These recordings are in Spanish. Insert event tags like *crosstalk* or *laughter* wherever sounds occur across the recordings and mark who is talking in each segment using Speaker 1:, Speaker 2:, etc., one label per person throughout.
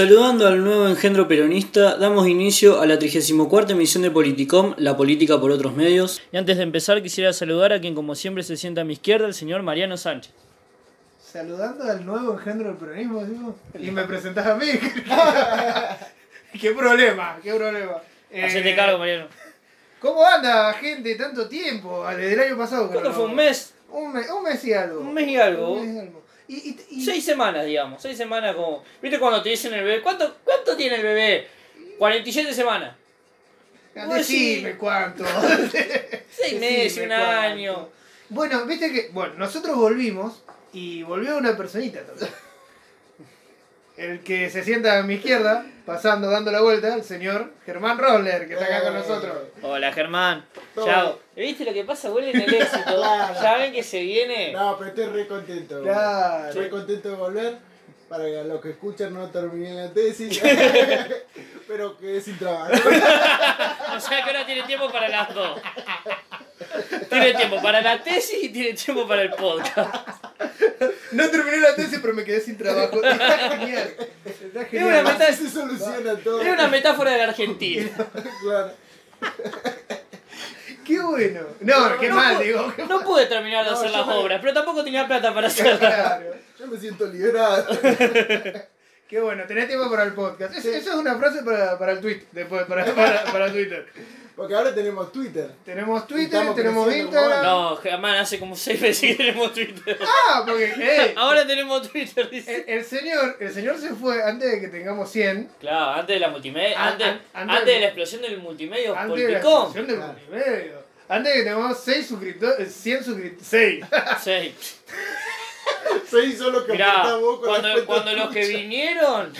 Speaker 1: saludando al nuevo engendro peronista, damos inicio a la 34 emisión de Politicom, la política por otros medios. Y antes de empezar quisiera saludar a quien como siempre se sienta a mi izquierda, el señor Mariano Sánchez.
Speaker 2: Saludando al nuevo engendro del peronismo, digo, y me presentás a mí. *laughs* qué problema, qué problema.
Speaker 1: Hacete
Speaker 2: Eh,
Speaker 1: cargo, Mariano.
Speaker 2: ¿Cómo anda, gente? Tanto tiempo, desde el año pasado.
Speaker 1: ¿Cuánto fue? ¿Un mes?
Speaker 2: Un mes, un mes y algo.
Speaker 1: Un mes y algo.
Speaker 2: Un mes y algo. Y, y- y-
Speaker 1: Seis semanas, digamos. Seis semanas como... ¿Viste cuando te dicen el bebé? ¿Cuánto, cuánto tiene el bebé? 47 semanas.
Speaker 2: Decime cuánto. *laughs*
Speaker 1: Seis meses, un
Speaker 2: cuánto.
Speaker 1: año.
Speaker 2: Bueno, viste que. Bueno, nosotros volvimos y volvió una personita también. El que se sienta a mi izquierda, pasando, dando la vuelta, el señor Germán Roller, que está acá con
Speaker 3: Eh.
Speaker 2: nosotros.
Speaker 1: Hola, Germán.
Speaker 3: Todo bien.
Speaker 1: ¿Viste lo que pasa? Huele en el éxito.
Speaker 3: Claro.
Speaker 1: Ya ven que se viene...
Speaker 3: No, pero estoy re contento.
Speaker 2: Claro.
Speaker 3: Re contento de volver. Para que los que escuchan no terminen la tesis. *laughs* pero quedé sin trabajo. *laughs*
Speaker 1: O sea que ahora tiene tiempo para las dos. Tiene tiempo para la tesis y tiene tiempo para el podcast.
Speaker 2: No terminé la tesis, pero me quedé sin trabajo. *laughs* Está genial. Está
Speaker 1: una
Speaker 2: genial.
Speaker 1: meta-
Speaker 3: Así se soluciona todo.
Speaker 1: Es una metáfora de la Argentina.
Speaker 3: Claro.
Speaker 2: Qué bueno. No, qué
Speaker 1: No
Speaker 2: mal, digo.
Speaker 1: No pude terminar de
Speaker 3: No,
Speaker 1: hacer las
Speaker 3: me-
Speaker 1: obras, pero tampoco tenía plata para *laughs* hacerlas.
Speaker 2: Claro.
Speaker 3: Yo me siento liberado. *laughs*
Speaker 2: Qué bueno, tenés tiempo para el podcast. Es- Eso es una frase para, para el tweet, después, para, para, para Twitter.
Speaker 3: Porque ahora tenemos Twitter.
Speaker 2: Tenemos Twitter,
Speaker 3: Estamos
Speaker 2: tenemos
Speaker 3: creciendo,
Speaker 2: Instagram.
Speaker 1: No, Germán, hace como seis meses que tenemos Twitter.
Speaker 2: Ah, porque eh, *laughs*
Speaker 1: Ahora tenemos Twitter,
Speaker 2: el,
Speaker 1: dice.
Speaker 2: el señor, el señor se fue antes de que tengamos 100.
Speaker 1: Claro, antes de la multimedia,
Speaker 2: An-
Speaker 1: antes,
Speaker 2: an- antes
Speaker 1: antes
Speaker 2: de-
Speaker 1: la explosión del multimedia
Speaker 2: Antes de la explosión del
Speaker 3: Claro.
Speaker 2: multimedia. Antes de que tengamos 6 suscriptores, 100 suscriptores. 6.
Speaker 1: Sí.
Speaker 3: Se hizo *laughs* lo que
Speaker 1: Mirá,
Speaker 3: vos con la
Speaker 1: cuando,
Speaker 3: cuenta
Speaker 1: cuando los que vinieron,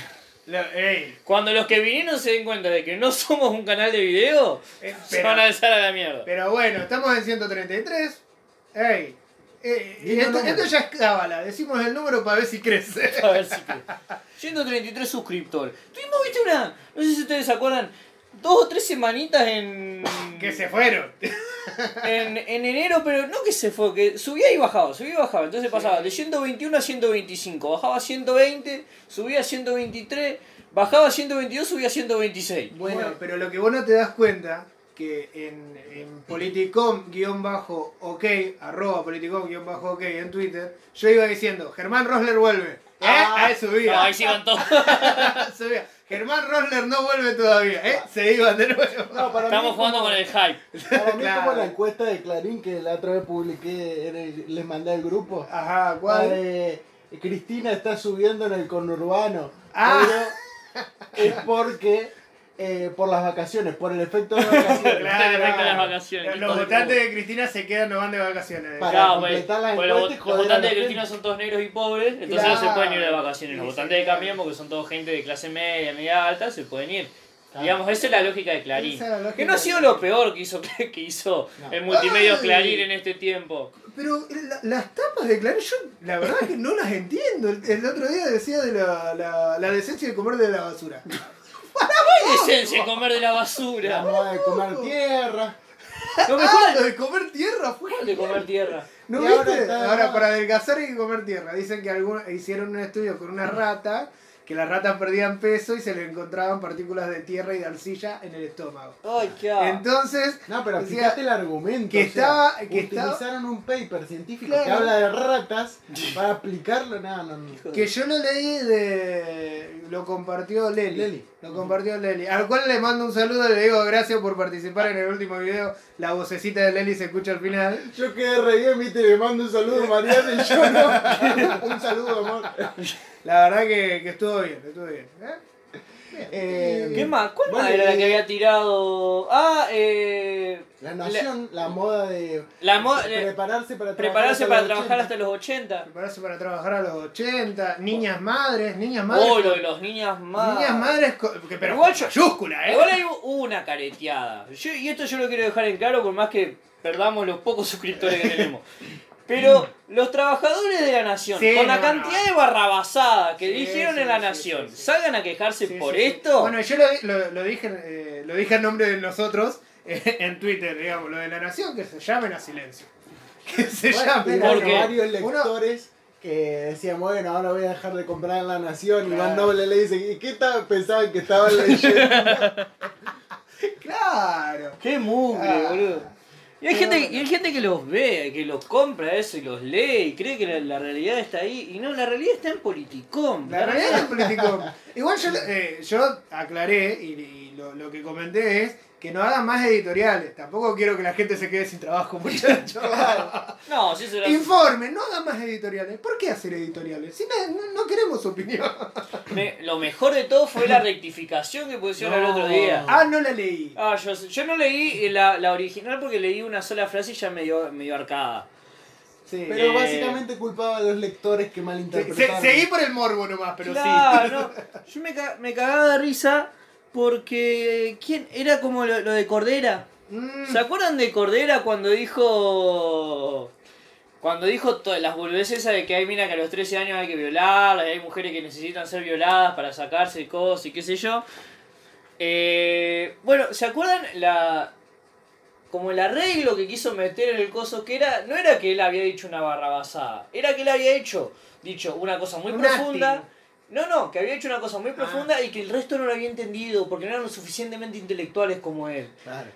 Speaker 2: ey,
Speaker 1: cuando los que vinieron se den cuenta de que no somos un canal de video,
Speaker 2: eh,
Speaker 1: se
Speaker 2: pero,
Speaker 1: van a alzar a la mierda.
Speaker 2: pero bueno, estamos en 133. Ey. eh, esto, ya es cábala, decimos el número para ver si crece. *laughs*
Speaker 1: A ver si que- 133 suscriptores. Tuvimos, viste, una. No sé si ustedes se acuerdan. Dos o tres semanitas en.
Speaker 2: que se fueron.
Speaker 1: En, en enero, pero no que se fue, que subía y bajaba, subía y bajaba. Entonces pasaba de 121 a 125, bajaba a 120, subía a 123, bajaba a 122, subía a 126.
Speaker 2: Bueno, pero lo que vos no te das cuenta, que en, en politicom-ok, arroba politicom-ok en Twitter, yo iba diciendo, Germán Rosler vuelve. ¿Eh?
Speaker 3: Ah.
Speaker 2: ahí subía.
Speaker 1: No, ahí se iban todos. *laughs*
Speaker 2: subía. Germán Rosler no vuelve todavía. ¿Eh? Se iban de nuevo.
Speaker 3: No, para mí
Speaker 1: Estamos
Speaker 3: es
Speaker 1: jugando
Speaker 3: como-
Speaker 1: con el hype.
Speaker 3: Para mí es
Speaker 2: Claro.
Speaker 3: como la encuesta de Clarín que la otra vez publiqué, en el- les mandé al grupo.
Speaker 2: Ajá,
Speaker 3: La
Speaker 2: ¿cuál?
Speaker 3: de Cristina está subiendo en el conurbano.
Speaker 2: Ah.
Speaker 3: Pero es porque eh, por las vacaciones, por el efecto de las *laughs* vacaciones.
Speaker 2: Claro,
Speaker 1: El efecto de las
Speaker 2: claro.
Speaker 1: vacaciones,
Speaker 2: Los, votantes de Cristina se quedan, no van de vacaciones.
Speaker 3: Para
Speaker 1: Claro, pues,
Speaker 3: completar
Speaker 1: pues los, votantes de Cristina son todos negros y pobres, entonces no se pueden ir de vacaciones. Los
Speaker 2: Sí,
Speaker 1: votantes de. Cambiemos, que son todos gente de clase media, media alta, se pueden ir.
Speaker 3: Claro.
Speaker 1: Digamos, esa es la lógica de Clarín.
Speaker 2: Es lógica
Speaker 1: Que no ha sido lo peor que hizo, *laughs* que hizo
Speaker 3: No.
Speaker 1: el multimedia
Speaker 2: Ay.
Speaker 1: Clarín en este tiempo.
Speaker 2: Pero la- las tapas de Clarín, yo la verdad es que no las entiendo. El, el otro día decía de la, la, la decencia de comer de la basura.
Speaker 1: ¡Qué decencia comer de la
Speaker 3: La
Speaker 1: basura!
Speaker 3: moda de comer tierra.
Speaker 1: Lo mejor
Speaker 2: Ah, lo de comer tierra fue.
Speaker 1: de comer tierra.
Speaker 2: ¿No
Speaker 3: Y
Speaker 2: viste?
Speaker 3: ahora
Speaker 2: para adelgazar hay que comer tierra. Dicen que algunos hicieron un estudio con una rata, que las ratas perdían peso y se le encontraban partículas de tierra y de arcilla en el estómago.
Speaker 1: Ay, qué.
Speaker 2: Entonces,
Speaker 3: No, pero fíjate el argumento.
Speaker 2: que
Speaker 3: o sea,
Speaker 2: estaba- que estaba-
Speaker 3: utilizaron un paper científico
Speaker 2: Claro.
Speaker 3: que habla de ratas *laughs* para aplicarlo. No, no, no.
Speaker 2: que yo lo leí de. Lo compartió Leli.
Speaker 3: Leli.
Speaker 2: Lo compartió Leli. Al cual le mando un saludo y le digo gracias por participar en el último video. La vocecita de Leli se escucha al final.
Speaker 3: Yo quedé re bien, viste, le mando un saludo a Mariana y yo no. *laughs* un saludo, amor.
Speaker 2: La verdad que, que estuvo bien, estuvo bien. ¿eh?
Speaker 3: Eh,
Speaker 1: ¿Qué más? ¿Cuál
Speaker 3: Bueno,
Speaker 1: más era la
Speaker 3: y-
Speaker 1: que había tirado? Ah, eh.
Speaker 3: La nación, la, moda de
Speaker 1: La mo- eh,
Speaker 3: prepararse para
Speaker 1: prepararse
Speaker 3: trabajar
Speaker 1: para
Speaker 3: hasta los
Speaker 1: trabajar
Speaker 3: 80.
Speaker 1: hasta los 80.
Speaker 2: Prepararse para trabajar a los 80. Niñas madres, niñas madres.
Speaker 1: Oh, lo de los niñas más.
Speaker 2: Niñas madres, que- pero
Speaker 1: Igual yo-
Speaker 2: mayúscula, ¿eh?
Speaker 1: Igual hay una careteada. Yo- y esto yo lo quiero dejar en claro, por más que perdamos los pocos *laughs* suscriptores que tenemos. Pero los trabajadores de la nación,
Speaker 2: Sí,
Speaker 1: con la
Speaker 2: no,
Speaker 1: cantidad
Speaker 2: no.
Speaker 1: de barrabasada que
Speaker 2: Sí,
Speaker 1: dijeron
Speaker 2: sí,
Speaker 1: en la
Speaker 2: sí,
Speaker 1: nación,
Speaker 2: sí, sí.
Speaker 1: salgan a quejarse
Speaker 2: Sí,
Speaker 1: por
Speaker 2: sí, sí.
Speaker 1: esto.
Speaker 2: Bueno, yo lo, lo- lo dije, eh, lo dije en nombre de nosotros eh, en Twitter, digamos, lo de la nación, que se llamen a silencio. *laughs* Que se
Speaker 3: Bueno,
Speaker 2: llamen a
Speaker 1: Porque-
Speaker 3: varios
Speaker 2: Uno-
Speaker 3: lectores que decían, bueno, ahora voy a dejar de comprar en La Nación. Y
Speaker 2: Claro.
Speaker 3: Noble le dice, ¿y qué tal? pensaban que estaban leyendo? *laughs*
Speaker 2: Claro.
Speaker 1: Qué mugre,
Speaker 2: Ah.
Speaker 1: boludo. Y hay, gente, y hay gente que los ve, que los compra eso y los lee y cree que la, la realidad está ahí. Y no, la realidad está en politicón.
Speaker 2: La realidad es político. Igual yo, eh, yo aclaré y, y lo, lo que comenté es que no hagan más editoriales. Tampoco quiero que la gente se quede sin trabajo, *laughs* muchachos.
Speaker 1: No, sí se lo
Speaker 2: Informe, no hagan más editoriales. ¿Por qué hacer editoriales? Si no, no- no queremos opinión.
Speaker 1: Me- Lo mejor de todo fue la *laughs* rectificación que pusieron el otro día.
Speaker 2: Ah, no la leí.
Speaker 1: Ah, yo, yo no leí la, la original porque leí una sola frase y ya me dio, me dio arcada.
Speaker 2: Sí.
Speaker 3: Pero
Speaker 1: Eh,
Speaker 3: básicamente culpaba a los lectores que
Speaker 2: Se- se-
Speaker 3: malinterpretaron.
Speaker 2: seguí por el morbo nomás, pero
Speaker 1: Claro,
Speaker 2: sí.
Speaker 1: no. Yo me, ca- me cagaba de risa porque. ¿Quién? Era como lo, lo de Cordera.
Speaker 2: Mm,
Speaker 1: ¿Se acuerdan de Cordera cuando dijo. Cuando dijo todas las boludeces de que hay minas que a los 13 años hay que violarlas, y hay mujeres que necesitan ser violadas para sacarse cosas y qué sé yo? Eh, bueno, ¿se acuerdan la. Como el arreglo que quiso meter en el coso, que era. No era que él había dicho una barrabasada, era que él había hecho, dicho una cosa muy
Speaker 2: Un
Speaker 1: profunda.
Speaker 2: acting.
Speaker 1: No, no, que había hecho una cosa muy
Speaker 2: Ah.
Speaker 1: profunda y que el resto no lo había entendido porque no eran lo suficientemente intelectuales como él.
Speaker 3: Claro.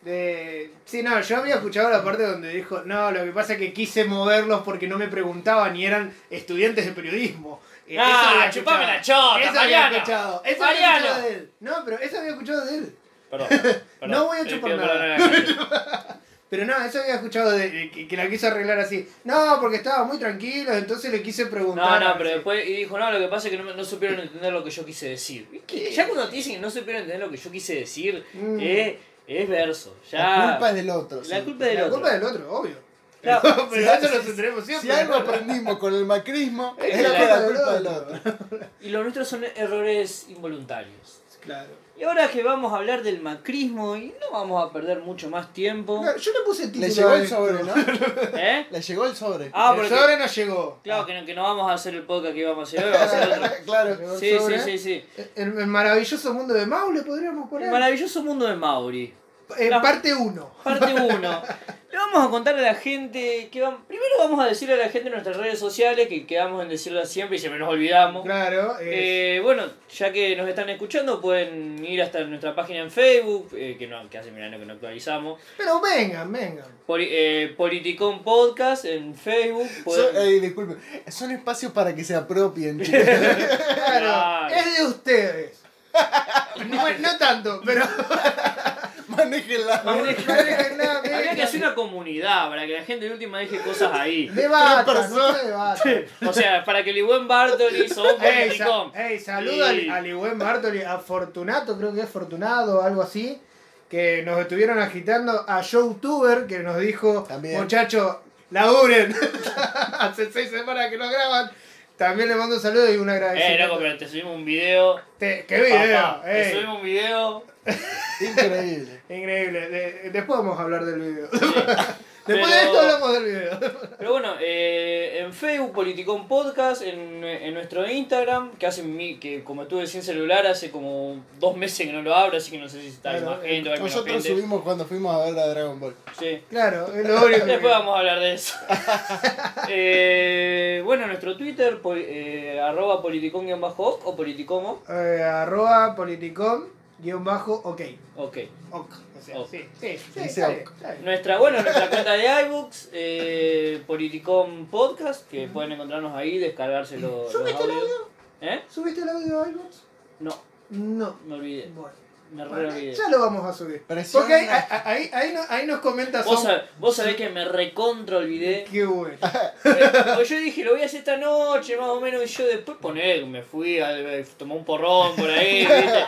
Speaker 2: de- sí, no, yo había escuchado la parte donde dijo, no, lo que pasa es que quise moverlos porque no me preguntaban y eran estudiantes de periodismo. Eh,
Speaker 1: Ah,
Speaker 2: eso había
Speaker 1: chupame la chota,
Speaker 2: Eso había
Speaker 1: Mariano.
Speaker 2: escuchado. Eso
Speaker 1: Mariano.
Speaker 2: había escuchado de él. No, pero eso había escuchado de él.
Speaker 1: Perdón. *laughs*
Speaker 2: No voy a chupar nada. *laughs*
Speaker 1: la.
Speaker 2: Pero no, eso había escuchado de, de que, que la quiso arreglar así. No, porque estaba muy tranquilo, entonces le quise
Speaker 1: No,
Speaker 2: preguntar.
Speaker 1: no, pero
Speaker 2: así.
Speaker 1: después y dijo, no, lo que pasa es que no, no supieron entender lo que yo quise decir. ¿Y qué? Ya cuando te dicen que no supieron entender lo que yo quise decir,
Speaker 2: Mm.
Speaker 1: es, es verso. Ya...
Speaker 3: La culpa es del otro.
Speaker 1: La
Speaker 3: sí.
Speaker 1: culpa es del
Speaker 2: La
Speaker 1: otro.
Speaker 2: culpa es del otro, obvio.
Speaker 1: Claro,
Speaker 2: pero
Speaker 3: si-
Speaker 2: eso lo
Speaker 3: si-
Speaker 2: tendremos
Speaker 3: Si
Speaker 2: siempre.
Speaker 3: algo aprendimos con el macrismo,
Speaker 1: Es
Speaker 3: es
Speaker 1: la
Speaker 3: la
Speaker 2: culpa
Speaker 3: culpa
Speaker 2: del otro.
Speaker 1: Y los nuestros son errores involuntarios.
Speaker 2: Claro.
Speaker 1: Y ahora que vamos a hablar del macrismo y no vamos a perder mucho más tiempo.
Speaker 2: Yo le puse el título.
Speaker 3: Le llegó el sobre, ¿no? *laughs*
Speaker 1: ¿Eh?
Speaker 3: Le llegó el sobre.
Speaker 1: Ah,
Speaker 2: el
Speaker 1: porque...
Speaker 2: sobre no llegó.
Speaker 1: Claro, que no, que no vamos a hacer el podcast que íbamos a hacer hoy, vamos a hacer otro. *laughs*
Speaker 3: claro.
Speaker 2: El
Speaker 1: Sí, sí, sí, sí.
Speaker 2: El, el maravilloso mundo de Maule podríamos poner.
Speaker 1: El maravilloso mundo de Mauri.
Speaker 2: Eh,
Speaker 1: La-
Speaker 2: Parte 1.
Speaker 1: Parte 1. *laughs* Le vamos a contar a la gente que primero vamos a decirle a la gente en nuestras redes sociales que quedamos en decirlo siempre y siempre nos olvidamos.
Speaker 2: Claro. eh,
Speaker 1: bueno, ya que nos están escuchando pueden ir hasta nuestra página en Facebook, eh, que, no, que hace mil años que no actualizamos.
Speaker 2: pero vengan, vengan.
Speaker 1: Poli- eh, Politicón Podcast en Facebook.
Speaker 3: Son,
Speaker 1: pueden-
Speaker 3: eh, disculpe, son espacios para que se apropien, *laughs* chicos.
Speaker 2: Claro.
Speaker 1: Claro.
Speaker 2: Es de ustedes. *laughs* No tanto, pero.
Speaker 3: Manéjenla.
Speaker 2: Manéjenla, *laughs*
Speaker 1: Habría que hacer una comunidad para que la gente de última deje cosas ahí. *laughs*
Speaker 2: Debatan,
Speaker 3: Tres
Speaker 2: no se.
Speaker 1: O sea, para que el buen Bartoli somos
Speaker 2: Ey, sa- ey, saluda al buen Bartoli, a Fortunato, creo que es Fortunado o algo así, que nos estuvieron agitando, a Showtuber, que nos dijo, muchachos, laburen, *laughs* hace seis semanas que no graban, también le mando un saludo y un
Speaker 1: Eh,
Speaker 2: agradecimiento.
Speaker 1: loco, pero te subimos un video.
Speaker 2: Te- ¿Qué video?
Speaker 1: Papá, te subimos un video. *laughs*
Speaker 3: Increíble.
Speaker 2: increíble, De- después vamos a hablar del video.
Speaker 1: Pero- *laughs*
Speaker 2: después de esto hablamos del video.
Speaker 1: Pero bueno, eh, en Facebook, Politicón Podcast, en, en nuestro Instagram, que hace mi, que como estuve sin celular hace como dos meses que no lo abro, así que no sé si está
Speaker 2: Claro,
Speaker 1: más gente o hay menos
Speaker 3: Nosotros
Speaker 1: gente.
Speaker 3: subimos cuando fuimos a ver a Dragon Ball.
Speaker 1: Sí.
Speaker 2: Claro, es lo único
Speaker 1: Después vamos a hablar de eso. *laughs* Eh, bueno, nuestro Twitter, poli- eh, arroba politicón-oc o politicomo.
Speaker 2: Eh, arroba politicom guion bajo ok.
Speaker 1: Ok.
Speaker 2: Ok. O sea,
Speaker 1: Ok.
Speaker 2: sí, sí, sí,
Speaker 3: Dice ok.
Speaker 1: Nuestra, bueno, nuestra cuenta de iBooks, eh, Politicom Podcast, que pueden encontrarnos ahí, descargárselo. los
Speaker 2: ¿Subiste el
Speaker 1: audios. ¿Eh?
Speaker 2: ¿Subiste el audio a iVoox?
Speaker 1: No,
Speaker 2: No.
Speaker 1: me olvidé.
Speaker 2: Bueno,
Speaker 1: Me
Speaker 2: bueno, ya lo vamos a subir.
Speaker 3: Presiona.
Speaker 2: Porque ahí, ahí, ahí, no- ahí nos comenta
Speaker 1: Vos, sab- vos sabés que me recontra olvidé.
Speaker 2: Qué bueno.
Speaker 1: Porque yo dije, lo voy a hacer esta noche, más o menos, y yo después poner, me fui a, a tomar un porrón por ahí, *laughs* ¿viste?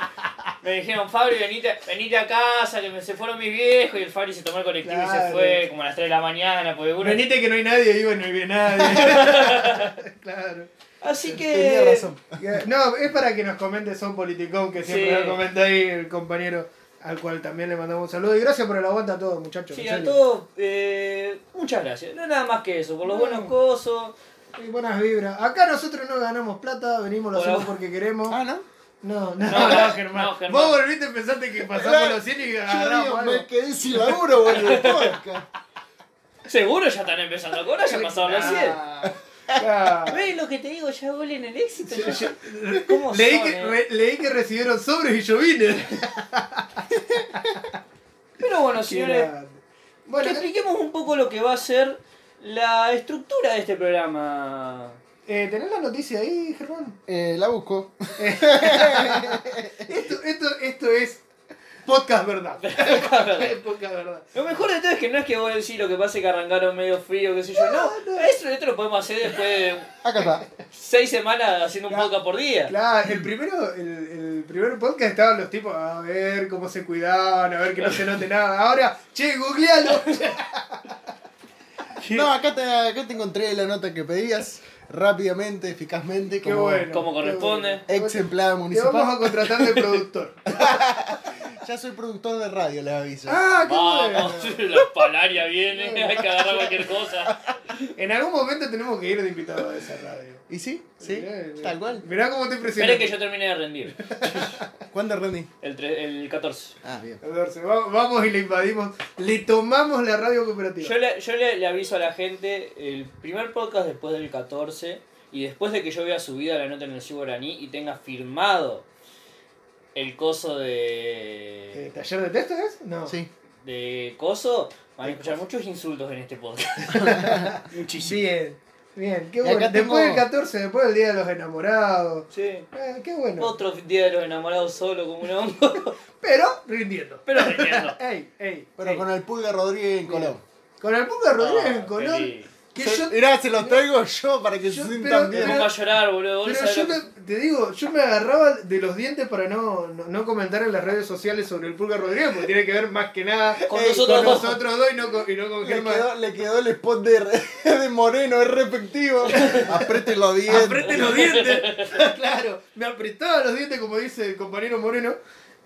Speaker 1: Me dijeron, Fabri, venite, venite a casa, que me, se fueron mis viejos, y el Fabri se tomó el colectivo y se fue como a las 3 de la mañana, porque uno...
Speaker 2: Venite que no hay nadie, digo, no hay nadie. *laughs* *laughs* claro.
Speaker 1: Así que...
Speaker 3: Tenía razón. *laughs*
Speaker 2: No, es para que nos comente Son Politicón, que siempre
Speaker 1: Sí.
Speaker 2: nos comenta ahí el compañero al cual también le mandamos un saludo. Y gracias por el aguante a todos, muchachos.
Speaker 1: Sí, a todos, eh, muchas gracias. No nada más que eso, por los
Speaker 2: No.
Speaker 1: buenos cosos.
Speaker 2: Y buenas vibras. Acá nosotros no ganamos plata, venimos, lo
Speaker 1: Por
Speaker 2: hacemos porque queremos.
Speaker 3: Ah, ¿no?
Speaker 2: No, no,
Speaker 1: No,
Speaker 2: no,
Speaker 1: no,
Speaker 2: Germán.
Speaker 1: no, Germán.
Speaker 2: Vos volviste pensaste que pasamos los 100 y agarramos
Speaker 3: digo,
Speaker 2: algo.
Speaker 3: me quedé sin laburo *laughs* podcast.
Speaker 1: Seguro ya están empezando a cobrar, ya pasaron los 100.
Speaker 2: Claro.
Speaker 1: ¿Ves lo que te digo? Ya huelen el éxito. ¿Cómo
Speaker 2: Leí
Speaker 1: son,
Speaker 2: que,
Speaker 1: eh?
Speaker 2: re- leí que recibieron sobres y yo vine.
Speaker 1: Pero bueno, señores,
Speaker 2: grande.
Speaker 1: que
Speaker 2: Bueno,
Speaker 1: expliquemos un poco lo que va a ser la estructura de este programa.
Speaker 2: eh, ¿tenés la noticia ahí, Germán?
Speaker 3: Eh, la busco. *laughs*
Speaker 2: Esto, esto, esto es podcast verdad. *laughs* *laughs* Podcast verdad.
Speaker 1: Lo mejor de todo es que no es que vos decís lo que pasa es que arrancaron medio frío, qué sé yo. No, eso esto lo podemos hacer después de
Speaker 3: Acá está.
Speaker 1: seis semanas haciendo un podcast por día.
Speaker 2: Claro, el primero, el, el primer podcast estaban los tipos a ver cómo se cuidaban, a ver que no se note nada. Ahora, che, googlealo. *laughs*
Speaker 3: No, acá te, acá te encontré la nota que pedías. Rápidamente, eficazmente,
Speaker 2: Qué
Speaker 3: como
Speaker 2: bueno.
Speaker 1: como
Speaker 2: qué
Speaker 1: corresponde.
Speaker 2: bueno.
Speaker 3: ex empleado
Speaker 2: Te
Speaker 3: municipal.
Speaker 2: vamos a contratar de productor.
Speaker 3: Ya soy productor de radio, les aviso.
Speaker 2: Ah, qué
Speaker 1: Vamos,
Speaker 2: bueno. *laughs*
Speaker 1: la palaria viene, hay que agarrar cualquier cosa.
Speaker 2: En algún momento tenemos que ir de invitado a esa radio.
Speaker 3: ¿Y sí? Sí, tal cual.
Speaker 2: Mirá cómo te impresiona.
Speaker 1: Esperen que yo termine de rendir. *laughs*
Speaker 3: ¿Cuándo rendí?
Speaker 1: El, tre- el 14.
Speaker 3: Ah, bien.
Speaker 2: Vamos y le invadimos. Le tomamos la radio cooperativa.
Speaker 1: Yo, le, yo le, le aviso a la gente, el primer podcast después del 14 y después de que yo vea subida la nota en el Guaraní y tenga firmado el coso de,
Speaker 2: ¿Taller de texto es? No.
Speaker 3: Sí.
Speaker 1: de coso, van a escuchar muchos insultos en este podcast. *laughs* Muchísimo.
Speaker 2: Bien, bien, qué bueno. Después
Speaker 3: tengo-
Speaker 2: del 14, después del Día de los Enamorados.
Speaker 1: Sí.
Speaker 2: Eh, qué bueno.
Speaker 1: Otro día de los enamorados solo como un hongo, *laughs*
Speaker 2: Pero rindiendo.
Speaker 1: pero riendo. *laughs*
Speaker 2: Ey, ey.
Speaker 3: Pero
Speaker 2: ey.
Speaker 3: con el Pulga Rodríguez en. Colón.
Speaker 2: Con el Puga Rodríguez en
Speaker 1: Ah,
Speaker 2: color.
Speaker 1: feliz.
Speaker 2: Que
Speaker 3: Se-
Speaker 2: yo,
Speaker 3: Mirá, se los traigo yo para que
Speaker 2: Yo-
Speaker 3: se
Speaker 2: pero-
Speaker 3: sientan bien.
Speaker 1: a llorar, boludo.
Speaker 2: pero yo me- te digo, yo me agarraba de los dientes para no, no, no comentar en las redes sociales sobre el Pulga Rodríguez, porque tiene que ver más que nada
Speaker 1: Con
Speaker 2: eh,
Speaker 1: nosotros dos.
Speaker 2: nosotros dos y no con, y no con
Speaker 3: Le
Speaker 2: Germán.
Speaker 3: quedó, le quedó el spot de, *laughs* de Moreno, es respectivo. *laughs* Apriete los dientes.
Speaker 2: Apriete los dientes. *laughs* claro, me apretaba los dientes, como dice el compañero Moreno.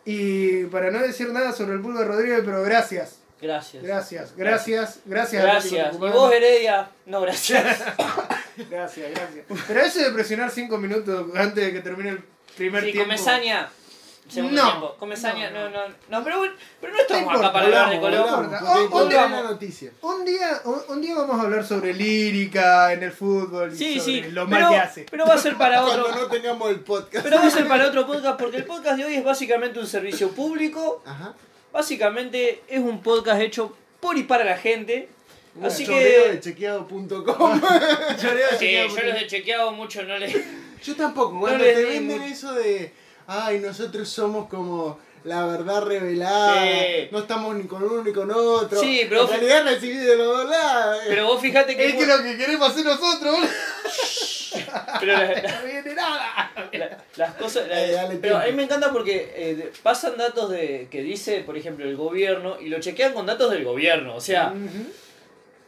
Speaker 2: Y para no decir nada sobre el Pulga Rodríguez, pero gracias.
Speaker 1: Gracias.
Speaker 2: Gracias, gracias, gracias. a
Speaker 1: Gracias. Y vos, Heredia, no, gracias. *laughs*
Speaker 2: Gracias, gracias. Pero eso de presionar 5 minutos antes de que termine el primer
Speaker 1: Sí,
Speaker 2: tiempo.
Speaker 1: comesaña. Segundo
Speaker 2: No.
Speaker 1: tiempo. Comesaña,
Speaker 2: No,
Speaker 1: no, no. No, pero, bueno, pero no estamos
Speaker 2: importa,
Speaker 1: acá para hablar de Colón.
Speaker 3: la noticia.
Speaker 2: Un día, un, un día vamos a hablar sobre lírica en el fútbol y
Speaker 1: Sí,
Speaker 2: sobre
Speaker 1: sí.
Speaker 2: lo mal
Speaker 1: pero,
Speaker 2: que hace.
Speaker 1: pero va a ser para *laughs* otro.
Speaker 3: Cuando no tengamos el podcast.
Speaker 1: Pero va a ser *laughs* para otro podcast porque el podcast de hoy es básicamente un servicio público.
Speaker 3: Ajá.
Speaker 1: Básicamente es un podcast hecho por y para la gente. Así
Speaker 3: Choreo de
Speaker 1: que.
Speaker 3: chequeado.com.
Speaker 2: Leo *laughs*
Speaker 1: Sí,
Speaker 2: chequeado
Speaker 1: yo los he chequeado mucho, no le.
Speaker 3: Yo tampoco. Cuando
Speaker 1: les
Speaker 3: te venden
Speaker 1: mucho.
Speaker 3: eso de. Ay, nosotros somos como la verdad revelada.
Speaker 1: Sí.
Speaker 3: No estamos ni con uno ni con otro.
Speaker 1: Sí, pero-
Speaker 3: En realidad recibí de los dos lados.
Speaker 1: Pero vos fíjate que.
Speaker 2: Es que lo que queremos hacer nosotros.
Speaker 1: Pero la- *laughs*
Speaker 2: No viene nada.
Speaker 1: La- las cosas la-
Speaker 3: dale
Speaker 1: pero a mí me encanta porque eh, pasan datos de que dice por ejemplo el gobierno y lo chequean con datos del gobierno o sea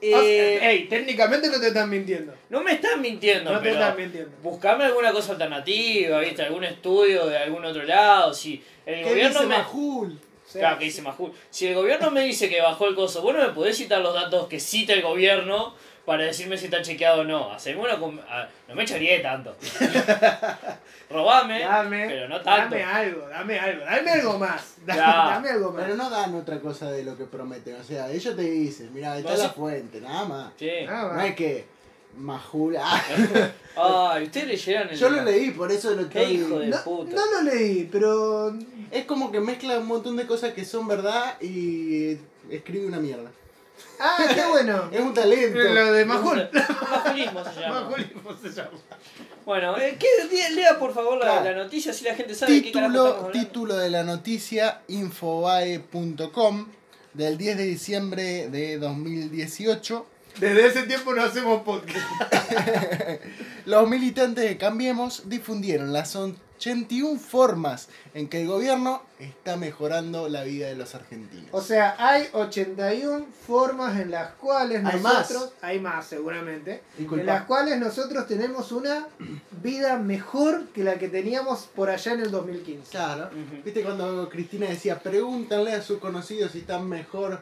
Speaker 1: eh,
Speaker 2: Ey, técnicamente no te están mintiendo.
Speaker 1: no me están mintiendo
Speaker 2: No te
Speaker 1: pero
Speaker 2: están mintiendo.
Speaker 1: buscame alguna cosa alternativa viste algún estudio de algún otro lado si el
Speaker 3: ¿Qué
Speaker 1: gobierno
Speaker 3: dice
Speaker 1: me
Speaker 3: Majul?
Speaker 1: Claro, que dice Majul. Si el gobierno me dice que bajó el coso, bueno, me podés citar los datos que cita el gobierno para decirme si está chequeado o no. Haceme una com- ah, no me echaría tanto. *laughs* Robame,
Speaker 2: Dame,
Speaker 1: pero no tanto.
Speaker 2: dame algo, dame algo, dame algo más. *laughs* Dame,
Speaker 1: Ya.
Speaker 2: dame algo más.
Speaker 3: Pero no dan otra cosa de lo que prometen. O sea, ellos te dicen, mira, ahí está
Speaker 1: Vos
Speaker 3: la fuente, nada más.
Speaker 1: Sí.
Speaker 2: Ah,
Speaker 3: No
Speaker 2: va.
Speaker 3: es que Majul. Ah, *laughs*
Speaker 1: Ay, ustedes leyeron el.
Speaker 3: yo lo leí, por eso lo
Speaker 1: Qué
Speaker 3: estoy.
Speaker 1: hijo de
Speaker 2: No,
Speaker 1: puta.
Speaker 2: no lo leí, pero.
Speaker 3: Es como que mezcla un montón de cosas que son verdad y escribe una mierda.
Speaker 2: Ah, qué bueno. *laughs*
Speaker 3: Es un talento.
Speaker 2: Lo de Majul.
Speaker 1: Majulismo se llama.
Speaker 2: Majulismo se llama.
Speaker 1: Bueno, eh, ¿qué- lea por favor la,
Speaker 3: Claro.
Speaker 1: la noticia si la gente sabe de qué carajo
Speaker 3: Título,
Speaker 1: estamos hablando.
Speaker 3: título de la noticia infobae.com del 10 de diciembre de 2018.
Speaker 2: Desde ese tiempo no hacemos podcast. *laughs*
Speaker 3: Los militantes de Cambiemos difundieron las 81 formas en que el gobierno está mejorando la vida de los argentinos.
Speaker 2: O sea, hay 81 formas en las cuales
Speaker 3: Hay
Speaker 2: nosotros. Hay más, seguramente.
Speaker 3: Disculpa.
Speaker 2: En las cuales nosotros tenemos una vida mejor que la que teníamos por allá en el 2015.
Speaker 3: Claro. ¿Viste cuando Cristina decía, pregúntanle a sus conocidos si están mejor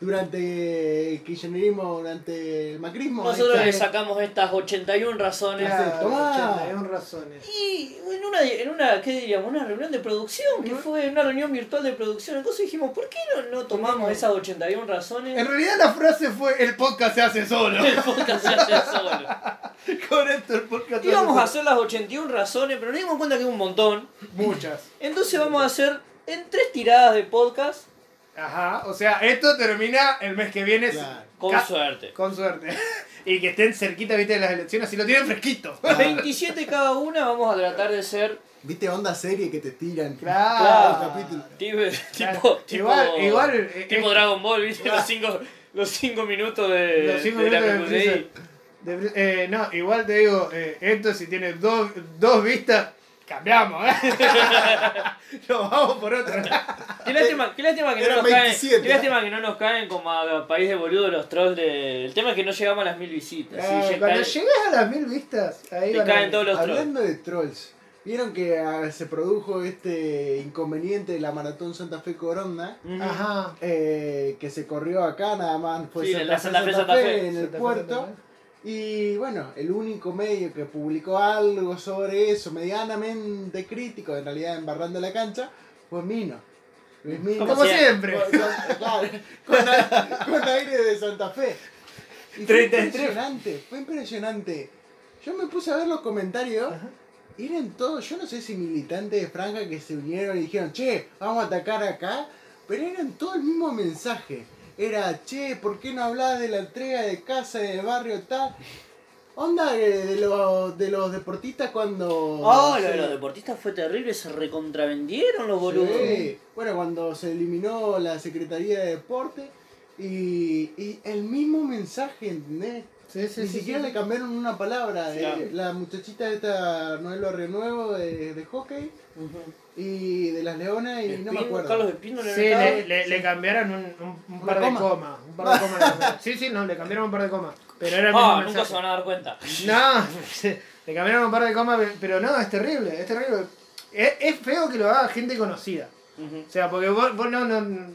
Speaker 3: durante el kirchnerismo, durante el macrismo.
Speaker 1: Nosotros le sacamos estas 81 razones.
Speaker 2: Claro,
Speaker 3: Tomá.
Speaker 2: 81 razones.
Speaker 1: Y en una, en una, ¿qué diríamos? Una reunión de producción, que fue una reunión virtual de producción. Entonces dijimos, ¿por qué no, no tomamos esas 81 razones?
Speaker 2: En realidad la frase fue el podcast se hace solo. *laughs*
Speaker 1: El podcast se hace solo. *laughs*
Speaker 2: Con esto el podcast
Speaker 1: Íbamos a
Speaker 2: hace
Speaker 1: hacer las 81 razones, pero nos dimos cuenta que es un montón.
Speaker 2: Muchas.
Speaker 1: Entonces vamos a hacer en tres tiradas de podcast,
Speaker 2: Ajá, o sea, esto termina el mes que viene
Speaker 3: Claro.
Speaker 1: con suerte.
Speaker 2: con suerte. *laughs* y que estén cerquita, viste, de las elecciones, así lo tienen fresquito.
Speaker 1: 27 cada una, vamos a tratar de ser
Speaker 3: ¿Viste onda serie que te tiran?
Speaker 2: Claro.
Speaker 3: Capítulo.
Speaker 1: tipo,
Speaker 2: Claro.
Speaker 1: tipo, tipo-
Speaker 2: Igual, eh,
Speaker 1: tipo
Speaker 2: eh,
Speaker 1: Dragon Ball, ¿viste?
Speaker 2: Claro. *laughs*
Speaker 1: Los cinco, los cinco minutos de,
Speaker 2: Los cinco
Speaker 1: de la
Speaker 2: minutos de de eh, no, igual te digo, eh, esto si tiene dos, dos vistas, cambiamos, ¿eh? *laughs* Nos vamos por otra.
Speaker 1: Qué lástima, qué lástima que no nos caen,
Speaker 3: 27,
Speaker 1: qué lástima que no nos caen como a país de boludo los trolls de. El tema es que no llegamos a las mil visitas. Sí,
Speaker 2: cuando llegues a las mil vistas, ahí
Speaker 1: Te
Speaker 2: van
Speaker 1: caen todos los trolls.
Speaker 3: Hablando de trolls, vieron que ah, se produjo este inconveniente de la maratón Santa Fe Coronda.
Speaker 2: Ajá.
Speaker 3: eh, que se corrió acá nada más, fue
Speaker 1: Sí,
Speaker 3: Santa,
Speaker 1: en la
Speaker 3: Fe,
Speaker 1: Santa Fe,
Speaker 3: Santa en el
Speaker 2: Santa
Speaker 3: puerto.
Speaker 2: Fe.
Speaker 3: Y bueno, el único medio que publicó algo sobre eso, medianamente crítico, en realidad embarrando la cancha, fue Mino. Luis Mino.
Speaker 2: Como siempre.
Speaker 3: Con, con- claro, con a- con aire de Santa Fe. Y fue
Speaker 2: 33.
Speaker 3: impresionante, fue impresionante. Yo me puse a ver los comentarios. y Eran todos, yo no sé si militantes de Franja que se unieron y dijeron, che, vamos a atacar acá, pero eran todo el mismo mensaje. Era, che, ¿por qué no hablas de la entrega de casa en el barrio tal? Onda eh, de los, de los deportistas cuando...
Speaker 1: Oh, lo de los deportistas fue terrible, se recontravendieron los boludos.
Speaker 3: Sí. Bueno, cuando se eliminó la Secretaría de Deporte y, y el mismo mensaje, ¿entendés?
Speaker 2: Sí, sí,
Speaker 3: Ni
Speaker 2: sí,
Speaker 3: siquiera
Speaker 2: sí.
Speaker 3: le cambiaron una palabra. de
Speaker 1: Claro.
Speaker 3: La muchachita esta Noelo Renuevo de, de hockey. Y de las Leonas y no me acuerdo.
Speaker 1: Carlos Espino le
Speaker 2: Sí, le, le, le cambiaron un, un, par de
Speaker 3: coma.
Speaker 2: comas. Un par de comas. Sí, sí, no, le cambiaron un par de comas. Pero era el mismo
Speaker 1: Ah, nunca
Speaker 2: mensaje.
Speaker 1: se van a dar cuenta.
Speaker 2: No, le cambiaron un par de comas, pero no, es terrible, es terrible. Es, es feo que lo haga gente conocida. O sea, porque vos, vos no, no-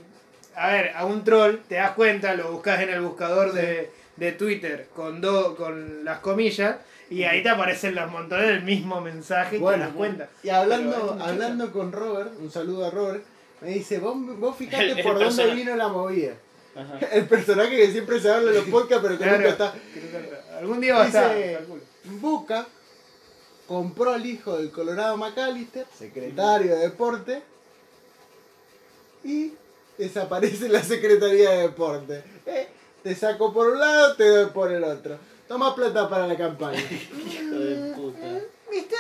Speaker 2: A ver, a un troll te das cuenta, lo buscas en el buscador de, de Twitter con, do, con las comillas y ahí te aparecen los montones del mismo mensaje y te
Speaker 3: Bueno,
Speaker 2: das cuenta.
Speaker 3: Y
Speaker 2: Pero
Speaker 3: hablando, hablando con Robert, un saludo a Robert, me dice, vos, vos fijate
Speaker 1: El- el
Speaker 3: por dónde
Speaker 1: personaje.
Speaker 3: vino la movida.
Speaker 1: Ajá. *laughs*
Speaker 3: El personaje que siempre se habla en los podcasts, pero que
Speaker 2: Claro,
Speaker 3: nunca está.
Speaker 2: que. Algún día va a estar.
Speaker 3: Boca compró al hijo del Colorado McAllister, secretario de deporte, y desaparece la *laughs* Secretaría de Deporte. Eh, te saco por un lado, te doy por el otro. Toma plata para la campaña. *laughs*
Speaker 1: Hijo de puta.
Speaker 2: ¿Viste?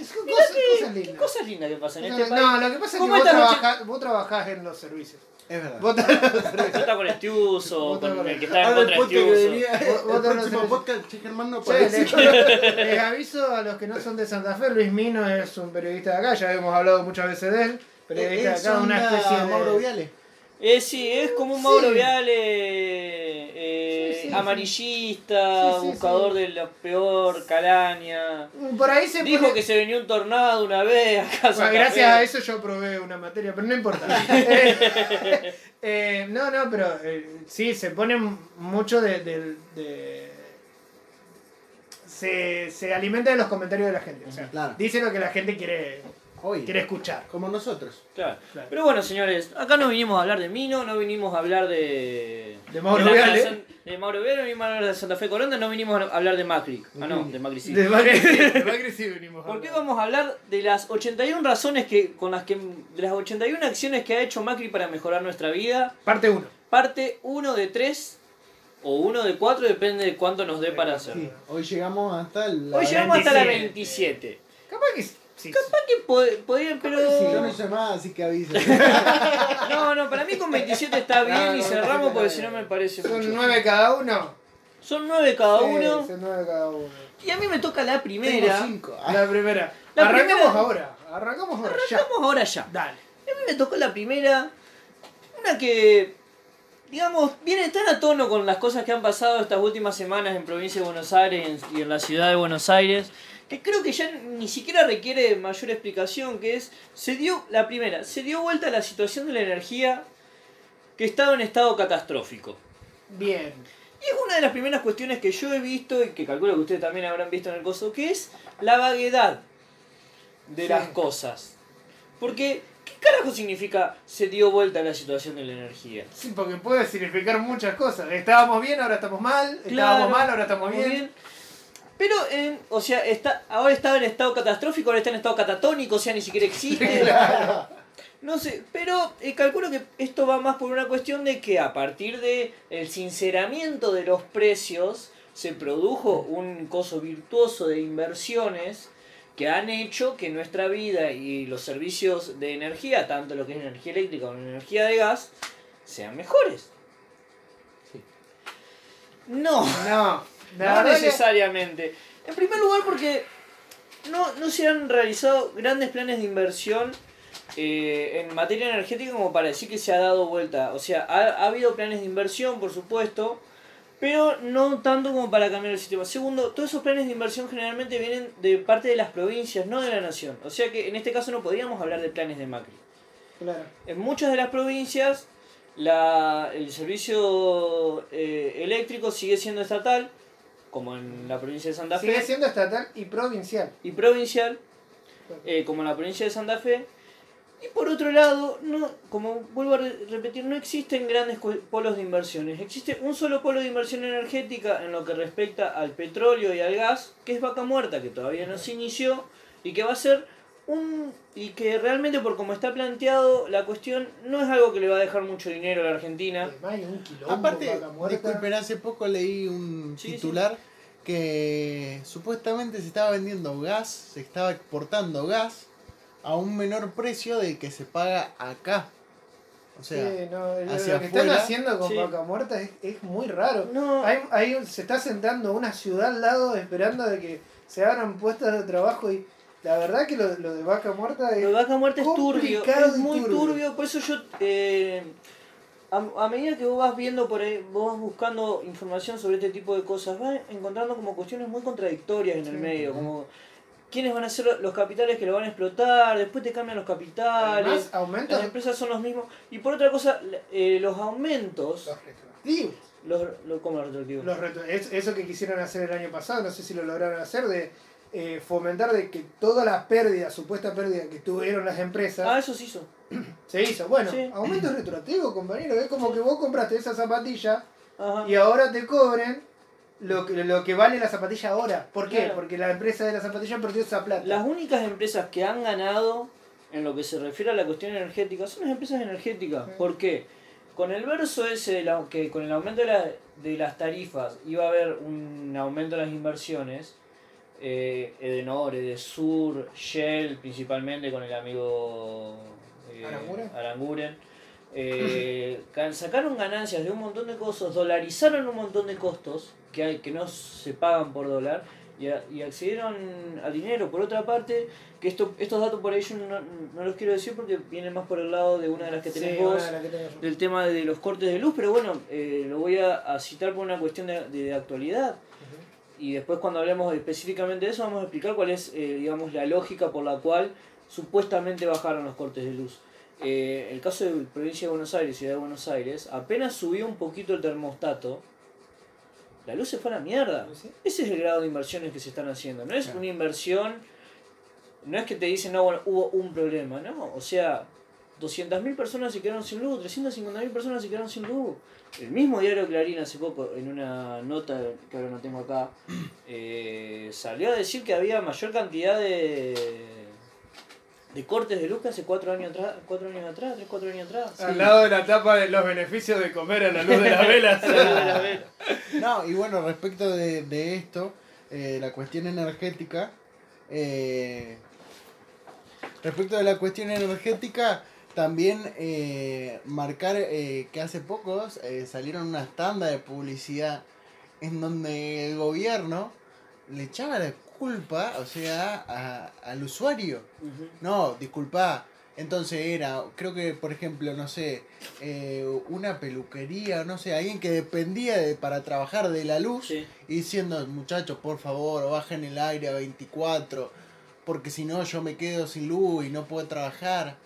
Speaker 2: Es co-
Speaker 1: Mirá
Speaker 2: cosas,
Speaker 1: qué,
Speaker 2: cosas
Speaker 1: qué
Speaker 2: lindas.
Speaker 1: cosas lindas que pasan en
Speaker 2: No,
Speaker 1: este país.
Speaker 2: no, lo que pasa es que
Speaker 1: ¿Cómo
Speaker 2: vos trabajás, vos trabajás en los servicios.
Speaker 3: Es verdad.
Speaker 2: Vos trabajás-
Speaker 1: Vos está con Estiuso,
Speaker 2: Vos
Speaker 1: con el que está en
Speaker 3: el
Speaker 1: contra de
Speaker 3: que
Speaker 1: Estiuso.
Speaker 2: vos
Speaker 3: el
Speaker 2: te
Speaker 3: próximo
Speaker 2: lo-
Speaker 3: podcast, che Germán no aparece.
Speaker 2: les, *laughs* les aviso a los que no son de Santa Fe, Luis Mino es un periodista de acá, ya hemos hablado muchas veces de él. Periodista de
Speaker 3: Es
Speaker 2: acá, una especie de.
Speaker 3: Mauro Viale.
Speaker 1: Eh, sí, es como un Mauro
Speaker 2: Sí.
Speaker 1: Viale eh,
Speaker 2: Sí, sí,
Speaker 1: amarillista,
Speaker 2: Sí, sí,
Speaker 1: buscador
Speaker 2: sí.
Speaker 1: de lo peor, calaña.
Speaker 2: Por ahí se
Speaker 1: Dijo
Speaker 2: pone-
Speaker 1: que se venía un tornado una vez acá. a
Speaker 2: Bueno, gracias a eso yo probé una materia, pero no importa. *laughs* Eh, no, no, pero eh, sí, se ponen mucho de. de- de- se, se alimenta de los comentarios de la gente. O sea,
Speaker 3: Claro.
Speaker 2: dice lo que la gente quiere,
Speaker 3: Hoy.
Speaker 2: quiere escuchar.
Speaker 3: Como nosotros.
Speaker 1: Claro.
Speaker 2: Claro.
Speaker 1: Pero bueno, señores, acá no vinimos a hablar de Mino, no vinimos a hablar de.
Speaker 2: De Mauro
Speaker 1: la-
Speaker 2: Viale.
Speaker 1: San- De Mauro Viale, no vinimos a hablar de Santa Fe Coronda, no vinimos a hablar de Macri. Ah, no, de Macri sí.
Speaker 2: De Macri, *laughs* de Macri sí venimos. a
Speaker 1: ¿Por qué vamos a hablar de las 81 razones que con las que de las 81 acciones que ha hecho Macri para mejorar nuestra vida?
Speaker 2: Parte 1.
Speaker 1: Parte 1 de 3 o 1 de 4, depende de cuánto nos dé para hacerlo.
Speaker 3: Sí, hoy llegamos hasta el.
Speaker 1: Hoy llegamos hasta la
Speaker 2: 27.
Speaker 1: 27.
Speaker 2: Capaz que sí.
Speaker 1: Capaz que pod- podrían, pero.
Speaker 3: Yo no más, así que avisa. *laughs*
Speaker 1: No, no, para mí con 27 está bien
Speaker 3: No,
Speaker 1: y cerramos
Speaker 3: no,
Speaker 1: porque si no me parece
Speaker 2: Son
Speaker 1: mucho.
Speaker 2: 9 cada uno.
Speaker 1: Son 9 cada
Speaker 2: Sí,
Speaker 1: uno.
Speaker 2: Son 9 cada uno.
Speaker 1: Y a mí me toca la
Speaker 3: Tengo
Speaker 1: primera.
Speaker 3: cinco.
Speaker 2: La primera.
Speaker 1: La
Speaker 2: Arrancamos
Speaker 1: primera-
Speaker 2: ahora. Arrancamos ahora. Ya.
Speaker 1: Vamos ahora ya.
Speaker 2: Dale.
Speaker 1: A mí me tocó la primera. Una que, digamos, viene tan a tono con las cosas que han pasado estas últimas semanas en provincia de Buenos Aires y en la ciudad de Buenos Aires, que creo que ya ni siquiera requiere mayor explicación, que es, se dio, la primera, se dio vuelta la situación de la energía que estaba en estado catastrófico.
Speaker 2: Bien.
Speaker 1: Y es una de las primeras cuestiones que yo he visto y que calculo que ustedes también habrán visto en el coso, que es la vaguedad de
Speaker 2: Sí.
Speaker 1: las cosas. Porque, ¿qué carajo significa se dio vuelta la situación de la energía?
Speaker 2: Sí, porque puede significar muchas cosas. Estábamos bien, ahora estamos mal. Estábamos mal, ahora estamos bien.
Speaker 1: Pero, en, o sea, está, ahora estaba en estado catastrófico, ahora está en estado catatónico, o sea, ni siquiera existe. *laughs* No sé, pero eh, calculo que esto va más por una cuestión de que a partir de el sinceramiento de los precios se produjo un coso virtuoso de inversiones que han hecho que nuestra vida y los servicios de energía, tanto lo que es energía eléctrica como energía de gas, sean mejores. No,
Speaker 2: No,
Speaker 1: no
Speaker 2: que-
Speaker 1: necesariamente. En primer lugar porque no, no se han realizado grandes planes de inversión eh, en materia energética como para decir que se ha dado vuelta. O sea, ha, ha habido planes de inversión, por supuesto, pero no tanto como para cambiar el sistema. Segundo, todos esos planes de inversión generalmente vienen de parte de las provincias, no de la nación. O sea que en este caso no podríamos hablar de planes de Macri.
Speaker 2: Claro.
Speaker 1: En muchas de las provincias la, el servicio eh, eléctrico sigue siendo estatal, como en la provincia de Santa
Speaker 2: Sigue
Speaker 1: Fe,
Speaker 2: siendo estatal y provincial.
Speaker 1: y provincial, eh, como en la provincia de Santa Fe. Y por otro lado, no, como vuelvo a re- repetir, no existen grandes polos de inversiones. Existe un solo polo de inversión energética en lo que respecta al petróleo y al gas, que es Vaca Muerta, que todavía no se inició y que va a ser un y que realmente por como está planteado la cuestión no es algo que le va a dejar mucho dinero a la Argentina.
Speaker 2: Además hay un quilombo,
Speaker 3: Aparte, disculpen, hace poco leí un
Speaker 1: Sí,
Speaker 3: titular que supuestamente se estaba vendiendo gas, se estaba exportando gas a un menor precio del que se paga acá. O sea,
Speaker 2: Sí, no, lo,
Speaker 3: hacia
Speaker 2: lo que están
Speaker 3: afuera,
Speaker 2: haciendo con
Speaker 1: sí.
Speaker 2: Vaca Muerta es, es muy raro.
Speaker 1: No,
Speaker 2: Hay, hay un- se está sentando una ciudad al lado esperando de que se abran puestos de trabajo y la verdad que lo, lo de Vaca Muerta es...
Speaker 1: Lo de Vaca Muerta es turbio, es muy
Speaker 2: turbio.
Speaker 1: turbio. por eso yo, eh, a, a medida que vos vas viendo por ahí, vos vas buscando información sobre este tipo de cosas, vas encontrando como cuestiones muy contradictorias en el
Speaker 2: Sí.
Speaker 1: medio, como quiénes van a ser los capitales que lo van a explotar, después te cambian los capitales,
Speaker 2: Además, aumentos
Speaker 1: las empresas son los mismos, y por otra cosa, eh, los aumentos,
Speaker 2: los retroactivos.
Speaker 1: los, lo- ¿cómo los retroactivos?
Speaker 2: Los retro- es- eso que quisieron hacer el año pasado, no sé si lo lograron hacer, de eh, fomentar de que todas las pérdidas, supuesta pérdida que tuvieron las empresas,
Speaker 1: Ah, eso se hizo. *clears throat*
Speaker 2: se hizo. Bueno,
Speaker 1: Sí.
Speaker 2: aumentos retroactivos, compañero. Es como que vos compraste esa zapatilla
Speaker 1: Ajá.
Speaker 2: y ahora te cobren lo que, lo que vale la zapatilla ahora. ¿Por qué?
Speaker 1: Claro.
Speaker 2: Porque la empresa de la zapatilla perdió esa plata.
Speaker 1: Las únicas empresas que han ganado en lo que se refiere a la cuestión energética son las empresas energéticas.
Speaker 2: Sí.
Speaker 1: ¿Por qué? Con el verso ese de la- que con el aumento de, la- de las tarifas iba a haber un aumento de las inversiones, eh, Edenor, Edesur, Shell, principalmente con el amigo eh,
Speaker 2: Aranguren.
Speaker 1: Aranguren, eh, ca- sacaron ganancias de un montón de costos, dolarizaron un montón de costos que, hay, que no se pagan por dólar y, a- y accedieron al dinero. Por otra parte, que esto, estos datos por ahí yo no, no los quiero decir porque vienen más por el lado de una de las que tenés vos,
Speaker 2: de que
Speaker 1: del tema de los cortes de luz, pero bueno, eh, lo voy a, a citar por una cuestión de, de actualidad. Y después cuando hablemos específicamente de eso vamos a explicar cuál es, eh, digamos, la lógica por la cual supuestamente bajaron los cortes de luz. Eh, el caso de provincia de Buenos Aires, ciudad de Buenos Aires, apenas subió un poquito el termostato, la luz se fue a la mierda.
Speaker 2: ¿Sí?
Speaker 1: Ese es el grado de inversiones que se están haciendo. No es una inversión, no es que te dicen, no, bueno, hubo un problema, ¿no? O sea, 200.000 personas se quedaron sin luz, 350.000 personas se quedaron sin luz. El mismo diario Clarín hace poco, en una nota que ahora no tengo acá, *clears throat* eh, salió a decir que había mayor cantidad de, de cortes de luz que hace cuatro años atrás, cuatro años atrás, tres, cuatro años atrás.
Speaker 2: Al lado de la tapa de los beneficios de comer a la luz de las velas. *laughs*
Speaker 3: No, y bueno, respecto de, de esto, eh, la cuestión energética, eh, respecto de la cuestión energética, también eh, marcar eh, que hace pocos eh, salieron unas tandas de publicidad en donde el gobierno le echaba la culpa, o sea, a- al usuario. No, disculpa. Entonces era, creo que por ejemplo, no sé, eh, una peluquería, no sé, alguien que dependía de, para trabajar de la luz
Speaker 1: Sí.
Speaker 3: y diciendo, muchachos, por favor, bajen el aire a 24, porque si no yo me quedo sin luz y no puedo trabajar.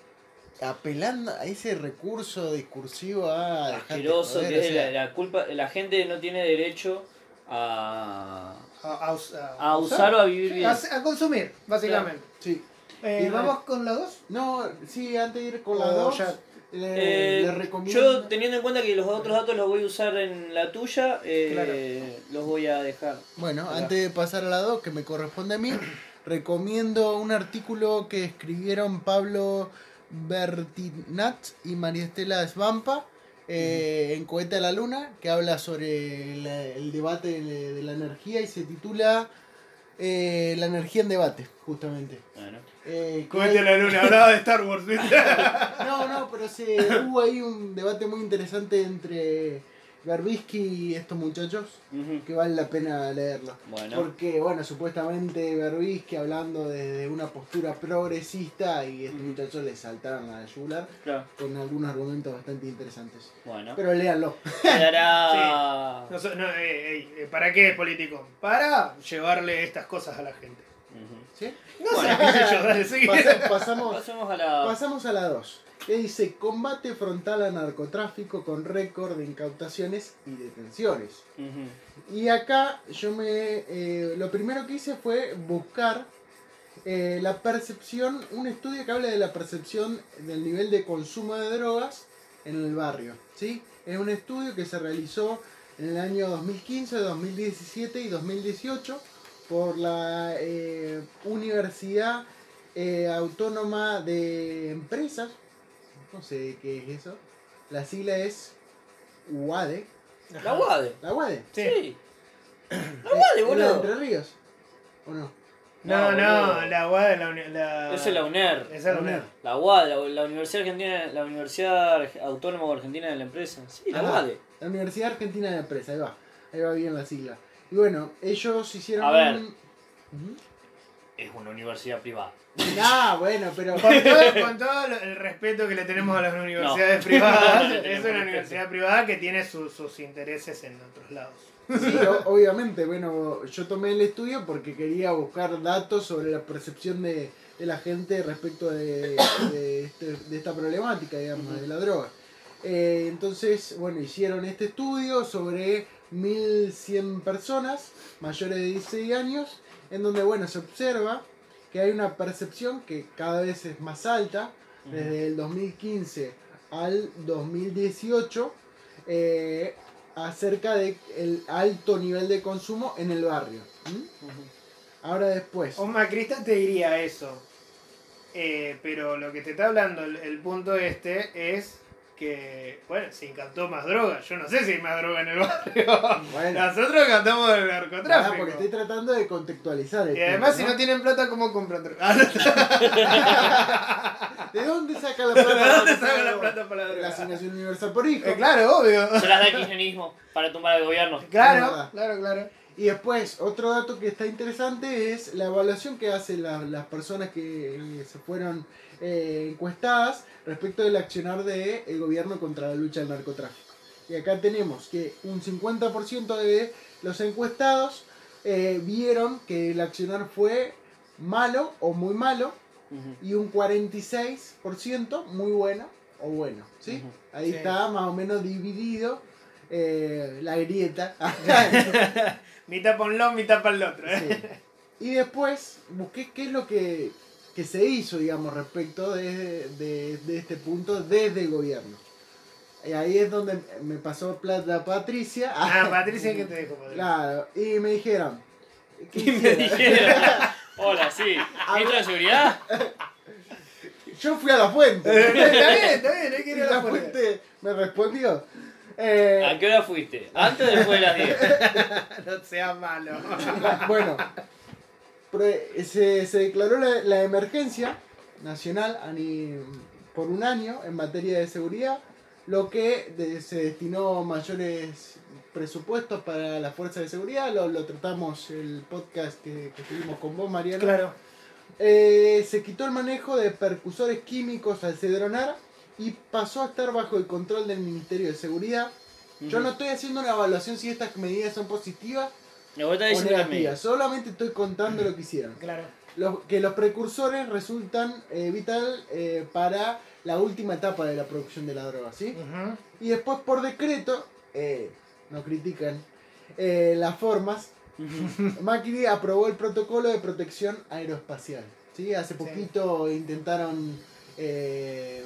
Speaker 3: Apelando a ese recurso discursivo a dejarte
Speaker 1: Asqueroso,
Speaker 3: joder,
Speaker 1: que
Speaker 3: o
Speaker 1: es
Speaker 3: sea,
Speaker 1: la, la culpa, la gente no tiene derecho a,
Speaker 2: A, a us- a-
Speaker 1: a usar o a vivir bien.
Speaker 2: a, a consumir, básicamente.
Speaker 3: Sí.
Speaker 2: Eh,
Speaker 3: Y
Speaker 2: ¿Vamos con la dos?
Speaker 3: No, sí, antes de ir con dos,
Speaker 2: ya-
Speaker 3: le,
Speaker 1: Eh,
Speaker 3: le recomiendo.
Speaker 1: yo teniendo en cuenta que los otros datos los voy a usar en la tuya, eh,
Speaker 2: Claro.
Speaker 1: los voy a dejar.
Speaker 3: Bueno,
Speaker 1: Acá.
Speaker 3: antes de pasar a la 2, que me corresponde a mí, *clears throat* recomiendo un artículo que escribieron Pablo Bertinat y María Estela Svampa eh, en Cohete a la Luna, que habla sobre el debate de, de la energía y se titula eh, La energía en debate, justamente. Eh,
Speaker 2: Cohete a la luna, hablaba de Star Wars, ¿viste? *laughs*
Speaker 3: No, no, pero se, hubo ahí un debate muy interesante entre Berbisky y estos muchachos que vale la pena leerlo.
Speaker 1: Bueno.
Speaker 3: Porque, bueno, supuestamente Berbisky hablando desde una postura progresista y estos muchachos le saltaron a la yugular
Speaker 1: Claro.
Speaker 3: con algunos argumentos bastante interesantes.
Speaker 1: Bueno.
Speaker 3: Pero léanlo. *laughs*
Speaker 2: No, no, eh, eh, ¿Para qué político? Para llevarle estas cosas a la gente.
Speaker 1: Ujú.
Speaker 3: ¿Sí?
Speaker 2: No sé, qué sé yo, dale.
Speaker 3: Pasa- pasamos,
Speaker 1: a la.
Speaker 3: pasamos a la 2. Que dice combate frontal a narcotráfico con récord de incautaciones y detenciones. Y acá yo me. eh, lo primero que hice fue buscar eh, la percepción, un estudio que habla de la percepción del nivel de consumo de drogas en el barrio. ¿sí? Es un estudio que se realizó en el año 2015, 2017 y 2018 por la eh, Universidad eh, Autónoma de Empresas. No sé qué es eso. La sigla es UADE.
Speaker 1: La UADE.
Speaker 3: La UADE.
Speaker 2: Sí.
Speaker 1: Sí. La UADE,
Speaker 3: ¿Es la de
Speaker 1: boludo.
Speaker 3: Entre Ríos? ¿O no?
Speaker 2: No,
Speaker 1: No,
Speaker 2: la UAD es la, la...
Speaker 1: Esa es la UNER.
Speaker 2: Esa es la
Speaker 3: La
Speaker 2: UNER.
Speaker 1: La UADE, la, la Universidad Argentina, la Universidad Autónoma Argentina de la Empresa. Sí, la
Speaker 3: Ajá.
Speaker 1: UADE.
Speaker 3: La Universidad Argentina de Empresa, ahí va. Ahí va bien la sigla. Y bueno, ellos hicieron
Speaker 1: A ver.
Speaker 3: un...
Speaker 1: Es una universidad privada.
Speaker 3: Ah, bueno, pero...
Speaker 2: Con todo, *laughs* con todo lo- el respeto que le tenemos a las universidades
Speaker 1: No.
Speaker 2: privadas,
Speaker 1: No *laughs*
Speaker 2: es una universidad privada que tiene su- sus intereses en otros lados.
Speaker 3: Sí, obviamente, bueno, yo tomé el estudio porque quería buscar datos sobre la percepción de, de la gente respecto de, de, este- de esta problemática, digamos, de la droga. Eh, entonces, bueno, hicieron este estudio sobre 1100 personas mayores de 16 años, en donde, bueno, se observa que hay una percepción que cada vez es más alta, desde el 2015 al 2018, eh, acerca de el alto nivel de consumo en el barrio. Ahora después.
Speaker 2: Un macrista te diría eso. Eh, pero lo que te está hablando el, el punto este es que, bueno, se incautó más droga. Yo no sé si hay más droga en el barrio. *laughs*
Speaker 3: Bueno,
Speaker 2: Nosotros cantamos del
Speaker 3: nada,
Speaker 2: narcotráfico.
Speaker 3: porque estoy tratando de contextualizar el
Speaker 2: Y además, si
Speaker 3: tema,
Speaker 2: no tienen plata, ¿cómo compran droga? *laughs* *laughs*
Speaker 3: ¿De dónde saca la plata?
Speaker 2: ¿De dónde saca la
Speaker 3: droga?
Speaker 2: plata para la
Speaker 3: De La
Speaker 2: droga?
Speaker 3: asignación universal por hijo.
Speaker 2: Eh, claro, obvio.
Speaker 1: Se las da el kirchnerismo para tumbar al gobierno.
Speaker 2: Claro, claro, claro.
Speaker 3: Y después, otro dato que está interesante es la evaluación que hacen la- las personas que eh, se fueron eh, encuestadas respecto del accionar del el gobierno contra la lucha del narcotráfico. Y acá tenemos que un 50% de los encuestados eh, vieron que el accionar fue malo o muy malo y un 46% muy bueno o bueno. ¿sí? Ahí
Speaker 2: Sí.
Speaker 3: está más o menos dividido eh, la grieta. *laughs* *laughs*
Speaker 2: Mitad para un lado, mitad para el otro. ¿eh?
Speaker 3: Sí. Y después busqué qué es lo que, que se hizo, digamos, respecto de, de- de este punto desde el gobierno. Y ahí es donde me pasó plata Patricia.
Speaker 2: Ah, Patricia, ¿qué te dijo, Patricia?
Speaker 3: Claro, y me dijeron. ¿qué
Speaker 1: Y me dijeron, *laughs* hola, sí, ministro de seguridad.
Speaker 3: Yo fui a la fuente.
Speaker 2: está bien, está bien, hay que ir a
Speaker 3: la
Speaker 2: la fuente.
Speaker 3: fuente me respondió. Eh,
Speaker 1: ¿A qué hora fuiste? ¿Antes o después de las 10? *laughs*
Speaker 2: No sea malo.
Speaker 3: bueno, se, se declaró la, la emergencia nacional por un año en materia de seguridad, lo que de- se destinó mayores presupuestos para las fuerzas de seguridad, lo, lo tratamos el podcast que, que tuvimos con vos, Mariano.
Speaker 2: Claro.
Speaker 3: Eh, se quitó el manejo de percusores químicos al cedronar y pasó a estar bajo el control del Ministerio de Seguridad. Yo no estoy haciendo una evaluación si estas medidas son positivas
Speaker 1: Me voy a estar
Speaker 3: o
Speaker 1: diciendo las
Speaker 3: negativas,
Speaker 1: medias.
Speaker 3: solamente estoy contando lo que hicieron.
Speaker 2: Claro.
Speaker 3: los, que los precursores resultan eh, vital eh, para la última etapa de la producción de la droga, ¿sí? Y después por decreto, eh, no critican eh, las formas, *laughs* Macri aprobó el protocolo de protección aeroespacial. ¿sí? Hace poquito intentaron eh,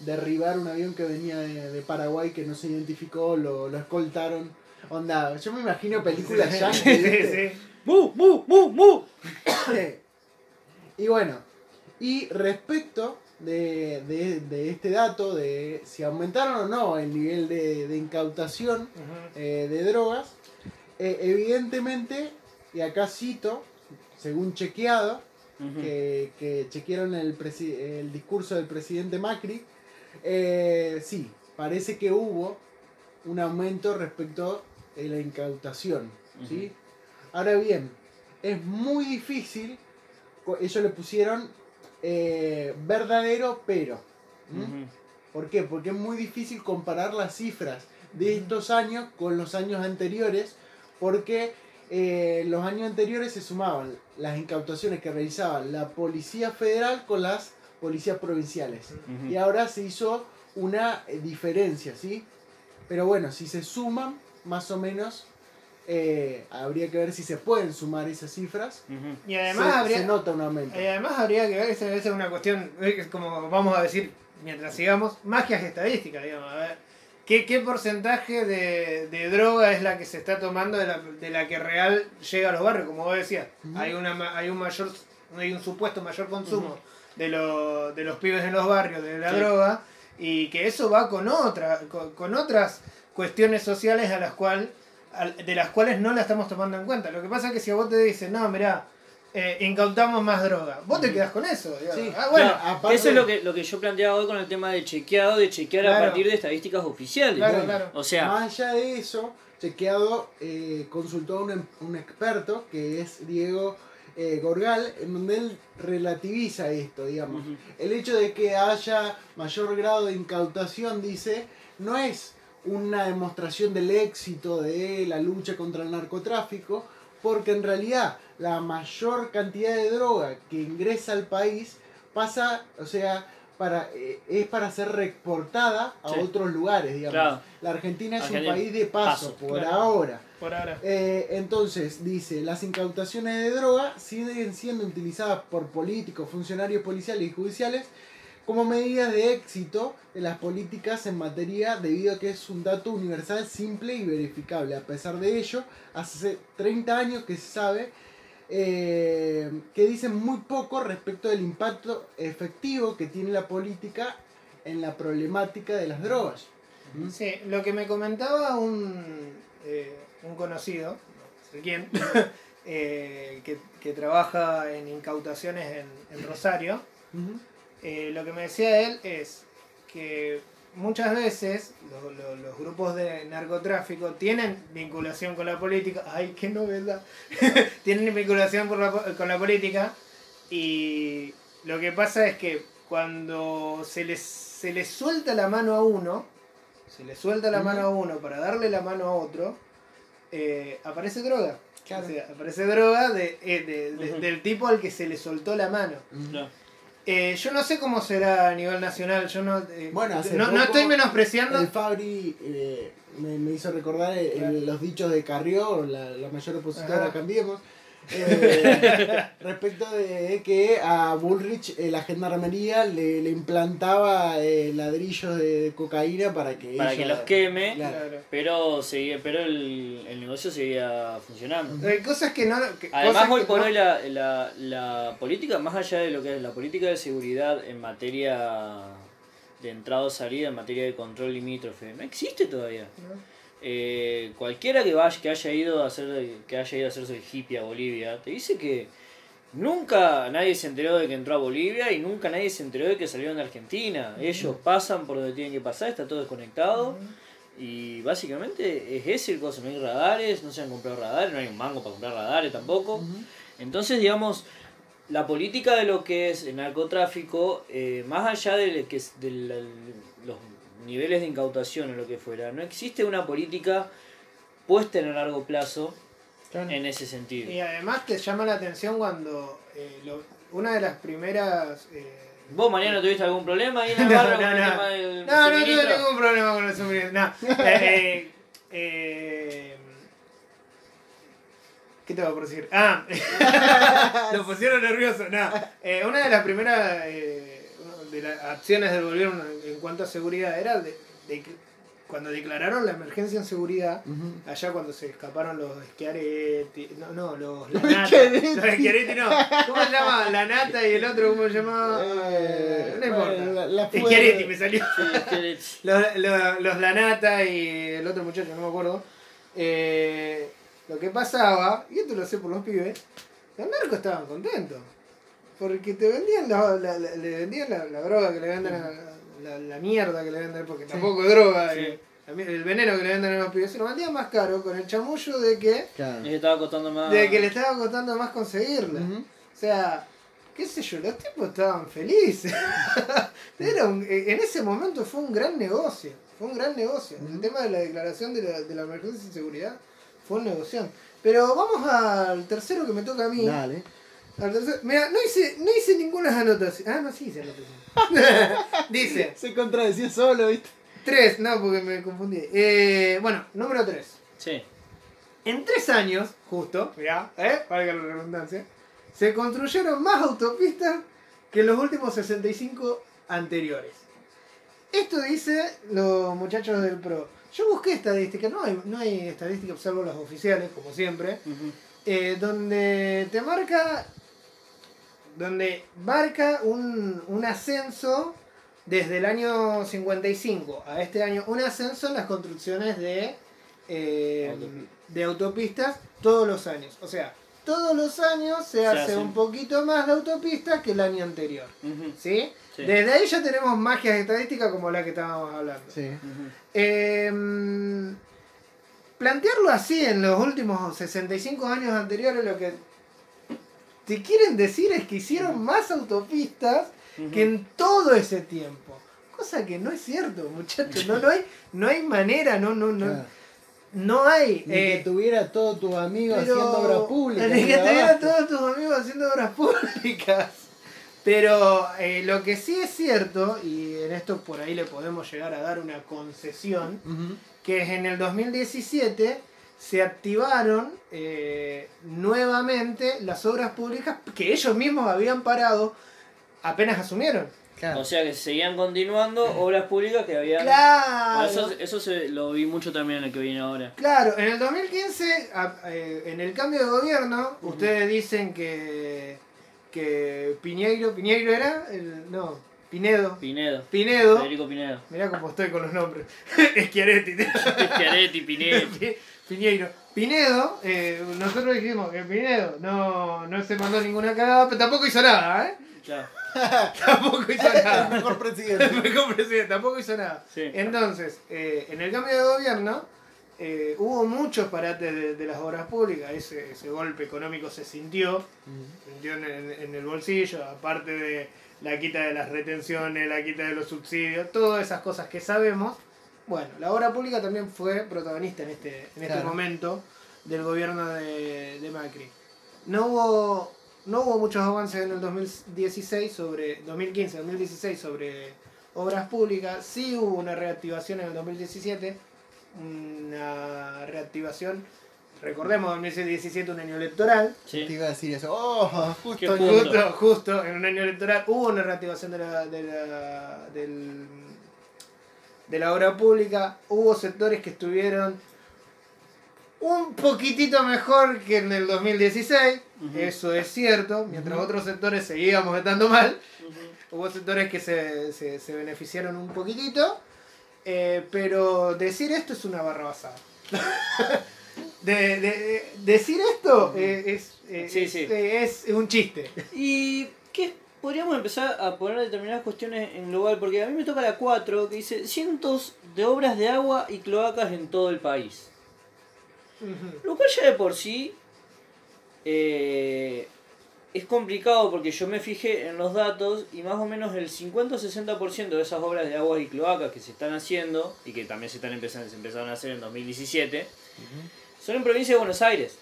Speaker 3: derribar un avión que venía de, de Paraguay que no se identificó, lo, lo escoltaron. Onda, yo me imagino películas yankees,
Speaker 2: sí, sí.
Speaker 1: ¡Mu, mu, mu, mu! *coughs*
Speaker 3: y bueno, y respecto de, de- de este dato, de si aumentaron o no el nivel de, de incautación eh, de drogas, eh, evidentemente, y acá cito, según chequeado, que, que chequearon el discurso del presidente Macri, eh, sí, parece que hubo un aumento respecto de la incautación. ¿sí? Ahora bien, es muy difícil, ellos le pusieron eh, verdadero pero. ¿Por qué? Porque es muy difícil comparar las cifras de estos años con los años anteriores, porque eh, los años anteriores se sumaban las incautaciones que realizaba la Policía Federal con las policías provinciales. Y ahora se hizo una eh, diferencia, ¿sí? Pero bueno, si se suman, más o menos, eh, habría que ver si se pueden sumar esas cifras.
Speaker 2: Y además
Speaker 3: se,
Speaker 2: habría,
Speaker 3: se nota un aumento.
Speaker 2: y además habría que ver, esa esa es una cuestión, es como vamos a decir mientras sigamos, magias estadísticas, digamos, a ver. ¿Qué, qué porcentaje de, de droga es la que se está tomando de la, de la que real llega a los barrios? Como vos decías, hay, una, ma- hay un mayor hay un supuesto mayor consumo de, lo- de los pibes en los barrios de la
Speaker 1: Sí.
Speaker 2: droga y que eso va con, otra, con, con otras cuestiones sociales a las cual, al- de las cuales no la estamos tomando en cuenta. Lo que pasa es que si a vos te dicen, no, mirá, eh, incautamos más droga, vos te quedás con eso. digamos.
Speaker 3: Sí.
Speaker 2: Ah, bueno,
Speaker 1: Claro,
Speaker 3: aparte-
Speaker 1: eso es lo que, lo que yo planteaba hoy con el tema de chequeado, de chequear a partir de estadísticas oficiales.
Speaker 2: Claro,
Speaker 3: Bueno,
Speaker 2: claro.
Speaker 1: O sea,
Speaker 3: Más allá de eso, Chequeado eh, consultó a un, em- un experto que es Diego eh, Gorgal, en donde él relativiza esto, digamos. El hecho de que haya mayor grado de incautación, dice, no es una demostración del éxito de la lucha contra el narcotráfico, porque en realidad la mayor cantidad de droga que ingresa al país pasa, o sea, para, eh, es para ser reexportada a
Speaker 1: Sí.
Speaker 3: otros lugares, digamos.
Speaker 1: Claro.
Speaker 3: La Argentina es
Speaker 1: Argentina,
Speaker 3: un país de paso,
Speaker 1: paso,
Speaker 3: por
Speaker 2: claro.
Speaker 3: ahora.
Speaker 2: por ahora.
Speaker 3: Eh, entonces, dice, las incautaciones de droga siguen siendo utilizadas por políticos, funcionarios policiales y judiciales como medidas de éxito de las políticas en materia debido a que es un dato universal, simple y verificable. A pesar de ello, hace 30 años que se sabe eh, que dicen muy poco respecto del impacto efectivo que tiene la política en la problemática de las drogas. ¿Mm?
Speaker 2: Sí, lo que me comentaba un, eh, un conocido, no sé quién, *laughs* eh, que, que trabaja en incautaciones en, en Rosario. Eh, lo que me decía él es que muchas veces lo- lo- los grupos de narcotráfico tienen vinculación con la política, ay, qué novedad, *laughs* tienen vinculación por la con la política y lo que pasa es que cuando se les, se les suelta la mano a uno, se le suelta la mano a uno para darle la mano a otro, eh, aparece droga.
Speaker 3: Claro.
Speaker 2: O sea, aparece droga de, eh, de- del tipo al que se le soltó la mano.
Speaker 3: Ujú.
Speaker 1: Claro.
Speaker 2: Eh, yo no sé cómo será a nivel nacional, yo no, eh,
Speaker 3: Bueno,
Speaker 2: no, estoy menospreciando.
Speaker 3: El Fabri eh, me, me hizo recordar el-
Speaker 2: Claro.
Speaker 3: los dichos de Carrió, la, la mayor opositora,
Speaker 2: Ajá.
Speaker 3: cambiemos. Eh, *laughs* respecto de que a Bullrich eh, la gendarmería le, le implantaba eh, ladrillos de cocaína para que
Speaker 1: para
Speaker 3: ella-
Speaker 1: que los queme,
Speaker 3: Claro.
Speaker 1: Pero seguía, pero el, el negocio seguía funcionando.
Speaker 2: Hay cosas que no. que-
Speaker 1: Además,
Speaker 2: cosas
Speaker 1: hoy por
Speaker 2: no-
Speaker 1: hoy la, la, la política, más allá de lo que es la política de seguridad en materia de entrada o salida, en materia de control limítrofe, no existe todavía.
Speaker 2: ¿no?
Speaker 1: Eh, cualquiera que vaya, que haya ido a hacer, que haya ido a hacerse hippie a Bolivia, te dice que nunca nadie se enteró de que entró a Bolivia y nunca nadie se enteró de que salieron de Argentina. Ellos pasan por donde tienen que pasar, está todo desconectado. Y básicamente es ese el coso, no hay radares, no se han comprado radares, no hay un mango para comprar radares tampoco. Entonces, digamos, la política de lo que es el narcotráfico, eh, más allá de, que, es- de la- niveles de incautación o lo que fuera, no existe una política puesta en el largo plazo
Speaker 3: Claro.
Speaker 1: en ese sentido.
Speaker 2: Y además te llama la atención cuando eh, lo- una de las primeras... eh,
Speaker 1: ¿Vos, Mariano, tuviste algún problema ahí en *laughs* la
Speaker 2: No,
Speaker 1: barra
Speaker 2: no,
Speaker 1: con el
Speaker 2: no.
Speaker 1: tema del
Speaker 2: No, no tuve ningún problema con el suministro. No. *laughs* Eh, eh, ¿Qué te voy a decir? Ah, *laughs* lo pusieron nervioso. No. Eh, una de las primeras eh, de las acciones del gobierno en cuanto a seguridad era de, de cuando declararon la emergencia en seguridad, allá cuando se escaparon los Schiaretti, no, no, los *laughs* Lanata,
Speaker 3: Schiaretti.
Speaker 2: los Schiaretti no, ¿cómo se llama? La Nata y el otro, ¿cómo se llama?
Speaker 3: Eh,
Speaker 2: no importa.
Speaker 3: bueno, la- la fue-
Speaker 2: me salió.
Speaker 1: Sí, *laughs*
Speaker 2: Los, los, los Lanata y el otro muchacho, no me acuerdo. Eh, lo que pasaba, y esto lo sé por los pibes, los narcos estaban contentos. Porque te vendían la, la- la- le vendían la, la droga que le venden a la, la mierda que le venden, porque tampoco es droga,
Speaker 1: Sí.
Speaker 2: y la mi- el veneno que le venden a los pibes, se lo vendían más caro con el chamullo de que,
Speaker 3: Claro.
Speaker 1: Les estaba costando más.
Speaker 2: de que le estaba costando más conseguirla. O sea, qué sé yo, los tipos estaban felices. *laughs* Era un- eh, en ese momento fue un gran negocio. Fue un gran negocio. El tema de la declaración de la, de la emergencia de seguridad fue un negocio. Pero vamos al tercero que me toca a mí.
Speaker 3: Dale.
Speaker 2: Mira, no hice, no hice ninguna anotación. Ah, no, sí hice anotación. *laughs* Dice,
Speaker 3: Se contradecía solo, ¿viste?
Speaker 2: tres, no, porque me confundí. Eh, bueno, número tres.
Speaker 1: Sí.
Speaker 2: En tres años, justo, mirá, ¿eh? Valga la redundancia, se construyeron más autopistas que en los últimos 65 anteriores. Esto dice los muchachos del PRO. Yo busqué estadísticas, no hay, no hay estadísticas salvo las oficiales, como siempre, eh, donde te marca, donde marca un, un ascenso desde el año 55 a este año, un ascenso en las construcciones de, eh,
Speaker 1: Autopistas.
Speaker 2: de autopistas todos los años. O sea, todos los años se, hace
Speaker 1: hacen.
Speaker 2: un poquito más de autopistas que el año anterior. ¿Sí?
Speaker 1: Sí.
Speaker 2: Desde ahí ya tenemos magias estadísticas como la que estábamos hablando.
Speaker 3: Sí.
Speaker 2: Eh, plantearlo así en los últimos 65 años anteriores lo que te quieren decir es que hicieron más autopistas que en todo ese tiempo. Cosa que no es cierto, muchachos. No, no, hay, no hay manera, no, no, no,
Speaker 3: Claro.
Speaker 2: no hay.
Speaker 3: Ni
Speaker 2: eh,
Speaker 3: que tuviera todos tus amigos
Speaker 2: pero-
Speaker 3: haciendo obras públicas.
Speaker 2: Ni que
Speaker 3: más.
Speaker 2: todos tus amigos haciendo obras públicas. Pero eh, lo que sí es cierto, y en esto por ahí le podemos llegar a dar una concesión, que es en el 2017 se activaron eh, nuevamente las obras públicas que ellos mismos habían parado apenas asumieron.
Speaker 3: Claro.
Speaker 1: O sea que se seguían continuando obras públicas que habían.
Speaker 2: Claro.
Speaker 1: Eso, eso se, lo vi mucho también en el que viene ahora.
Speaker 2: Claro, en el 2015, a- eh, en el cambio de gobierno, ustedes dicen que, que Piñeiro, ¿Piñeiro era? El- no, Pinedo.
Speaker 1: Pinedo.
Speaker 2: Pinedo.
Speaker 1: Federico Pinedo.
Speaker 2: Mirá cómo estoy con los nombres. *laughs* Schiaretti. *laughs*
Speaker 1: Schiaretti, Pinedo. *laughs*
Speaker 2: Piñeiro. Pinedo, eh, nosotros dijimos que Pinedo no, no se mandó ninguna cagada, pero tampoco hizo nada, ¿eh?
Speaker 1: Ya. *laughs*
Speaker 2: Tampoco hizo
Speaker 3: El
Speaker 2: nada.
Speaker 3: mejor presidente.
Speaker 2: El mejor presidente, tampoco hizo nada.
Speaker 1: Sí.
Speaker 2: Entonces, eh, en el cambio de gobierno, eh, hubo muchos parates de, de las obras públicas, ese, ese golpe económico se sintió, se sintió en, en- en el bolsillo, aparte de la quita de las retenciones, la quita de los subsidios, todas esas cosas que sabemos. Bueno, la obra pública también fue protagonista en este, en este
Speaker 3: Claro.
Speaker 2: momento del gobierno de, de Macri. No hubo, no hubo muchos avances en el 2016 sobre 2015, 2016 sobre obras públicas. Sí hubo una reactivación en el 2017, una reactivación, recordemos 2017 un año electoral.
Speaker 3: Te
Speaker 1: Sí.
Speaker 3: iba a decir eso. Oh,
Speaker 1: Qué
Speaker 3: justo.
Speaker 2: Justo, justo, en un año electoral hubo una reactivación de la, de la, del- de la obra pública, hubo sectores que estuvieron un poquitito mejor que en el 2016,
Speaker 1: Ujú.
Speaker 2: eso es cierto, mientras otros sectores seguíamos estando mal, hubo sectores que se, se, se beneficiaron un poquitito, eh, pero decir esto es una barra basada. De, *laughs* de- de- decir esto eh, es, eh,
Speaker 1: Sí,
Speaker 2: es, es un chiste.
Speaker 1: ¿Y qué? Podríamos empezar a poner determinadas cuestiones en global, porque a mí me toca la 4, que dice cientos de obras de agua y cloacas en todo el país. Lo cual ya de por sí eh, es complicado porque yo me fijé en los datos y más o menos el 50 o 60% de esas obras de agua y cloacas que se están haciendo y que también se están empezando, se empezaron a hacer en 2017 son en provincia de Buenos Aires.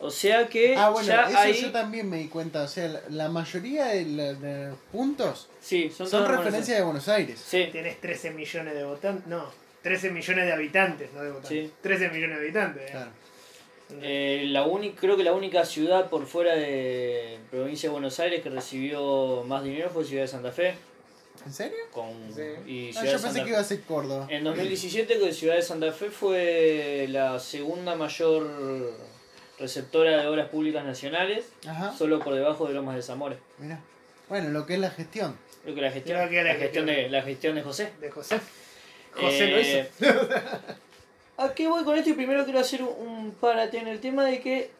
Speaker 1: O sea que
Speaker 3: Ah, bueno,
Speaker 1: ya
Speaker 3: eso
Speaker 1: ahí...
Speaker 3: yo también me di cuenta. O sea, la, la mayoría de, la- de los puntos
Speaker 1: Sí, son,
Speaker 3: son,
Speaker 1: todos en Buenos
Speaker 3: referencia de Buenos Aires.
Speaker 1: Sí,
Speaker 2: Tenés 13 millones de votantes. No, 13 millones de habitantes, no de votantes.
Speaker 1: Sí.
Speaker 2: 13 millones de habitantes. eh.
Speaker 3: Claro.
Speaker 1: Eh, la única, creo que la única ciudad por fuera de provincia de Buenos Aires que recibió más dinero fue Ciudad de Santa Fe.
Speaker 3: ¿En serio?
Speaker 1: Con,
Speaker 2: Sí.
Speaker 1: y
Speaker 3: Ah, yo pensé
Speaker 1: Santa
Speaker 3: que
Speaker 1: Fe.
Speaker 3: iba a ser Córdoba.
Speaker 1: En 2017 que Ciudad de Santa Fe fue la segunda mayor receptora de obras públicas nacionales,
Speaker 3: Ajá,
Speaker 1: solo por debajo de Lomas de Zamora.
Speaker 3: mira. Bueno, lo que es la gestión.
Speaker 1: Creo que la gestión,
Speaker 2: que la
Speaker 1: la gestión
Speaker 2: gestión.
Speaker 1: de, la gestión de José.
Speaker 2: De José. José lo
Speaker 1: Eh,
Speaker 2: hizo. *laughs*
Speaker 1: ¿A qué voy con esto? Y primero quiero hacer un, parate en el tema de que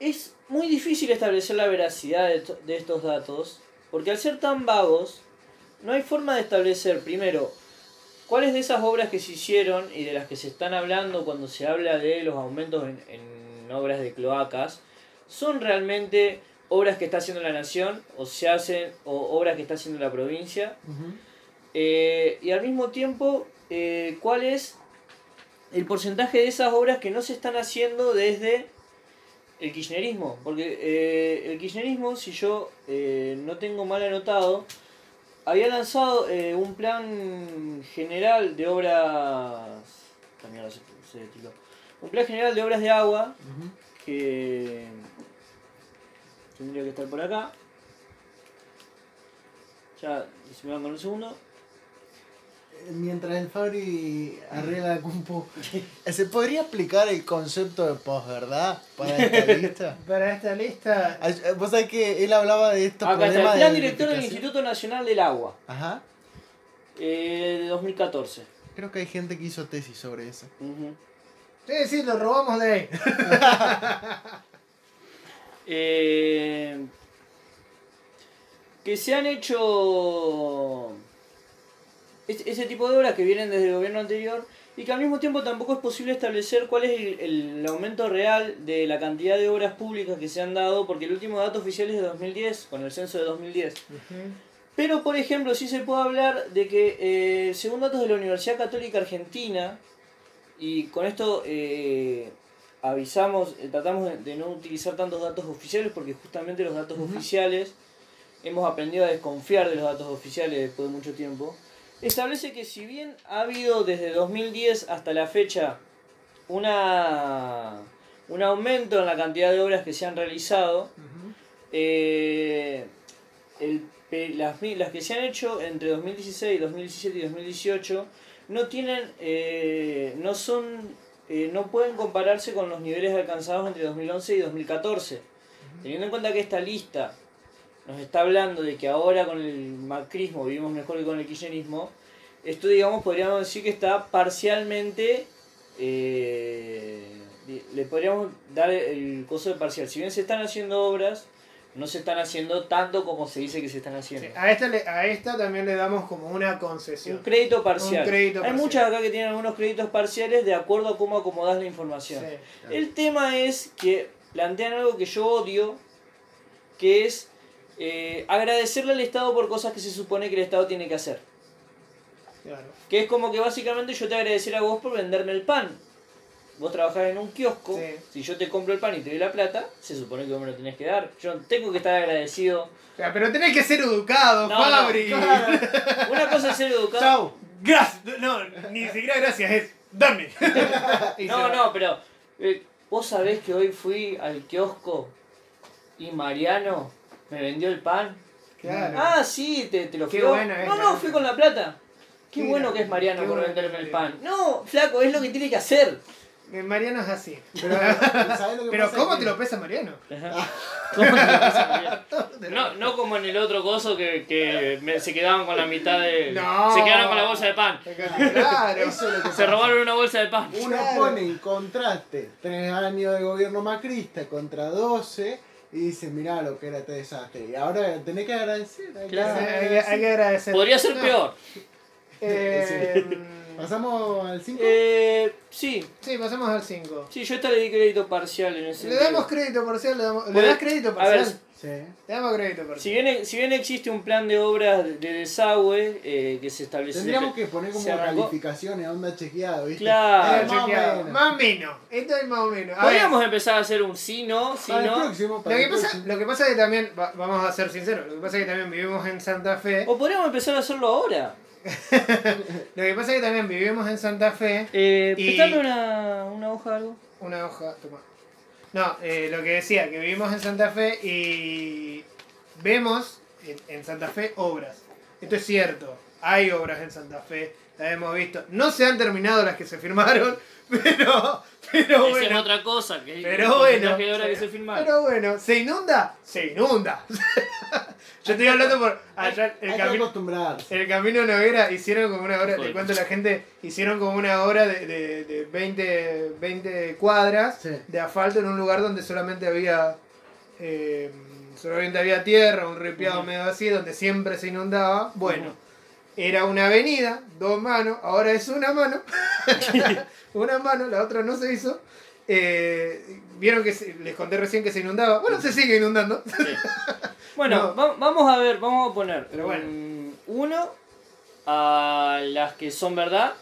Speaker 1: es muy difícil establecer la veracidad de, to- de estos datos, porque al ser tan vagos, no hay forma de establecer, primero, cuáles de esas obras que se hicieron y de las que se están hablando cuando se habla de los aumentos en, en obras de cloacas, son realmente obras que está haciendo la nación o se hacen o obras que está haciendo la provincia eh, y al mismo tiempo, eh, ¿cuál es el porcentaje de esas obras que no se están haciendo desde el kirchnerismo? Porque eh, el kirchnerismo, si yo no tengo mal anotado, había lanzado un plan general de obras... También se, se. Un plan general de obras de agua que tendría que estar por acá. Ya, si me dan con un segundo.
Speaker 3: Eh, Mientras el Fabri *laughs* arregla la compu, *laughs* ¿se podría explicar el concepto de posverdad para *laughs* esta lista?
Speaker 2: Para esta lista.
Speaker 3: Eh, Vos sabés que él hablaba de estos
Speaker 1: Acá está el plan
Speaker 3: de
Speaker 1: director del. Instituto Nacional del Agua,
Speaker 3: Ajá.
Speaker 1: eh, de 2014.
Speaker 3: Creo que hay gente que hizo tesis sobre eso.
Speaker 1: Ujú.
Speaker 2: Sí, sí, lo robamos de ahí. *laughs*
Speaker 1: Eh, que se han hecho es- ese tipo de obras que vienen desde el gobierno anterior y que al mismo tiempo tampoco es posible establecer cuál es el, el aumento real de la cantidad de obras públicas que se han dado, porque el último dato oficial es de 2010, con el censo de 2010. Pero, por ejemplo, sí se puede hablar de que, eh, según datos de la Universidad Católica Argentina, y con esto eh, avisamos, eh, tratamos de, no utilizar tantos datos oficiales, porque justamente los datos oficiales, hemos aprendido a desconfiar de los datos oficiales después de mucho tiempo, establece que si bien ha habido desde 2010 hasta la fecha una, un aumento en la cantidad de obras que se han realizado, eh, el las, las que se han hecho entre 2016, 2017 y 2018 no tienen, eh, no son, eh, no pueden compararse con los niveles alcanzados entre 2011 y 2014. Teniendo en cuenta que esta lista nos está hablando de que ahora con el macrismo vivimos mejor que con el kirchnerismo, esto digamos podríamos decir que está parcialmente, eh, le podríamos dar el coso de parcial. Si bien se están haciendo obras, no se están haciendo tanto como se dice que se están haciendo.
Speaker 2: Sí, a, esta le- a esta también le damos como una concesión.
Speaker 1: Un crédito parcial.
Speaker 2: Un crédito
Speaker 1: Hay
Speaker 2: parcial.
Speaker 1: muchas acá que tienen algunos créditos parciales de acuerdo a cómo acomodás la información.
Speaker 2: Sí.
Speaker 1: El tema es que plantean algo que yo odio, que es eh, agradecerle al Estado por cosas que se supone que el Estado tiene que hacer.
Speaker 2: Claro.
Speaker 1: Que es como que básicamente yo te agradeciera a vos por venderme el pan. Vos trabajás en un kiosco,
Speaker 2: Sí.
Speaker 1: si yo te compro el pan y te doy la plata, se supone que vos me lo tenés que dar. Yo tengo que estar agradecido.
Speaker 2: O sea, pero tenés que ser educado,
Speaker 1: No,
Speaker 2: Fabri.
Speaker 1: no, *laughs* Una cosa es ser educado.
Speaker 2: Chau. Gracias. No, ni siquiera gracias, es dame. *laughs* *laughs*
Speaker 1: No, no, pero eh, vos sabés que hoy fui al kiosco y Mariano me vendió el pan.
Speaker 2: Claro.
Speaker 1: Ah, sí, te, te lo fui. no, no, fui con la plata. Qué
Speaker 2: Qué
Speaker 1: bueno que es Mariano por venderme el pan. No, flaco, es lo que tiene que hacer.
Speaker 2: Eh, Mariano es así. Pero,
Speaker 3: ¿Sabés lo que *laughs*
Speaker 2: pero
Speaker 3: pasa? *laughs*
Speaker 2: ¿cómo te lo pesa Mariano? *laughs*
Speaker 1: ¿Cómo te lo pasa, Mariano? No, no como en el otro coso que, que me- se quedaban con la mitad de.
Speaker 2: No.
Speaker 1: Se quedaron con la bolsa de pan.
Speaker 2: Claro.
Speaker 3: Eso es lo que
Speaker 1: Se
Speaker 3: pasa.
Speaker 1: robaron una bolsa de pan.
Speaker 3: Uno
Speaker 2: Claro.
Speaker 3: pone en contraste tres años de gobierno macrista contra 12 y dice, mirá lo que era este desastre. Y ahora tenés que agradecer. hay que
Speaker 1: Claro.
Speaker 2: Que,
Speaker 3: agradecer.
Speaker 2: hay que agradecer.
Speaker 1: Podría ser
Speaker 2: No,
Speaker 1: peor.
Speaker 2: eh,
Speaker 3: ¿Pasamos al 5?
Speaker 1: Eh, sí,
Speaker 2: Sí, pasamos al 5.
Speaker 1: sí, yo esta le di crédito parcial en ese
Speaker 2: Le damos crédito parcial, le, damos, ¿le das crédito
Speaker 1: a
Speaker 2: parcial.
Speaker 1: ver,
Speaker 3: sí.
Speaker 2: Le damos crédito parcial.
Speaker 1: Si bien, si bien existe un plan de obras de de desagüe eh, que se establece.
Speaker 3: Tendríamos que poner como calificaciones, onda chequeado, ¿viste?
Speaker 1: Claro.
Speaker 3: Eh, más o
Speaker 2: chequeado.
Speaker 3: menos.
Speaker 2: Más o menos. Esto es más o menos. A ver,
Speaker 1: Podríamos empezar a hacer un sí, no, sí,
Speaker 3: Para el
Speaker 1: no.
Speaker 2: lo que, pasa, lo que pasa es que también, va- vamos a ser sinceros, lo que pasa es que también vivimos en Santa Fe.
Speaker 1: O podríamos empezar a hacerlo ahora. *laughs*
Speaker 2: Lo que pasa es que también vivimos en Santa Fe.
Speaker 1: Eh,
Speaker 2: Y-
Speaker 1: una, una hoja algo.
Speaker 2: Una hoja, toma. No, eh, lo que decía, que vivimos en Santa Fe y vemos en, en Santa Fe obras. Esto es cierto, hay obras en Santa Fe, las hemos visto. No se han terminado las que se firmaron, *laughs* pero, pero
Speaker 1: Esa es
Speaker 2: bueno.
Speaker 1: otra cosa. Que
Speaker 2: Pero
Speaker 1: el
Speaker 2: bueno,
Speaker 1: que se.
Speaker 2: Pero bueno, ¿se inunda? Se inunda. *laughs* Yo estoy hablando por allá el
Speaker 3: Hay que
Speaker 2: camino. El Camino Noguera hicieron como una
Speaker 1: Joder.
Speaker 2: te cuento a la gente, hicieron como una obra de, de, de 20, 20 cuadras
Speaker 3: Sí.
Speaker 2: de asfalto en un lugar donde solamente había eh, solamente había tierra, un ripiado medio así, donde siempre se inundaba. Bueno. Era una avenida, dos manos, ahora es una mano, *laughs* una mano, la otra no se hizo. Eh, Vieron que se- les conté recién que se inundaba. Bueno, se sigue inundando.
Speaker 1: Sí. Bueno, *laughs*
Speaker 2: No.
Speaker 1: va- vamos a ver, vamos a poner
Speaker 2: Pero bueno.
Speaker 1: un 1 a las que son verdad,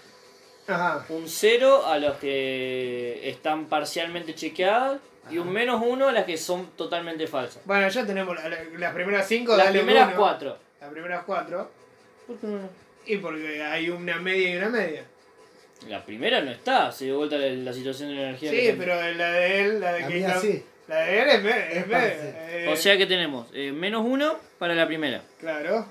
Speaker 2: Ajá.
Speaker 1: un 0 a los que están parcialmente chequeadas y un menos 1 a las que son totalmente falsas.
Speaker 2: Bueno, ya tenemos la- la- las primeras cinco.
Speaker 1: Las
Speaker 2: dale un
Speaker 1: primeras
Speaker 2: uno.
Speaker 1: 4.
Speaker 2: Las primeras cuatro.
Speaker 1: ¿Por qué no?
Speaker 2: Y porque hay una media y una media.
Speaker 1: La primera no está, se dio vuelta la, la situación de la energía.
Speaker 2: Sí, pero la de él, la de
Speaker 3: La
Speaker 2: que
Speaker 3: mía
Speaker 2: está-
Speaker 3: sí.
Speaker 2: La de él es, me- es eh,
Speaker 1: O sea que tenemos eh, menos 1 para la primera.
Speaker 2: Claro.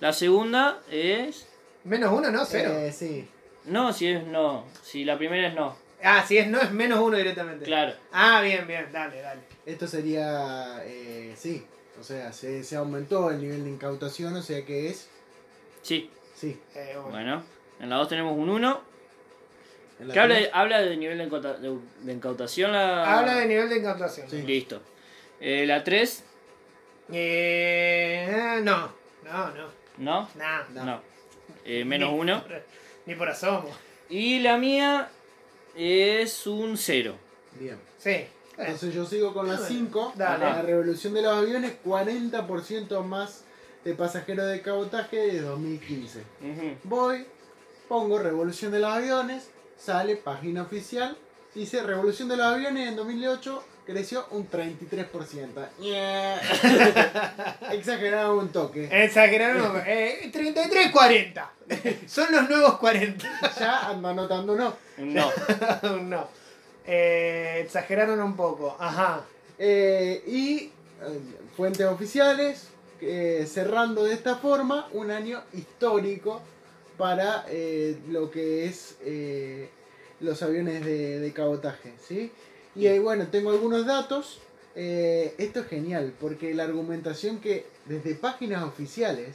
Speaker 1: La segunda es...
Speaker 2: Menos uno, no, cero.
Speaker 3: Eh, sí.
Speaker 1: No, si es no. Si la primera es no.
Speaker 2: Ah, si es no, es menos uno directamente.
Speaker 1: Claro.
Speaker 2: Ah, bien, bien, dale, dale.
Speaker 3: Esto sería, eh, sí. O sea, se, se aumentó el nivel de incautación, o sea que es,
Speaker 1: Sí.
Speaker 3: sí.
Speaker 2: Eh, bueno.
Speaker 1: Bueno. En la 2 tenemos un 1.
Speaker 3: En la
Speaker 1: ¿Qué habla de, habla de nivel de, incauta- de- de incautación? La...
Speaker 2: Habla de nivel de incautación.
Speaker 3: Sí.
Speaker 1: Listo. Eh, la 3,
Speaker 2: Eh, no, no, no.
Speaker 1: ¿no?
Speaker 2: Nah.
Speaker 3: No.
Speaker 1: No. Eh, menos
Speaker 2: Ni
Speaker 1: 1.
Speaker 2: por- Ni por asomo.
Speaker 1: Y la mía es un 0.
Speaker 3: Bien.
Speaker 2: Sí.
Speaker 3: Entonces yo sigo con la
Speaker 2: Bueno,
Speaker 3: 5.
Speaker 2: dale.
Speaker 3: La revolución de los aviones, 40% más de pasajeros de cabotaje de 2015.
Speaker 1: Ujú.
Speaker 3: Voy, pongo revolución de los aviones, sale página oficial, dice revolución de los aviones en 2008 creció un 33%. *laughs* Exagerado un toque.
Speaker 2: Exageraron. *laughs* Eh, 33, 40. Son los nuevos 40.
Speaker 3: Ya ando anotando no.
Speaker 1: No. *laughs*
Speaker 2: no. Eh, exageraron un poco. Ajá.
Speaker 3: Eh, y eh, fuentes oficiales, eh, cerrando de esta forma un año histórico para eh, lo que es eh, los aviones de, de cabotaje. ¿sí? Y ahí, bueno, tengo algunos datos. Esto es genial, porque la argumentación que desde páginas oficiales,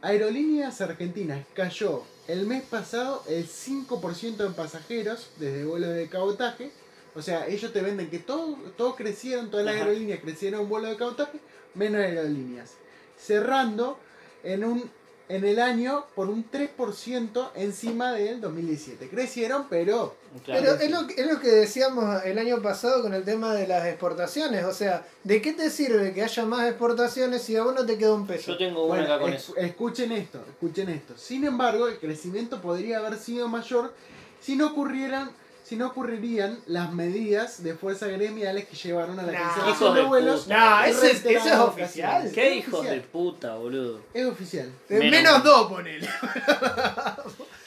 Speaker 3: Aerolíneas Argentinas cayó el mes pasado el 5% en pasajeros desde vuelos de cabotaje. O sea, ellos te venden que todos todo crecieron, todas las
Speaker 1: Ajá.
Speaker 3: aerolíneas crecieron en vuelo de cabotaje, menos aerolíneas. Cerrando en un en el año por un 3% encima del 2017. Crecieron, pero
Speaker 1: Claro.
Speaker 2: Pero es lo, que- es lo que decíamos el año pasado con el tema de las exportaciones. O sea, ¿de qué te sirve que haya más exportaciones si a vos no te queda un peso?
Speaker 1: Yo tengo una
Speaker 3: Bueno,
Speaker 1: acá con
Speaker 3: es-
Speaker 1: eso.
Speaker 3: escuchen esto, escuchen esto. Sin embargo, el crecimiento podría haber sido mayor si no ocurrieran, si no ocurrirían las medidas de fuerzas gremiales que llevaron a la
Speaker 2: Nah.
Speaker 3: cancelación de vuelos. en
Speaker 2: eso es, eso es oficial.
Speaker 1: ¿Qué
Speaker 3: Es
Speaker 1: hijos de puta, boludo?
Speaker 3: Es oficial.
Speaker 1: Menos
Speaker 2: Menos, dos, ponele. *laughs*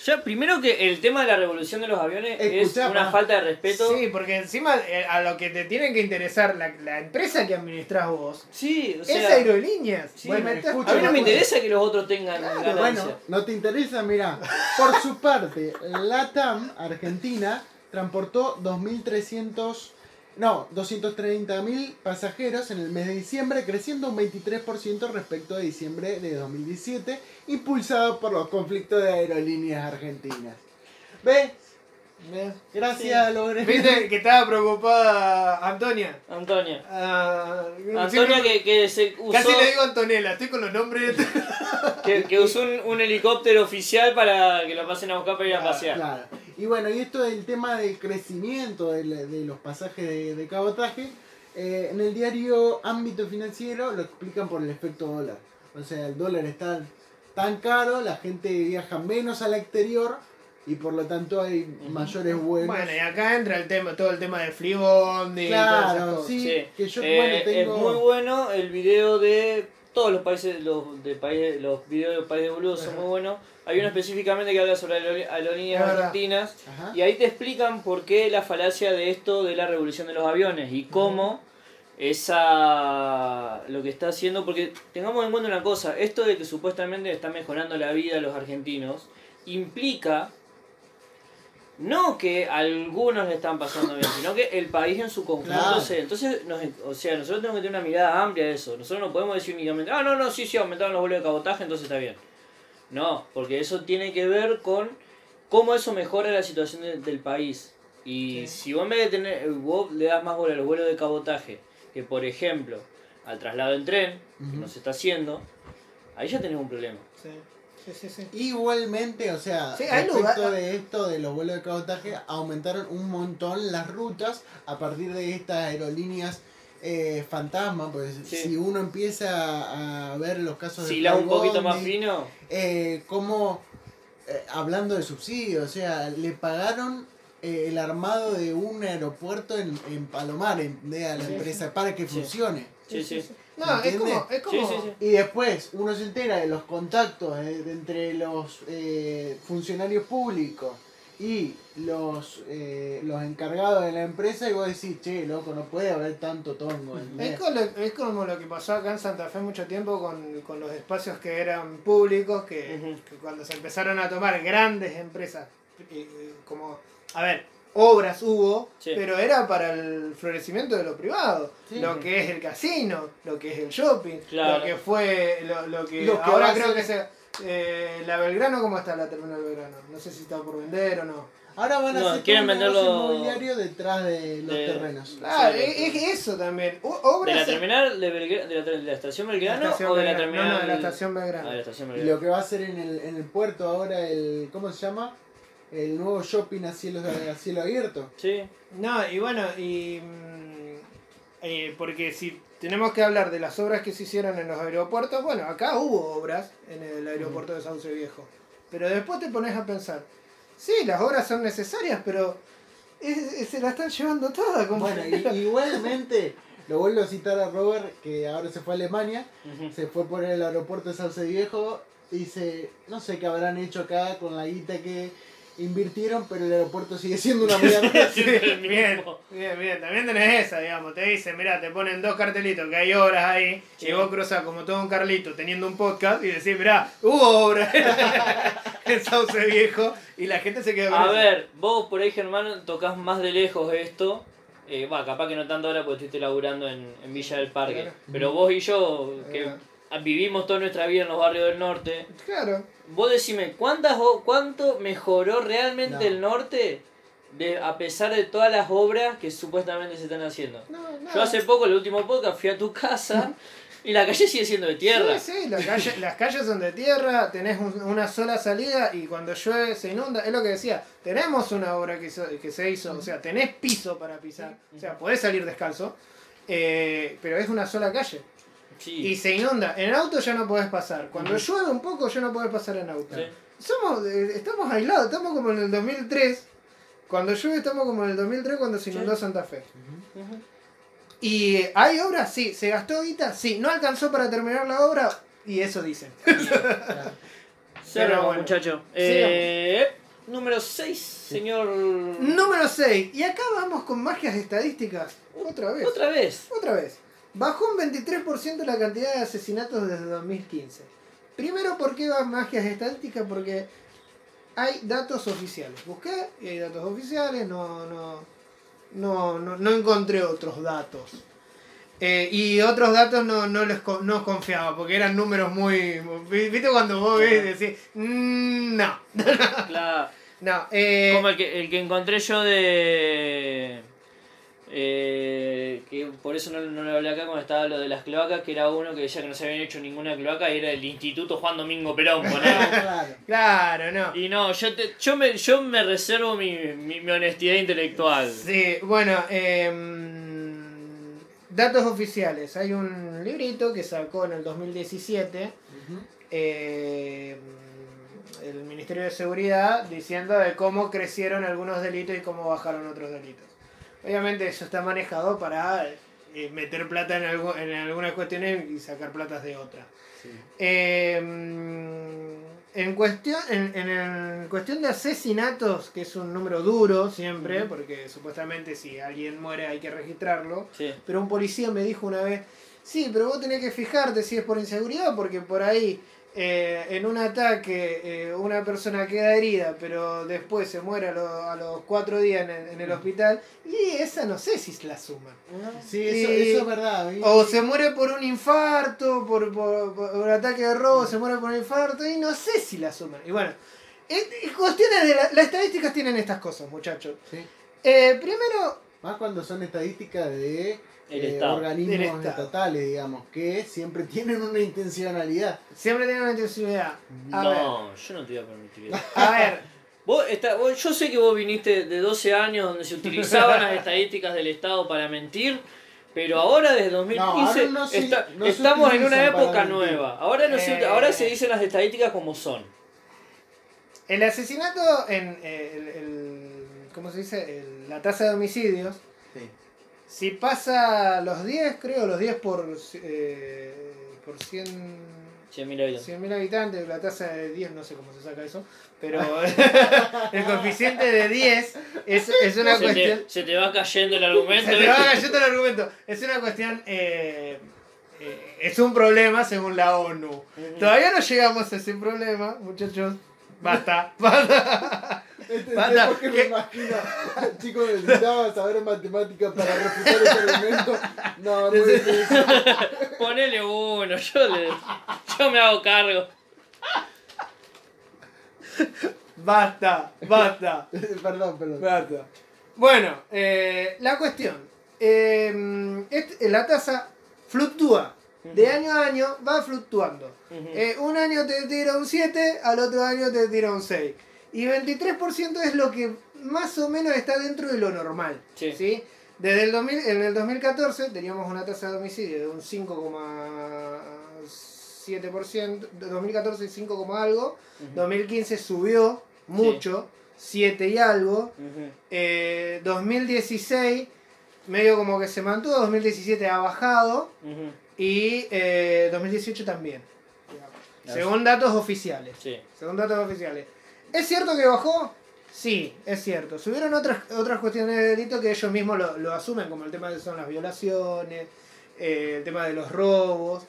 Speaker 1: Ya, primero que el tema de la revolución de los aviones
Speaker 3: Escuchá,
Speaker 1: es una
Speaker 3: pa.
Speaker 1: falta de respeto.
Speaker 2: Sí, porque encima eh, a lo que te tienen que interesar, la, la empresa que administras vos,
Speaker 1: Sí, o
Speaker 2: es
Speaker 1: sea,
Speaker 2: aerolíneas.
Speaker 1: Sí,
Speaker 2: Vos
Speaker 3: bueno,
Speaker 2: metés-
Speaker 3: escucha
Speaker 1: a mí no me interesa que los otros tengan
Speaker 2: Claro,
Speaker 1: ganancia.
Speaker 3: Bueno, no te interesa, mira. Por su parte, LATAM, Argentina, transportó 2.300, no, 230.000 pasajeros en el mes de diciembre, creciendo un 23% respecto a diciembre de 2017, impulsado por los conflictos de aerolíneas argentinas. ¿Ves? Gracias, logré.
Speaker 2: ¿Viste *laughs* que estaba preocupada Antonia?
Speaker 1: Antonia.
Speaker 2: Ah,
Speaker 1: Antonia que, que se usó,
Speaker 2: Casi le digo Antonella, estoy con los nombres. *laughs*
Speaker 1: que, que usó un, un helicóptero oficial para que lo pasen a buscar para ir a
Speaker 2: Claro,
Speaker 1: pasear.
Speaker 3: Claro. Y bueno, y esto del tema del crecimiento de, la- de los pasajes de, de cabotaje, eh, en el diario Ámbito Financiero lo explican por el efecto dólar. O sea, el dólar está tan caro, la gente viaja menos al exterior y por lo tanto hay mayores vuelos.
Speaker 2: Bueno, y acá entra el tema, todo el tema del Flibondi
Speaker 3: claro, sí,
Speaker 1: Sí.
Speaker 3: que yo
Speaker 1: Eh,
Speaker 3: bueno, tengo...
Speaker 1: Es muy bueno el video de todos los países, los de países, los videos de países de boludos son muy buenos. Hay uno específicamente que habla sobre aerolí- aerolíneas
Speaker 2: verdad.
Speaker 1: argentinas
Speaker 3: Ajá.
Speaker 1: y ahí te explican por qué la falacia de esto de la revolución de los aviones y cómo esa lo que está haciendo porque tengamos en cuenta una cosa, esto de que supuestamente está mejorando la vida de los argentinos implica no que algunos le están pasando bien, sino que el país en su conjunto
Speaker 3: Claro.
Speaker 1: se. Entonces, nos- o sea, nosotros tenemos que tener una mirada amplia de eso. Nosotros no podemos decir únicamente, ah, no, no, sí, sí, aumentaron los vuelos de cabotaje, entonces está bien. No, porque eso tiene que ver con cómo eso mejora la situación de- del país. Y
Speaker 2: Sí.
Speaker 1: si vos en vez de tener, vos le das más bola a los vuelos de cabotaje, que por ejemplo, al traslado en tren, que no se está haciendo, ahí ya tenés un problema.
Speaker 2: Sí, sí, sí. sí.
Speaker 3: Igualmente, o sea,
Speaker 2: Sí, hay
Speaker 3: respecto
Speaker 2: lugar-
Speaker 3: de esto de los vuelos de cabotaje, aumentaron un montón las rutas a partir de estas aerolíneas eh, fantasma, pues
Speaker 1: Sí.
Speaker 3: si uno empieza a ver los casos
Speaker 1: Si
Speaker 3: de
Speaker 1: la un poquito más fino,
Speaker 3: eh, como eh, hablando de subsidios, o sea, le pagaron eh, el armado de un aeropuerto en, en Palomar en, de a la
Speaker 2: Sí,
Speaker 3: empresa para que funcione.
Speaker 1: sí, sí.
Speaker 2: No, es como, es
Speaker 1: Sí,
Speaker 2: como
Speaker 1: sí, sí.
Speaker 3: Y después uno se entera de los contactos eh, de entre los eh, funcionarios públicos y los eh, los encargados de la empresa y vos decís, che, loco, no puede haber tanto tongo.
Speaker 2: Es, con lo- es como lo que pasó acá en Santa Fe mucho tiempo con, con los espacios que eran públicos, que, cuando se empezaron a tomar grandes empresas, eh, eh, como, a ver, obras hubo,
Speaker 1: Sí.
Speaker 2: pero era para el florecimiento de lo privado,
Speaker 3: Sí.
Speaker 2: lo que es el casino, lo que es el shopping,
Speaker 1: Claro.
Speaker 2: lo que fue, lo, lo que,
Speaker 3: Lo que va
Speaker 2: ahora creo
Speaker 3: ser-
Speaker 2: que se... eh, la Belgrano, ¿cómo está la terminal Belgrano? No sé si está por vender o no.
Speaker 3: Ahora van a
Speaker 1: No,
Speaker 3: hacer
Speaker 1: quieren
Speaker 3: todo un negocio
Speaker 1: venderlo-
Speaker 3: inmobiliario detrás de los
Speaker 1: de-
Speaker 3: terrenos.
Speaker 2: Claro,
Speaker 1: Sí,
Speaker 2: es, eso también. O-
Speaker 1: ¿De
Speaker 2: Obras
Speaker 1: la terminal de, Belgra- de, la, de la estación
Speaker 2: La
Speaker 1: Belgrano
Speaker 2: estación
Speaker 1: o de la terminal?
Speaker 2: No, no, de la estación Belgrano.
Speaker 1: Ah, de la estación
Speaker 3: Y
Speaker 1: Belgrano.
Speaker 3: lo que va a hacer en el, en el puerto ahora, el ¿cómo se llama? El nuevo shopping a cielo, a cielo abierto.
Speaker 1: Sí,
Speaker 2: No, y bueno, y. mm, eh, porque si tenemos que hablar de las obras que se hicieron en los aeropuertos, bueno, acá hubo obras en el aeropuerto de Sauce Viejo. Pero después te pones a pensar, sí, las obras son necesarias, pero es- es- se la están llevando todas. Como
Speaker 3: Bueno, y- igualmente, lo vuelvo a citar a Robert, que ahora se fue a Alemania, se fue por el aeropuerto de Sauce Viejo, dice, no sé qué habrán hecho acá con la guita que invirtieron, pero el aeropuerto sigue siendo una mierda. *laughs*
Speaker 2: Sí, bien, bien, bien. También tenés esa, digamos. Te dicen, mira, te ponen dos cartelitos que hay obras ahí.
Speaker 1: Sí.
Speaker 2: Y vos cruzás como todo un Carlito teniendo un podcast y decís, mirá, hubo obras *laughs* en Sauce Viejo. Y la gente se queda con
Speaker 1: A
Speaker 2: eso.
Speaker 1: ver, vos por ahí, Germán, tocas más de lejos esto. Eh, va, capaz que no tanto ahora porque estuviste laburando en, en Villa del Parque.
Speaker 2: Claro.
Speaker 1: Pero vos y yo, que
Speaker 2: Claro.
Speaker 1: vivimos toda nuestra vida en los barrios del norte,
Speaker 2: Claro.
Speaker 1: Vos decime, ¿cuántas, o- ¿cuánto mejoró realmente
Speaker 3: No.
Speaker 1: el norte de, a pesar de todas las obras que supuestamente se están haciendo?
Speaker 2: No, no.
Speaker 1: Yo hace poco, el último podcast, fui a tu casa *laughs* y la calle sigue siendo de tierra.
Speaker 2: Sí, sí, la calle- las calles son de tierra, tenés un- una sola salida y cuando llueve se inunda. Es lo que decía, tenemos una obra que, hizo- que se hizo, o sea, tenés piso para pisar, o sea, podés salir descalzo, eh, pero es una sola calle.
Speaker 1: Sí.
Speaker 2: Y se inunda. En auto ya no podés pasar. Cuando llueve un poco ya no podés pasar en auto.
Speaker 1: Sí.
Speaker 2: Somos, eh, estamos aislados, estamos como en el 2003. Cuando llueve estamos como en el 2003 cuando se inundó
Speaker 1: Sí.
Speaker 2: Santa Fe. ¿Y hay obras? Sí. ¿Se gastó guita? Sí. ¿No alcanzó para terminar la obra? Y eso dicen.
Speaker 3: Claro. *laughs*
Speaker 1: Cerramos,
Speaker 2: bueno.
Speaker 1: muchacho. Eh, número 6, señor.
Speaker 2: Número 6. Y acá vamos con magias estadísticas. Otra vez.
Speaker 1: Otra vez.
Speaker 2: Otra vez. Bajó un 23% la cantidad de asesinatos desde 2015. Primero, ¿por qué va magias estadísticas? Porque hay datos oficiales. Busqué y hay datos oficiales, no, no, no, no, no encontré otros datos. Eh, y otros datos no, no les co- no confiaba, porque eran números muy... ¿Viste cuando vos ves y decís, "Mm, no? *laughs*
Speaker 1: Claro.
Speaker 2: No, eh,
Speaker 1: Como el que, el que encontré yo de. Eh, que por eso no, no lo hablé acá cuando estaba lo de las cloacas, que era uno que decía que no se habían hecho ninguna cloaca y era el Instituto Juan Domingo Perón. *laughs*
Speaker 3: claro.
Speaker 2: claro, no.
Speaker 1: y no, yo, te- yo, me, yo me reservo mi, mi, mi honestidad intelectual.
Speaker 2: Sí, bueno, em, datos oficiales. Hay un librito que sacó en el 2017
Speaker 3: Ujú.
Speaker 2: eh, el Ministerio de Seguridad diciendo de cómo crecieron algunos delitos y cómo bajaron otros delitos. Obviamente eso está manejado para eh, meter plata en, algo, en algunas cuestiones y sacar platas de otras.
Speaker 3: Sí.
Speaker 2: Eh, en cuestión en, en cuestión de asesinatos, que es un número duro siempre, porque supuestamente si alguien muere hay que registrarlo,
Speaker 1: Sí.
Speaker 2: pero un policía me dijo una vez, sí, pero vos tenés que fijarte si es por inseguridad, porque por ahí eh, en un ataque eh, una persona queda herida, pero después se muere a, lo- a los cuatro días en el, en el hospital, y esa no sé si la suman.
Speaker 3: Sí, eso,
Speaker 2: Y-
Speaker 3: eso es verdad. y-
Speaker 2: O se muere por un infarto, por, por, por un ataque de robo, se muere por un infarto, y no sé si la suman. Y bueno, es- es cuestiones de la- las estadísticas tienen estas cosas, muchachos.
Speaker 3: Sí.
Speaker 2: Eh, primero,
Speaker 3: Más cuando son estadísticas de
Speaker 1: El
Speaker 3: eh,
Speaker 1: Estado.
Speaker 3: organismos
Speaker 2: Estado.
Speaker 3: estatales, digamos, que siempre tienen una intencionalidad.
Speaker 2: siempre tienen una. A ver,
Speaker 1: No, yo no te voy a permitir eso.
Speaker 2: a ver, *laughs*
Speaker 1: Vos está- vos- yo sé que vos viniste de 12 años donde se utilizaban las estadísticas del Estado para mentir, pero ahora desde 2015
Speaker 3: ahora no se-
Speaker 1: está-
Speaker 3: no se
Speaker 1: estamos en una época nueva. Ahora, no se,
Speaker 2: Eh.
Speaker 1: ahora se dicen las estadísticas como son.
Speaker 2: el asesinato en eh, el, el- ¿cómo se dice? El- la tasa de homicidios. Si pasa los 10, creo, los 10 por, eh, por 100
Speaker 1: 100.000 habitantes.
Speaker 2: 100.000 habitantes, la tasa de 10, no sé cómo se saca eso, pero *laughs* el coeficiente de 10 es, es una
Speaker 1: Se
Speaker 2: cuestión...
Speaker 1: te, se te va cayendo el argumento.
Speaker 2: Se te va cayendo el argumento. Es una cuestión... eh, eh, es un problema según la ONU. Todavía no llegamos a ese problema, muchachos. Basta, *laughs* basta.
Speaker 3: Este, porque me
Speaker 2: ¿qué?
Speaker 3: imagino, chicos, necesitaba saber matemáticas para refutar ese argumento. No, no puede ser eso.
Speaker 1: Ponele uno, yo, le, yo me hago cargo.
Speaker 2: Basta, basta.
Speaker 3: Perdón, perdón.
Speaker 2: Basta. Bueno, eh, la cuestión. Eh, este- la tasa fluctúa. De año a año va fluctuando. Eh, un año te tira un 7, al otro año te tira un 6. Y 23% es lo que más o menos está dentro de lo normal.
Speaker 1: Sí.
Speaker 2: Desde el 2000, en el 2014 teníamos una tasa de homicidio de un 5,7%, de 2014 5, como algo,
Speaker 1: Ujú.
Speaker 2: 2015 subió mucho, 7 y algo,
Speaker 1: Ujú.
Speaker 2: eh, 2016 medio como que se mantuvo, 2017 ha bajado
Speaker 1: Ujú.
Speaker 2: y eh, 2018 también, digamos,
Speaker 1: Ah,
Speaker 2: según datos oficiales.
Speaker 1: Sí.
Speaker 2: Según datos oficiales. ¿Es cierto que bajó? Sí, es cierto. Subieron otras, otras cuestiones de delito que ellos mismos lo, lo asumen, como el tema de son las violaciones, eh, el tema de los robos,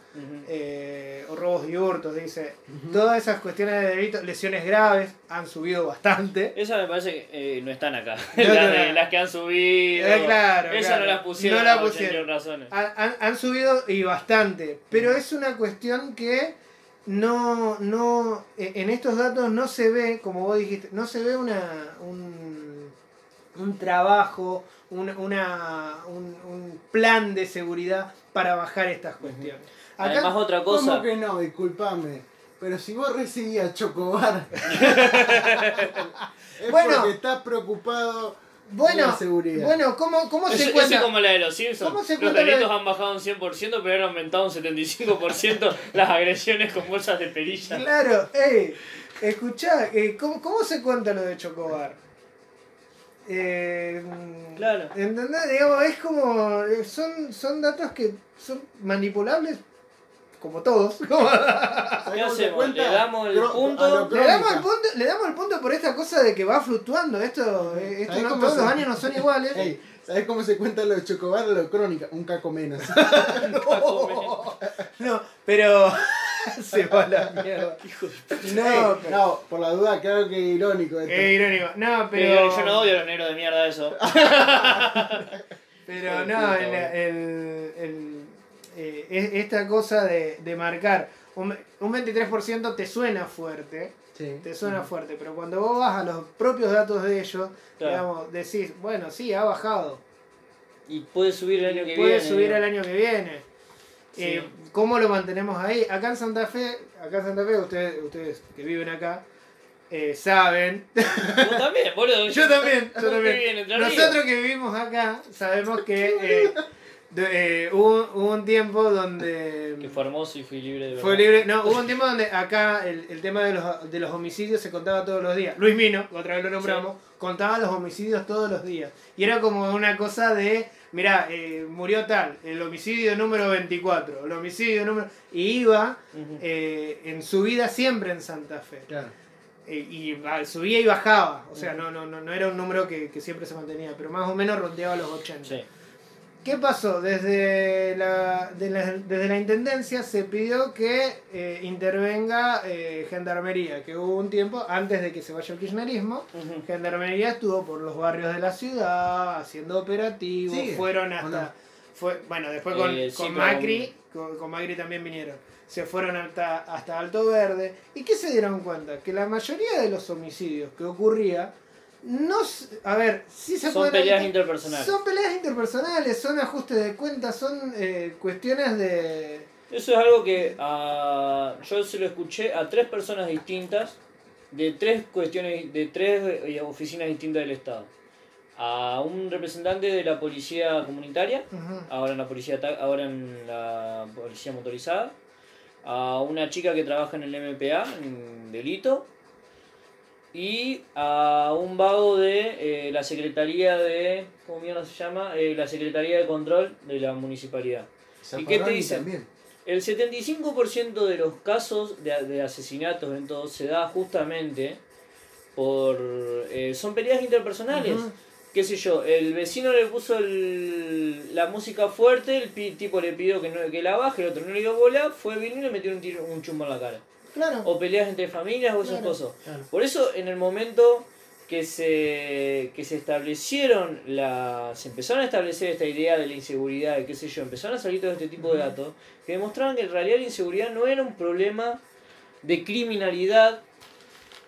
Speaker 2: eh, o robos y hurtos, dice. Todas esas cuestiones de delito, lesiones graves, han subido bastante.
Speaker 1: Esas me parece que eh, no están acá. *laughs*
Speaker 2: No,
Speaker 1: las,
Speaker 2: no,
Speaker 1: de-
Speaker 2: no.
Speaker 1: las que han subido.
Speaker 2: Eh, claro,
Speaker 1: Esas
Speaker 2: claro.
Speaker 1: no las pusieron.
Speaker 2: No las
Speaker 1: por
Speaker 2: pusieron.
Speaker 1: 81 razones.
Speaker 2: Han, han- han subido y bastante, pero es una cuestión que no, no, e- en estos datos no se ve, como vos dijiste, no se ve una, un, un trabajo, un, una, un, un plan de seguridad para bajar estas cuestiones. Acá-
Speaker 1: Además, otra cosa.
Speaker 3: ¿Cómo que no? Disculpame. Pero si vos recibías Chocobar, *laughs* es
Speaker 2: Bueno.
Speaker 3: porque estás preocupado
Speaker 2: bueno,
Speaker 3: la seguridad.
Speaker 2: bueno, ¿cómo, cómo
Speaker 1: Eso,
Speaker 2: se cuenta?
Speaker 1: es como la de los Simpsons.
Speaker 2: ¿Cómo se
Speaker 1: los delitos
Speaker 2: de-
Speaker 1: han bajado un 100%, pero han aumentado un 75% *laughs* las agresiones con bolsas de perilla.
Speaker 2: Claro, ey, escuchá, eh, ¿cómo, cómo se cuenta lo de Chocobar? Eh,
Speaker 1: Claro.
Speaker 2: ¿Entendés? Digamos, es como. eh, Son, son datos que son manipulables, como todos. *laughs*
Speaker 3: ¿Sabés
Speaker 1: ¿Qué hacemos?
Speaker 3: cuenta?
Speaker 1: ¿Le damos el punto?
Speaker 2: le, damos el punto, le damos el punto por esta cosa de que va fluctuando. Esto, eh, esto
Speaker 3: ¿Sabés
Speaker 2: no- todos
Speaker 3: se-
Speaker 2: los años no son iguales.
Speaker 3: Ey, ¿sabés cómo se cuenta lo de Chocobar? Lo de crónica, un caco menos. *laughs* *laughs*
Speaker 2: No, pero. se va la mierda.
Speaker 1: Hijo de
Speaker 2: No, pero.
Speaker 3: no, por la duda, claro que irónico. esto.
Speaker 2: Es irónico. No,
Speaker 1: Pero
Speaker 2: pero.
Speaker 1: yo no odio a los negros de mierda eso.
Speaker 2: Pero no, el- el- eh, es- esta cosa de, de marcar un, un 23% te suena fuerte,
Speaker 3: Sí.
Speaker 2: te suena fuerte, pero cuando vos vas a los propios datos de ellos,
Speaker 1: Claro.
Speaker 2: digamos, decís, bueno, sí, ha bajado,
Speaker 1: Y puede subir el año que
Speaker 2: puede
Speaker 1: viene.
Speaker 2: subir
Speaker 1: ¿no?
Speaker 2: el año que viene.
Speaker 1: Sí.
Speaker 2: Eh, ¿Cómo lo mantenemos ahí? Acá en Santa Fe, acá en Santa Fe, ustedes, ustedes que viven acá, eh, saben.
Speaker 1: Vos también, boludo. *laughs*
Speaker 2: Yo también, yo. Nosotros que vivimos acá, sabemos que *laughs* eh, de- eh, hubo, hubo un tiempo donde...
Speaker 1: Que fue hermoso y fui libre de
Speaker 2: Fue libre. No, hubo un tiempo donde acá el, el tema de los, de los homicidios se contaba todos los días. Luis Mino, otra vez lo nombramos, contaba los homicidios todos los días. Y era como una cosa de, mirá, eh, murió tal, el homicidio número 24, el homicidio número... Y iba eh, en su vida siempre en Santa Fe.
Speaker 3: Claro.
Speaker 2: Eh, y subía y bajaba. O sea, no, no, no, no era un número que, que siempre se mantenía, pero más o menos rondeaba los 80.
Speaker 1: Sí.
Speaker 2: ¿Qué pasó? Desde la, de la- desde la intendencia se pidió que eh, intervenga eh, gendarmería, que hubo un tiempo, antes de que se vaya el kirchnerismo, gendarmería estuvo por los barrios de la ciudad, haciendo operativos, fueron
Speaker 3: ¿o
Speaker 2: hasta...
Speaker 3: no?
Speaker 2: Fue, bueno, después con,
Speaker 1: Eh,
Speaker 2: con
Speaker 1: con-
Speaker 2: Macri, con, con Macri también vinieron. Se fueron hasta, hasta Alto Verde. ¿Y qué se dieron cuenta? Que la mayoría de los homicidios que ocurría, no... A ver, sí se
Speaker 1: Son peleas
Speaker 2: evitar-
Speaker 1: interpersonales.
Speaker 2: son peleas interpersonales, son ajustes de cuentas, son eh, cuestiones de...
Speaker 1: Eso es algo que ah, yo se lo escuché a tres personas distintas de tres cuestiones, de tres eh, oficinas distintas del Estado. A un representante de la policía comunitaria, ahora en la policía ahora en la policía motorizada, a una chica que trabaja en el MPA, en delito, y a un vago de eh, la Secretaría de, ¿cómo mierda se llama? Eh, la Secretaría de Control de la Municipalidad. ¿Y qué te dicen?
Speaker 3: También.
Speaker 1: El 75% de los casos de, de asesinatos en todo se da justamente por... eh, son peleas interpersonales.
Speaker 2: Ujú.
Speaker 1: Qué sé yo, el vecino le puso el- la música fuerte, el pi- tipo le pidió que, no, que la baje, el otro no le dio bola, fue vino y le metió un, tiro, un chumbo en la cara.
Speaker 2: Claro.
Speaker 1: O peleas entre familias o esas
Speaker 2: Claro,
Speaker 1: cosas.
Speaker 2: claro.
Speaker 1: Por eso en el momento que se, que se establecieron, la, se empezaron a establecer esta idea de la inseguridad, y qué sé yo, empezaron a salir todo este tipo de datos que demostraban que en realidad la inseguridad no era un problema de criminalidad,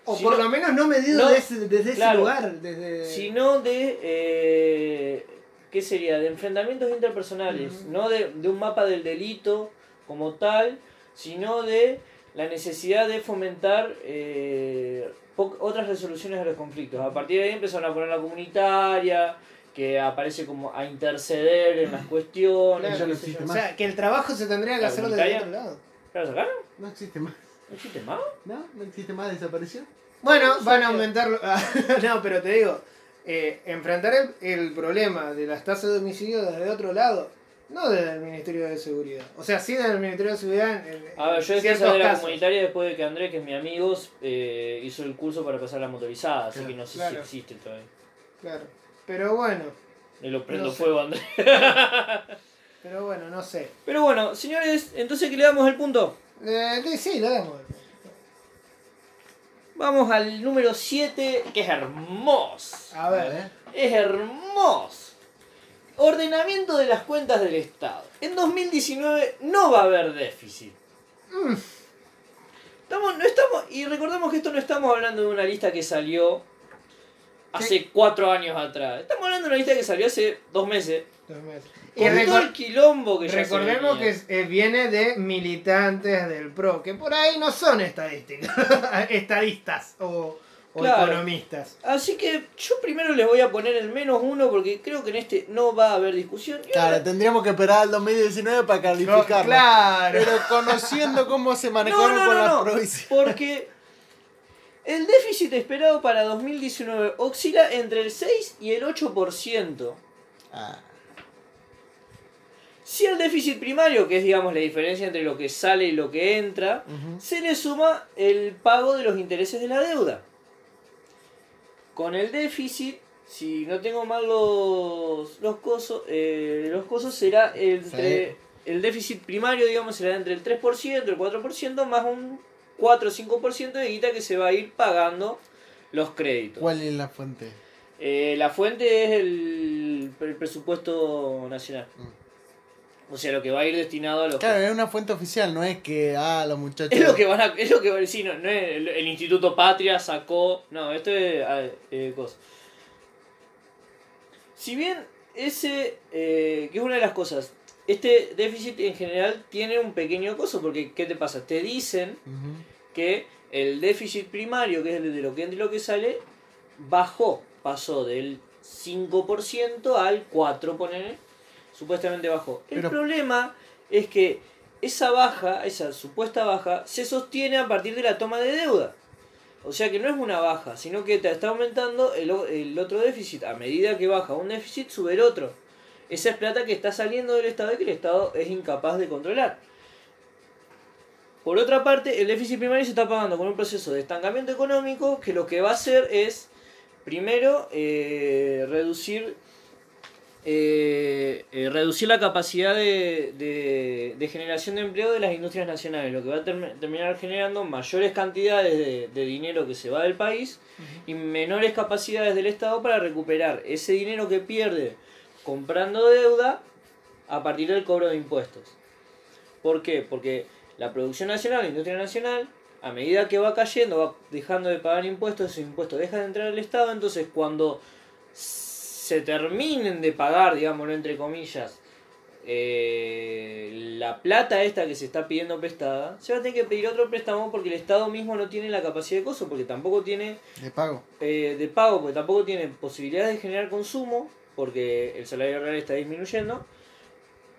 Speaker 2: O por lo menos no medido
Speaker 1: no,
Speaker 2: desde, desde ese lugar. Desde...
Speaker 1: sino de, eh, ¿qué sería? De enfrentamientos interpersonales, no de, de un mapa del delito como tal, sino de la necesidad de fomentar eh, po- otras resoluciones de los conflictos. A partir de ahí empezaron a poner la comunitaria, que aparece como a interceder en las cuestiones.
Speaker 2: Claro,
Speaker 3: no
Speaker 1: sé.
Speaker 2: O sea, que el trabajo se tendría que
Speaker 1: ¿La
Speaker 2: hacer desde otro lado.
Speaker 1: ¿Ya lo sacaron?
Speaker 3: No existe más.
Speaker 1: ¿No existe más?
Speaker 3: ¿No? ¿No existe más? ¿Desapareció?
Speaker 2: Bueno,
Speaker 1: No
Speaker 2: van a aumentarlo. *laughs* no, pero te digo, eh, enfrentar el, el problema de las tasas de homicidio desde otro lado, no desde el Ministerio de Seguridad. O sea, sí desde el Ministerio de Seguridad. En, en
Speaker 1: A ver, yo dejé esa de la
Speaker 2: casos.
Speaker 1: comunitaria después de que Andrés, que es mi amigo, eh, hizo el curso para pasar la motorizada, así
Speaker 3: Claro,
Speaker 1: que no sé
Speaker 2: claro.
Speaker 1: si existe todavía.
Speaker 2: Claro. Pero bueno,
Speaker 1: Le lo prendo
Speaker 2: No sé.
Speaker 1: fuego Andrés. *laughs*
Speaker 2: pero bueno, no sé.
Speaker 1: Pero bueno, señores, entonces que le damos el punto.
Speaker 2: Eh, sí, sí, lo damos.
Speaker 1: Vamos al número 7, que es hermoso.
Speaker 2: A ver.
Speaker 1: Es hermoso. Ordenamiento de las cuentas del Estado. En 2019 no va a haber déficit.
Speaker 2: Mm.
Speaker 1: Estamos, no estamos, y recordemos que esto no estamos hablando de una lista que salió hace cuatro años atrás. Estamos hablando de una lista que salió hace dos meses.
Speaker 2: Dos meses. Y
Speaker 1: Con todo
Speaker 2: recor-
Speaker 1: el quilombo que ya se
Speaker 2: recordemos que viene de militantes del PRO, que por ahí no son estadísticas, *laughs* estadistas o, o
Speaker 1: Claro.
Speaker 2: economistas.
Speaker 1: Así que yo primero les voy a poner el menos uno porque creo que en este no va a haber discusión. Y
Speaker 3: Claro,
Speaker 1: ahora-
Speaker 3: tendríamos que esperar al 2019 para
Speaker 2: No,
Speaker 3: calificarlo.
Speaker 2: claro.
Speaker 3: Pero conociendo cómo se
Speaker 1: No,
Speaker 3: manejaron
Speaker 1: no,
Speaker 3: con
Speaker 1: no,
Speaker 3: la
Speaker 1: no,
Speaker 3: provincia.
Speaker 1: porque el déficit esperado para 2019 oscila entre el 6 y el 8%.
Speaker 3: Ah,
Speaker 1: Si al déficit primario, que es digamos la diferencia entre lo que sale y lo que entra, se le suma el pago de los intereses de la deuda. Con el déficit, si no tengo mal los, los cosos, eh, los cosos será entre
Speaker 3: Sí.
Speaker 1: el déficit primario, digamos, será entre el 3%, el 4%, más un 4 o 5% de guita que se va a ir pagando los créditos.
Speaker 3: ¿Cuál es la fuente?
Speaker 1: Eh, la fuente es el, el presupuesto nacional. O sea, lo que va a ir destinado a los
Speaker 3: Claro, es una fuente oficial, no es que, ah, los muchachos...
Speaker 1: Es lo que van a, es lo que van a decir, no, no es el, el Instituto Patria sacó, no, esto es ah, eh, cosa. Si bien ese, eh, que es una de las cosas, este déficit en general tiene un pequeño coso, porque ¿qué te pasa? Te dicen que el déficit primario, que es el de lo que entra y lo que sale, bajó, pasó del 5% al 4%, ponele, supuestamente bajó. El
Speaker 3: Pero-
Speaker 1: problema es que esa baja, esa supuesta baja, se sostiene a partir de la toma de deuda. O sea que no es una baja, sino que te está aumentando el, el otro déficit. A medida que baja un déficit, sube el otro. Esa es plata que está saliendo del Estado y que el Estado es incapaz de controlar. Por otra parte, el déficit primario se está pagando con un proceso de estancamiento económico que lo que va a hacer es, primero, eh, reducir, eh, eh, reducir la capacidad de, de- de generación de empleo de las industrias nacionales, lo que va a term- terminar generando mayores cantidades de, de dinero que se va del país y menores capacidades del Estado para recuperar ese dinero que pierde comprando deuda a partir del cobro de impuestos. ¿Por qué? Porque la producción nacional, la industria nacional, a medida que va cayendo, va dejando de pagar impuestos, esos impuestos dejan de entrar al Estado, entonces cuando se terminen de pagar, digámoslo entre comillas, eh, la plata esta que se está pidiendo prestada, se va a tener que pedir otro préstamo porque el Estado mismo no tiene la capacidad de coso, porque tampoco tiene
Speaker 3: De pago.
Speaker 1: eh, de pago, porque tampoco tiene posibilidades de generar consumo, porque el salario real está disminuyendo,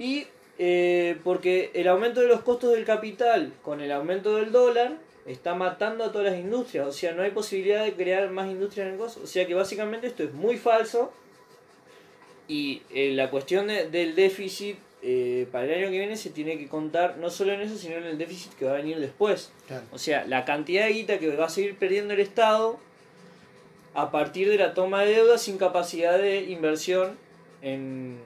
Speaker 1: y eh, porque el aumento de los costos del capital con el aumento del dólar está matando a todas las industrias, o sea, no hay posibilidad de crear más industrias en el costo, o sea que básicamente esto es muy falso, y eh, la cuestión de- del déficit eh, para el año que viene se tiene que contar no solo en eso, sino en el déficit que va a venir después.
Speaker 3: Claro.
Speaker 1: O sea, la cantidad de guita que va a seguir perdiendo el Estado a partir de la toma de deuda sin capacidad de inversión en,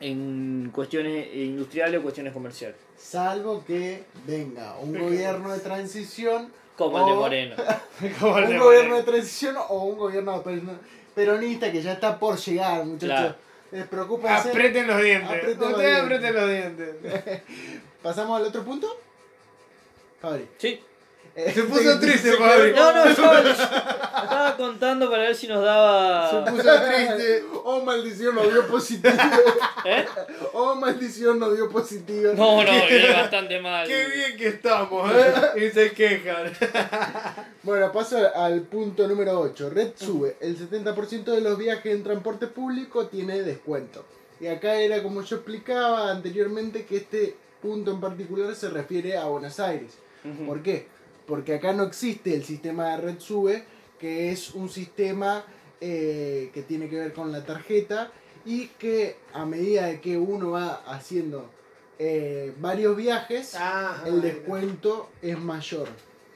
Speaker 1: en cuestiones industriales o cuestiones comerciales.
Speaker 3: Salvo que venga un gobierno de transición.
Speaker 1: Como el de Moreno. *laughs*
Speaker 2: Como el
Speaker 3: Un
Speaker 2: de
Speaker 3: gobierno
Speaker 2: Moreno.
Speaker 3: de transición o un gobierno per- peronista que ya está por llegar, muchachos.
Speaker 1: Claro.
Speaker 3: Les preocupa
Speaker 2: Aprieten los dientes.
Speaker 3: Aprieten los
Speaker 2: Ustedes
Speaker 3: dientes.
Speaker 2: aprieten los dientes. *laughs*
Speaker 3: ¿Pasamos al otro punto? Fabri.
Speaker 1: Sí.
Speaker 2: Se puso triste, Fabri.
Speaker 1: No, no, estaba, estaba contando para ver si nos daba...
Speaker 2: Se puso triste.
Speaker 3: Oh, maldición, nos dio positivo.
Speaker 1: ¿Eh?
Speaker 3: Oh, maldición, nos dio positivo.
Speaker 1: No, no, viene bastante mal.
Speaker 2: Qué bien que estamos, ¿eh? Y se quejan.
Speaker 3: Bueno, paso al- punto número 8. Red sube. El 70% de los viajes en transporte público tiene descuento. Y acá era como yo explicaba anteriormente que este punto en particular se refiere a Buenos Aires. ¿Por qué? Porque acá no existe el sistema de Red Sube, que es un sistema eh, que tiene que ver con la tarjeta y que a medida de que uno va haciendo eh, varios viajes,
Speaker 2: Ah,
Speaker 3: el descuento es mayor.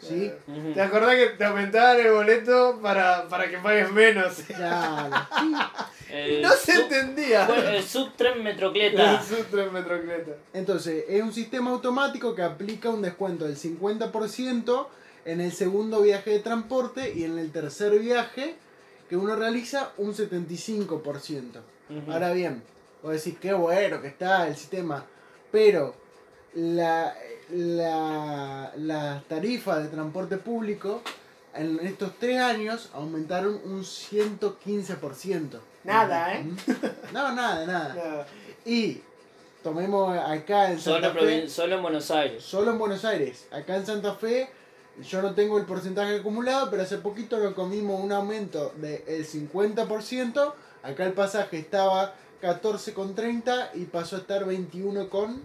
Speaker 3: ¿Sí?
Speaker 2: ¿Te acordás que te aumentaban el boleto para, para que pagues menos? *laughs*
Speaker 3: Claro,
Speaker 2: No se
Speaker 1: sub-
Speaker 2: entendía.
Speaker 1: El subtren metrocleta.
Speaker 2: El Sutra en Metrocleta.
Speaker 3: Entonces, es un sistema automático que aplica un descuento del 50% en el segundo viaje de transporte y en el tercer viaje que uno realiza un 75%.
Speaker 1: Ujú.
Speaker 3: Ahora bien, vos decís qué bueno que está el sistema, pero la, la, las tarifas de transporte público en estos tres años aumentaron un 115%.
Speaker 2: Nada, ¿eh? *laughs*
Speaker 3: No, nada, nada. *laughs*
Speaker 2: No.
Speaker 3: Y tomemos acá en
Speaker 1: Solo,
Speaker 3: Santa
Speaker 1: en
Speaker 3: Fe,
Speaker 1: solo en Buenos Aires.
Speaker 3: solo en Buenos Aires. Acá en Santa Fe, yo no tengo el porcentaje acumulado, pero hace poquito lo comimos un aumento del 50%. Acá el pasaje estaba 14,30 y pasó a estar 21 con...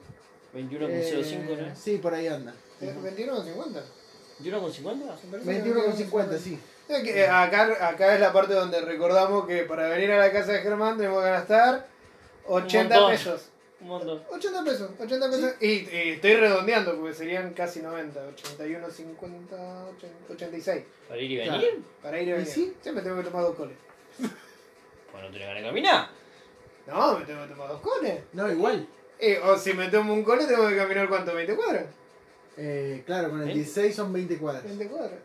Speaker 1: 21,05,
Speaker 3: eh,
Speaker 1: ¿no?
Speaker 3: Sí, por ahí anda.
Speaker 2: ¿Eh? ¿21 o 50?
Speaker 1: ¿21,50?
Speaker 3: 21,50, sí.
Speaker 2: Eh, acá, acá es la parte donde recordamos que para venir a la casa de Germán tenemos que gastar 80
Speaker 1: montón.
Speaker 2: pesos.
Speaker 1: Un montón.
Speaker 2: 80 pesos, 80 pesos. Y, y estoy redondeando porque serían casi 90. 81, 50, 80, 86.
Speaker 1: ¿Para ir y
Speaker 3: Claro.
Speaker 1: venir?
Speaker 2: Para ir y
Speaker 3: ¿Y
Speaker 2: venir.
Speaker 3: sí?
Speaker 2: Siempre tengo que tomar dos coles.
Speaker 1: Pues no tenés ganas de caminar.
Speaker 2: No, me tengo que tomar dos coles.
Speaker 3: No, igual.
Speaker 2: Eh, o si me tomo un cole tengo que caminar cuánto, 20 cuadras.
Speaker 3: Eh, claro, con el
Speaker 1: ¿Eh?
Speaker 3: 16 son 20 cuadras.
Speaker 2: 20 cuadras.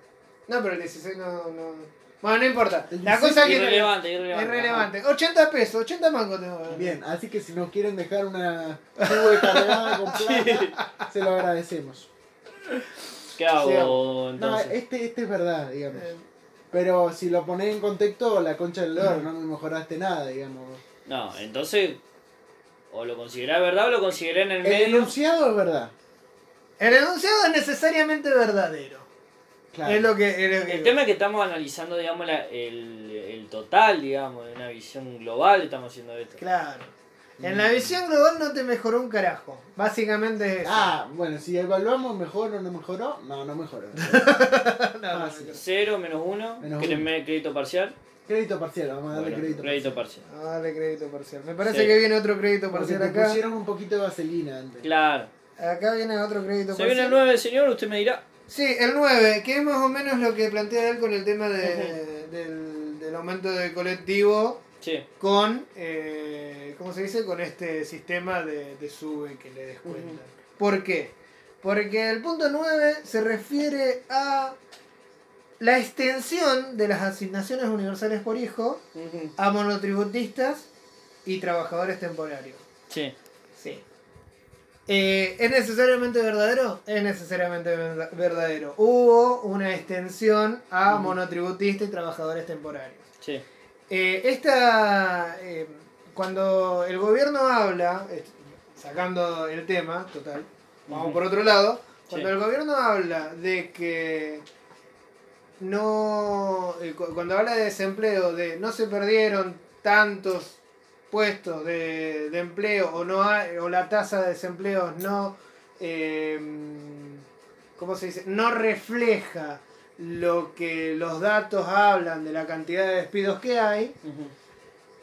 Speaker 2: No, pero el 16 no, no. Bueno, no importa. La cosa que.
Speaker 1: Irrelevante, irrelevante.
Speaker 2: Es relevante. 80 pesos, 80 mangos tengo.
Speaker 3: Bien, así que si nos quieren dejar una nube cargada con *laughs* plata, se lo agradecemos.
Speaker 1: ¿Qué hago
Speaker 3: No,
Speaker 1: entonces?
Speaker 3: este, este es verdad, digamos.
Speaker 2: Eh,
Speaker 3: Pero si lo pones en contexto, la concha del loro, no me mejoraste nada, digamos.
Speaker 1: No, entonces. O lo considerás verdad o lo consideré en el,
Speaker 3: El
Speaker 1: medio.
Speaker 3: enunciado es verdad.
Speaker 2: El enunciado es necesariamente verdadero.
Speaker 3: Claro.
Speaker 2: Es lo que. es lo que-
Speaker 1: El tema es que estamos analizando, digamos, la- el, el total, digamos, de una visión global estamos haciendo esto.
Speaker 2: Claro. En la visión global no te mejoró un carajo. Básicamente es eso.
Speaker 3: Ah, bueno, si evaluamos mejor o no mejoró, no, no mejoró. *laughs*
Speaker 2: No, no, no.
Speaker 1: Cero menos uno,
Speaker 3: Menos
Speaker 1: ¿querés
Speaker 3: uno.
Speaker 1: crédito parcial?
Speaker 3: Crédito parcial, vamos a darle
Speaker 1: Bueno,
Speaker 3: crédito,
Speaker 1: crédito
Speaker 3: parcial.
Speaker 1: parcial.
Speaker 2: No, dale crédito parcial. Me parece
Speaker 1: Sí.
Speaker 2: que viene otro crédito
Speaker 3: Porque
Speaker 2: parcial
Speaker 3: te
Speaker 2: acá.
Speaker 3: pusieron un poquito de vaselina antes.
Speaker 1: Claro.
Speaker 2: Acá viene otro crédito
Speaker 1: Se
Speaker 2: parcial.
Speaker 1: viene el 9, señor, usted me dirá.
Speaker 2: Sí, el 9, que es más o menos lo que plantea él con el tema de- del, del aumento del colectivo
Speaker 1: Sí.
Speaker 2: con, eh, ¿cómo se dice? Con este sistema de, de sube que le descuentan. ¿Por qué? Porque el punto 9 se refiere a la extensión de las asignaciones universales por hijo a monotributistas y trabajadores temporarios.
Speaker 1: Sí.
Speaker 2: Sí. Eh, ¿Es necesariamente verdadero? Es necesariamente verda- verdadero. Hubo una extensión a monotributistas y trabajadores temporarios.
Speaker 1: Sí.
Speaker 2: Eh, esta, eh, cuando el gobierno habla, sacando el tema, total, vamos por otro lado, cuando
Speaker 1: Sí.
Speaker 2: el gobierno habla de que no, eh, cu- cuando habla de desempleo, de no se perdieron tantos puestos de, de empleo o no hay, o la tasa de desempleo no, eh, ¿cómo se dice? No refleja lo que los datos hablan de la cantidad de despidos que hay,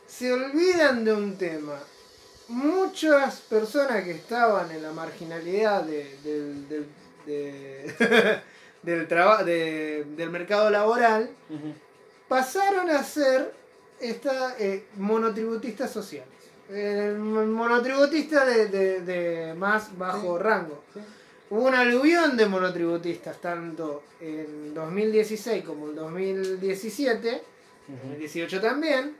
Speaker 2: se olvidan de un tema. Muchas personas que estaban en la marginalidad de- de- *laughs* del, traba- de- del mercado laboral pasaron a ser esta, eh, monotributistas sociales. El monotributista de, de- de más bajo
Speaker 3: Sí.
Speaker 2: rango.
Speaker 3: Sí.
Speaker 2: Hubo un aluvión de monotributistas tanto en 2016 como en 2017
Speaker 1: Ujú.
Speaker 2: 2018 también.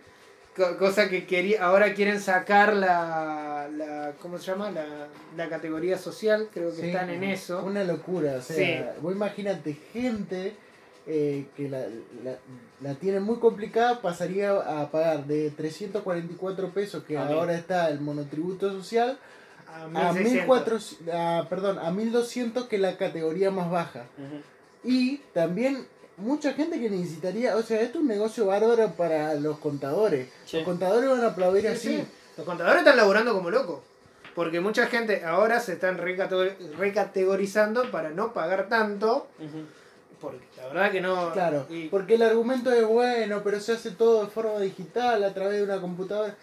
Speaker 2: Co- Cosa que quería, ahora quieren sacar la, la ¿cómo se llama? La, la categoría social, creo que
Speaker 3: Sí,
Speaker 2: están en eso.
Speaker 3: Una locura, o sea,
Speaker 2: Sí.
Speaker 3: vos imagínate gente eh, que la, la, la tiene muy complicada, pasaría a pagar de 344 pesos, que
Speaker 1: Ah,
Speaker 3: ahora está el monotributo social,
Speaker 2: A
Speaker 3: a
Speaker 2: 1600.
Speaker 3: 1400, a, perdón, a 1200 que es la categoría más baja. Y también mucha gente que necesitaría, o sea, esto es un negocio bárbaro para los contadores.
Speaker 1: Sí.
Speaker 3: Los contadores van a aplaudir
Speaker 2: Sí,
Speaker 3: así.
Speaker 2: sí. Los contadores están laburando como locos. Porque mucha gente ahora se están recategor- recategorizando para no pagar tanto. Porque la verdad que no.
Speaker 3: Claro,
Speaker 2: y-
Speaker 3: porque el argumento es bueno, pero se hace todo de forma digital a través de una computadora.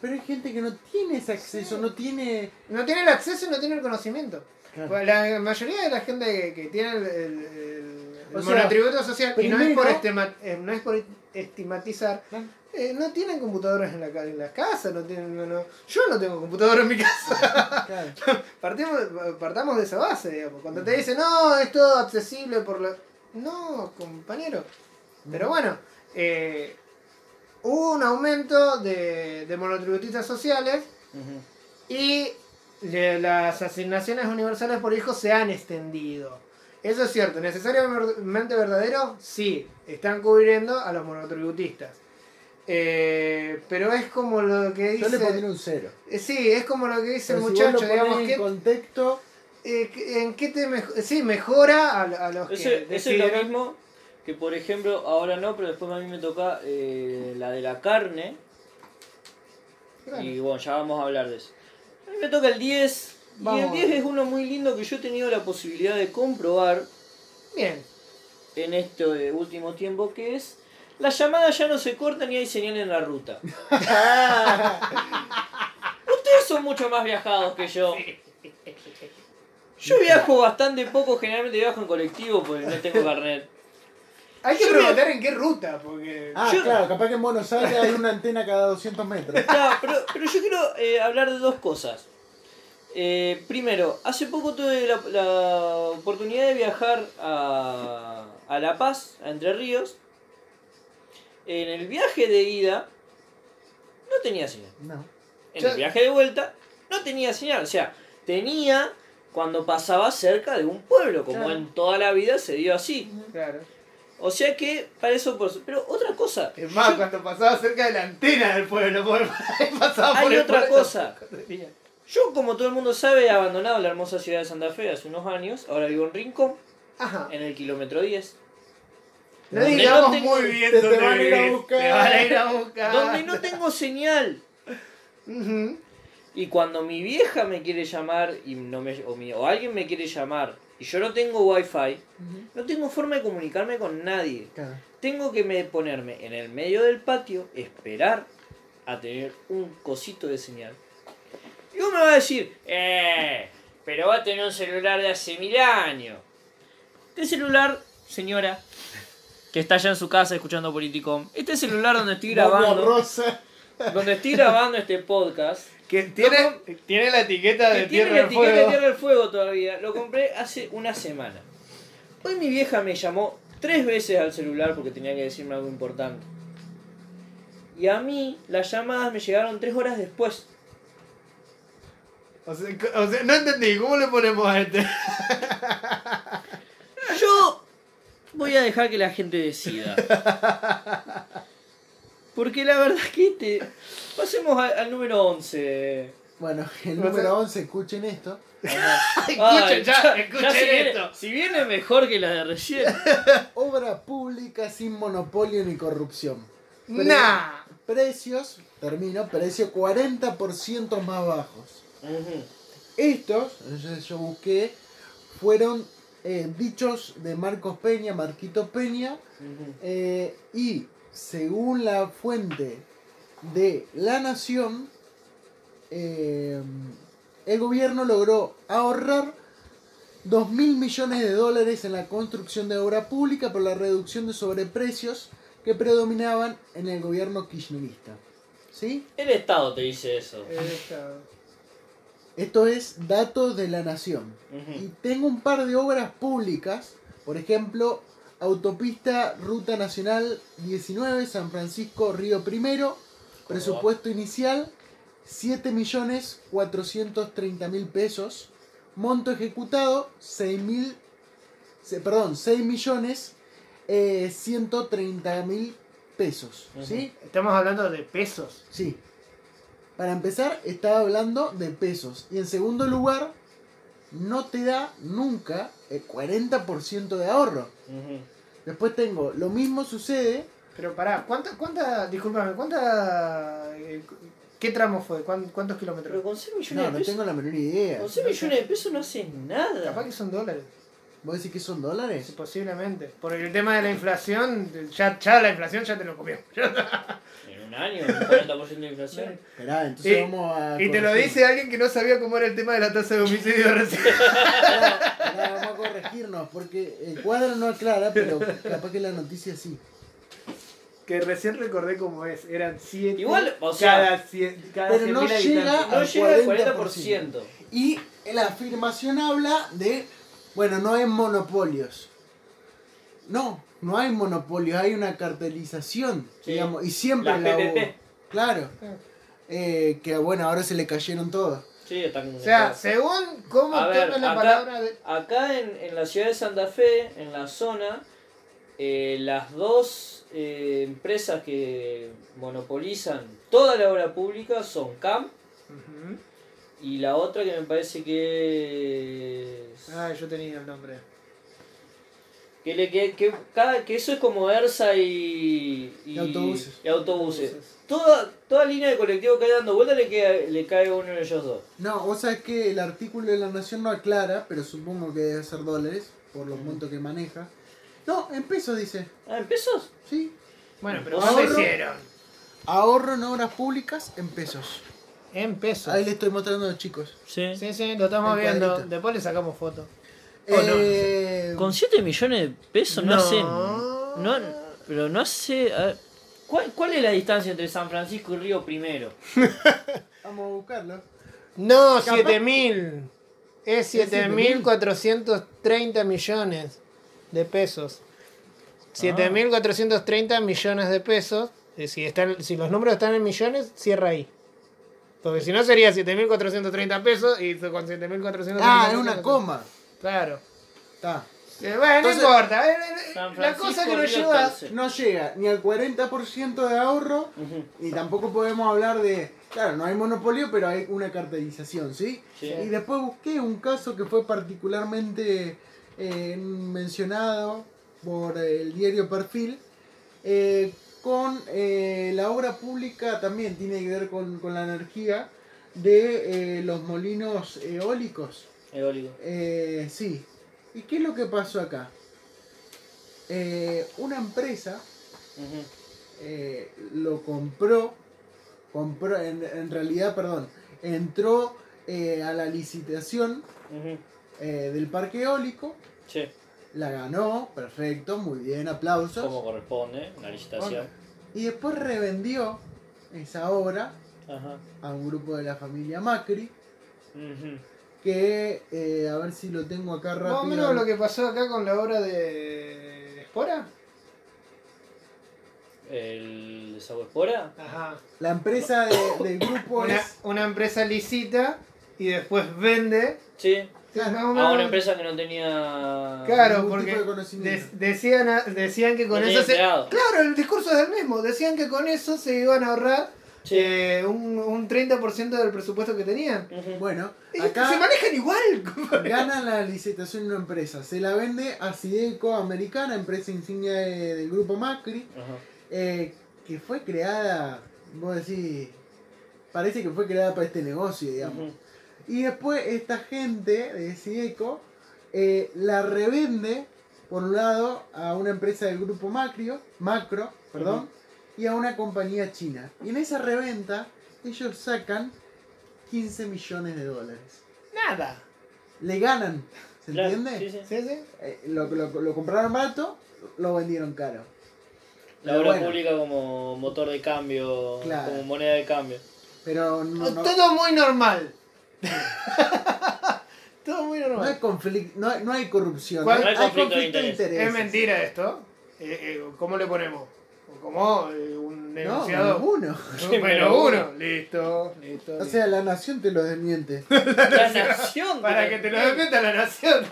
Speaker 3: Pero hay gente que no tiene ese acceso,
Speaker 2: Sí.
Speaker 3: no tiene...
Speaker 2: no tiene el acceso y no tiene el conocimiento.
Speaker 3: Claro.
Speaker 2: Pues La mayoría de la gente que, que tiene el, el- el-
Speaker 3: O
Speaker 2: el
Speaker 3: sea,
Speaker 2: monotributo social, y no es, por estima- eh, no es por estigmatizar,
Speaker 3: Claro.
Speaker 2: eh, no tienen computadoras en la, en la casa, no tienen, no- no- yo no tengo computadora en mi casa. *laughs*
Speaker 3: Claro. *laughs*
Speaker 2: Partimos, partamos de esa base, digamos. Cuando te dicen, no, es todo accesible por la... No, compañero. Pero bueno, eh, hubo un aumento de, de monotributistas sociales y las asignaciones universales por hijo se han extendido. Eso es cierto, necesariamente verdadero, sí, están cubriendo a los monotributistas. Eh, pero es como lo que
Speaker 3: Yo le pondría
Speaker 2: dice...
Speaker 3: un cero.
Speaker 2: eh, Sí, es como lo que dice el
Speaker 3: Pero si
Speaker 2: muchacho,
Speaker 3: lo ponés
Speaker 2: digamos,
Speaker 3: en
Speaker 2: que,
Speaker 3: contexto,
Speaker 2: eh, que- ¿en qué te mejo- Sí, mejora a, a los que
Speaker 1: Ese, ese es lo mismo que, por ejemplo, ahora no, pero después a mí me toca eh, la de la carne.
Speaker 2: Claro.
Speaker 1: Y bueno, ya vamos a hablar de eso. A mí me toca el 10. Y el
Speaker 2: Vamos.
Speaker 1: 10 es uno muy lindo que yo he tenido la posibilidad de comprobar
Speaker 2: Bien.
Speaker 1: en este último tiempo, que es las llamadas ya no se cortan y hay señal en la ruta. *laughs* Ustedes son mucho más viajados que yo. Yo viajo bastante poco, generalmente viajo en colectivo porque no tengo carnet.
Speaker 2: Hay que
Speaker 1: Yo
Speaker 2: preguntar en qué ruta, porque...
Speaker 3: ah,
Speaker 1: Yo-
Speaker 3: claro, capaz que en Buenos Aires hay una antena cada 200 metros.
Speaker 1: Claro, pero, pero yo quiero eh, hablar de dos cosas. Eh, primero, hace poco tuve la, la oportunidad de viajar a, a La Paz, a Entre Ríos, En el viaje de ida no tenía señal.
Speaker 3: No.
Speaker 1: En el viaje de vuelta no tenía señal. O sea, tenía cuando pasaba cerca de un pueblo, como
Speaker 2: Claro.
Speaker 1: en toda la vida se dio así.
Speaker 2: Claro.
Speaker 1: O sea que para eso... por- Pero otra cosa.
Speaker 2: Es más,
Speaker 1: yo-
Speaker 2: cuando pasaba cerca de la antena del pueblo, *laughs* pasaba
Speaker 1: Hay
Speaker 2: por el
Speaker 1: otra
Speaker 2: pueblo.
Speaker 1: cosa. Yo, como todo el mundo sabe, he abandonado la hermosa ciudad de Santa Fe hace unos años. Ahora vivo en Rincón,
Speaker 2: Ajá.
Speaker 1: en el kilómetro 10.
Speaker 2: No
Speaker 1: Donde
Speaker 2: digamos
Speaker 1: no tengo-
Speaker 2: muy bien
Speaker 3: te- te
Speaker 2: dónde
Speaker 3: van a ir a
Speaker 2: vivís.
Speaker 3: buscar.
Speaker 2: Te van a ir a buscar.
Speaker 1: Donde no tengo señal. Y cuando mi vieja me quiere llamar y no me, o, mi- o alguien me quiere llamar y yo no tengo wifi, no tengo forma de comunicarme con nadie.
Speaker 3: Claro.
Speaker 1: Tengo que me ponerme en el medio del patio, esperar a tener un cosito de señal. Uno me va a decir, eh, pero va a tener un celular de hace mil años. Este celular, señora, que está allá en su casa escuchando Politicom, este celular donde estoy grabando, donde estoy grabando este podcast,
Speaker 2: Que tiene, tiene la etiqueta
Speaker 1: que
Speaker 2: de
Speaker 1: tiene
Speaker 2: Tierra
Speaker 1: la
Speaker 2: del
Speaker 1: etiqueta de. Tierra del Fuego todavía. Lo compré hace una semana. Hoy mi vieja me llamó tres veces al celular porque tenía que decirme algo importante. Y a mí las llamadas me llegaron tres horas después.
Speaker 2: O sea, co- o sea, no entendí, ¿cómo le ponemos a este? *laughs*
Speaker 1: Yo voy a dejar que la gente decida. Porque la verdad que te... Pasemos al, al número 11.
Speaker 3: Bueno, el número 11, escuchen esto. *laughs*
Speaker 2: Escuchen
Speaker 1: Ay,
Speaker 2: ya, escuchen
Speaker 1: si viene,
Speaker 2: esto.
Speaker 1: si viene mejor que la de recién. *laughs*
Speaker 3: Obra pública sin monopolio ni corrupción. Pre-
Speaker 2: Nah.
Speaker 3: Precios, termino, precio 40% más bajos.
Speaker 1: Ujú.
Speaker 3: Estos, yo, yo busqué, fueron eh, dichos de Marcos Peña, Marquito Peña, eh, y según la fuente de La Nación, eh, el gobierno logró ahorrar 2 mil millones de dólares en la construcción de obra pública por la reducción de sobreprecios que predominaban en el gobierno kirchnerista. ¿Sí?
Speaker 1: El Estado te dice eso.
Speaker 2: Esta-
Speaker 3: Esto es datos de la Nación. Y tengo un par de obras públicas, por ejemplo, Autopista Ruta Nacional 19, San Francisco Río Primero, presupuesto inicial 7 millones 430 mil pesos, monto ejecutado 6 mil, se- perdón, 6 millones eh, 130 mil pesos, ¿sí?
Speaker 2: Estamos hablando de pesos.
Speaker 3: Sí. Para empezar, estaba hablando de pesos. Y en segundo lugar, no te da nunca el 40% de ahorro. Después tengo, lo mismo sucede.
Speaker 2: Pero pará, ¿cuánta, cuánta, discúlpame, cuánta, eh, qué tramo fue? ¿Cuán- ¿Cuántos
Speaker 1: Pero
Speaker 2: kilómetros?
Speaker 1: con 6 millones
Speaker 3: No,
Speaker 1: de
Speaker 3: no
Speaker 1: pesos.
Speaker 3: tengo la menor idea.
Speaker 1: Con 6 millones de pesos no haces nada.
Speaker 2: Capaz que son dólares,
Speaker 3: ¿Vos decís que son dólares?
Speaker 2: sí, posiblemente. Porque el tema de la inflación, ya, ya la inflación ya te lo comió. *laughs*
Speaker 1: Un año, un 40% de inflación. *laughs*
Speaker 3: Esperá, entonces
Speaker 2: Y-
Speaker 3: vamos a.
Speaker 2: Y te lo dice alguien que no sabía cómo era el tema de la tasa de homicidio *laughs* recién.
Speaker 3: Vamos a corregirnos, porque el cuadro no aclara, pero capaz que la noticia sí.
Speaker 2: Que recién recordé cómo es. Eran 7.
Speaker 1: Igual, o sea,
Speaker 2: cada 100, cada
Speaker 3: pero
Speaker 2: 100.000
Speaker 3: no llega
Speaker 1: No
Speaker 3: al
Speaker 1: llega al
Speaker 3: 40%.
Speaker 1: 40%.
Speaker 3: Y la afirmación habla de, bueno, no hay monopolios. No, no hay monopolios, hay una cartelización,
Speaker 1: Sí.
Speaker 3: digamos, y siempre la
Speaker 1: PPP.
Speaker 3: hubo. Claro. Eh, que bueno, ahora se le cayeron todos.
Speaker 1: Sí, están
Speaker 2: O sea, según cómo
Speaker 1: ver,
Speaker 2: toman la
Speaker 1: acá-
Speaker 2: palabra de.
Speaker 1: Acá en, en la ciudad de Santa Fe, en la zona, eh, las dos eh, empresas que monopolizan toda la obra pública son CAM y la otra que me parece que es...
Speaker 2: Ah, yo tenía el nombre.
Speaker 1: Que, le, que, que, cada, que eso es como ERSA y,
Speaker 3: Y autobuses.
Speaker 1: y autobuses.
Speaker 2: Autobuses.
Speaker 1: Toda, toda línea de colectivo que hay dando vuelta le, queda- le cae uno de ellos dos.
Speaker 3: No, vos sabés que el artículo de la Nación no aclara, pero supongo que debe ser dólares, por los montos que maneja. No, en pesos dice.
Speaker 1: Ah, ¿en pesos?
Speaker 3: Sí.
Speaker 2: Bueno, pero
Speaker 1: Ahorro.
Speaker 2: ¿cuánto hicieron?
Speaker 3: Ahorro en obras públicas en pesos.
Speaker 2: En pesos.
Speaker 3: Ahí le estoy mostrando a los chicos.
Speaker 1: Sí.
Speaker 2: Sí, sí, lo estamos
Speaker 3: El
Speaker 2: viendo.
Speaker 3: cuadrito.
Speaker 2: Después le sacamos foto. Oh, no,
Speaker 3: Eh,
Speaker 1: Con 7 millones de pesos no,
Speaker 2: No.
Speaker 1: hacen. No, pero no hace. ver, ¿cuál, ¿Cuál es la distancia entre San Francisco y Río Primero? *laughs*
Speaker 3: Vamos a buscarlo.
Speaker 2: No,
Speaker 3: Capaz-
Speaker 2: 7000. Es
Speaker 3: 7.000.
Speaker 2: 7430 millones de pesos. 7.430 millones de pesos. Eh, Si, están, si los números están en millones, cierra ahí. Porque si no sería 7.430 pesos y con 7.430
Speaker 3: Ah, es
Speaker 2: pesos-
Speaker 3: una coma.
Speaker 2: Claro.
Speaker 3: Está.
Speaker 2: Eh, bueno,
Speaker 3: Entonces-
Speaker 2: no importa. eh, eh,
Speaker 1: San
Speaker 2: la cosa que nos lleva...
Speaker 3: No llega ni al 40% de ahorro
Speaker 1: Ujú.
Speaker 3: y tampoco podemos hablar de. Claro, no hay monopolio, pero hay una cartelización, ¿sí?
Speaker 1: Sí.
Speaker 3: Y después busqué un caso que fue particularmente eh, mencionado por el diario Perfil, eh, con eh, la obra pública también tiene que ver con, con la energía de eh, los molinos eólicos.
Speaker 1: Eólico.
Speaker 3: Eh, sí. ¿Y qué es lo que pasó acá? Eh, una empresa eh, lo compró, compró en, en realidad, perdón, entró eh, a la licitación del parque eólico,
Speaker 1: Sí,
Speaker 3: la ganó, perfecto, muy bien, aplausos.
Speaker 1: como corresponde, una licitación.
Speaker 3: Y después revendió esa obra
Speaker 1: Ajá.
Speaker 3: a un grupo de la familia Macri. Que eh, a ver si lo tengo acá rápido.
Speaker 2: Más o menos lo que pasó acá con la obra de Espora.
Speaker 1: El desagüe espora.
Speaker 2: Ajá.
Speaker 3: La empresa de- del grupo
Speaker 2: Una,
Speaker 3: es...
Speaker 2: una empresa licita y después vende.
Speaker 1: Sí.
Speaker 3: Claro.
Speaker 1: A
Speaker 2: menos-
Speaker 1: una empresa que no tenía.
Speaker 2: Claro,
Speaker 3: ningún
Speaker 2: porque
Speaker 3: tipo de conocimiento.
Speaker 2: de- decían, decían que con eso se... Claro, el discurso es el mismo. Decían que con eso se iban a ahorrar. Eh, un, un 30% del presupuesto que tenían.
Speaker 3: Bueno,
Speaker 2: Y
Speaker 3: acá...
Speaker 2: Se manejan igual.
Speaker 3: Gana la licitación una empresa, se la vende a Sideco Americana, empresa insignia de- del grupo Macri, eh, que fue creada, vos decís, parece que fue creada para este negocio, digamos. Y después esta gente de Sideco eh, la revende, por un lado, a una empresa del grupo Macrio, Macro, perdón, y a una compañía china. Y en esa reventa ellos sacan 15 millones de dólares.
Speaker 2: Nada.
Speaker 3: Le ganan, ¿se
Speaker 1: Claro,
Speaker 3: entiende?
Speaker 1: sí, sí.
Speaker 2: ¿Sí, sí?
Speaker 3: Eh, lo, lo- lo compraron barato, lo vendieron caro.
Speaker 1: La obra
Speaker 3: bueno,
Speaker 1: pública como motor de cambio,
Speaker 3: Claro.
Speaker 1: como moneda de cambio.
Speaker 3: Pero no, no-
Speaker 2: Todo muy normal. *laughs* Todo muy
Speaker 3: no hay
Speaker 2: normal.
Speaker 3: conflicto, no, hay- no hay corrupción,
Speaker 2: ¿Cuál-
Speaker 3: hay,
Speaker 1: No hay
Speaker 3: hay
Speaker 1: conflicto de
Speaker 3: conflicto de
Speaker 1: interés.
Speaker 3: intereses.
Speaker 2: Es mentira esto. Eh, eh, ¿Cómo le ponemos? Como eh, un
Speaker 3: No,
Speaker 2: negociado.
Speaker 3: ninguno.
Speaker 2: bueno, *laughs*
Speaker 1: Pero
Speaker 2: uno. Listo, listo.
Speaker 3: O sea, la nación te lo desmiente. *laughs*
Speaker 1: La nación.
Speaker 2: Para que te lo desmienta la nación.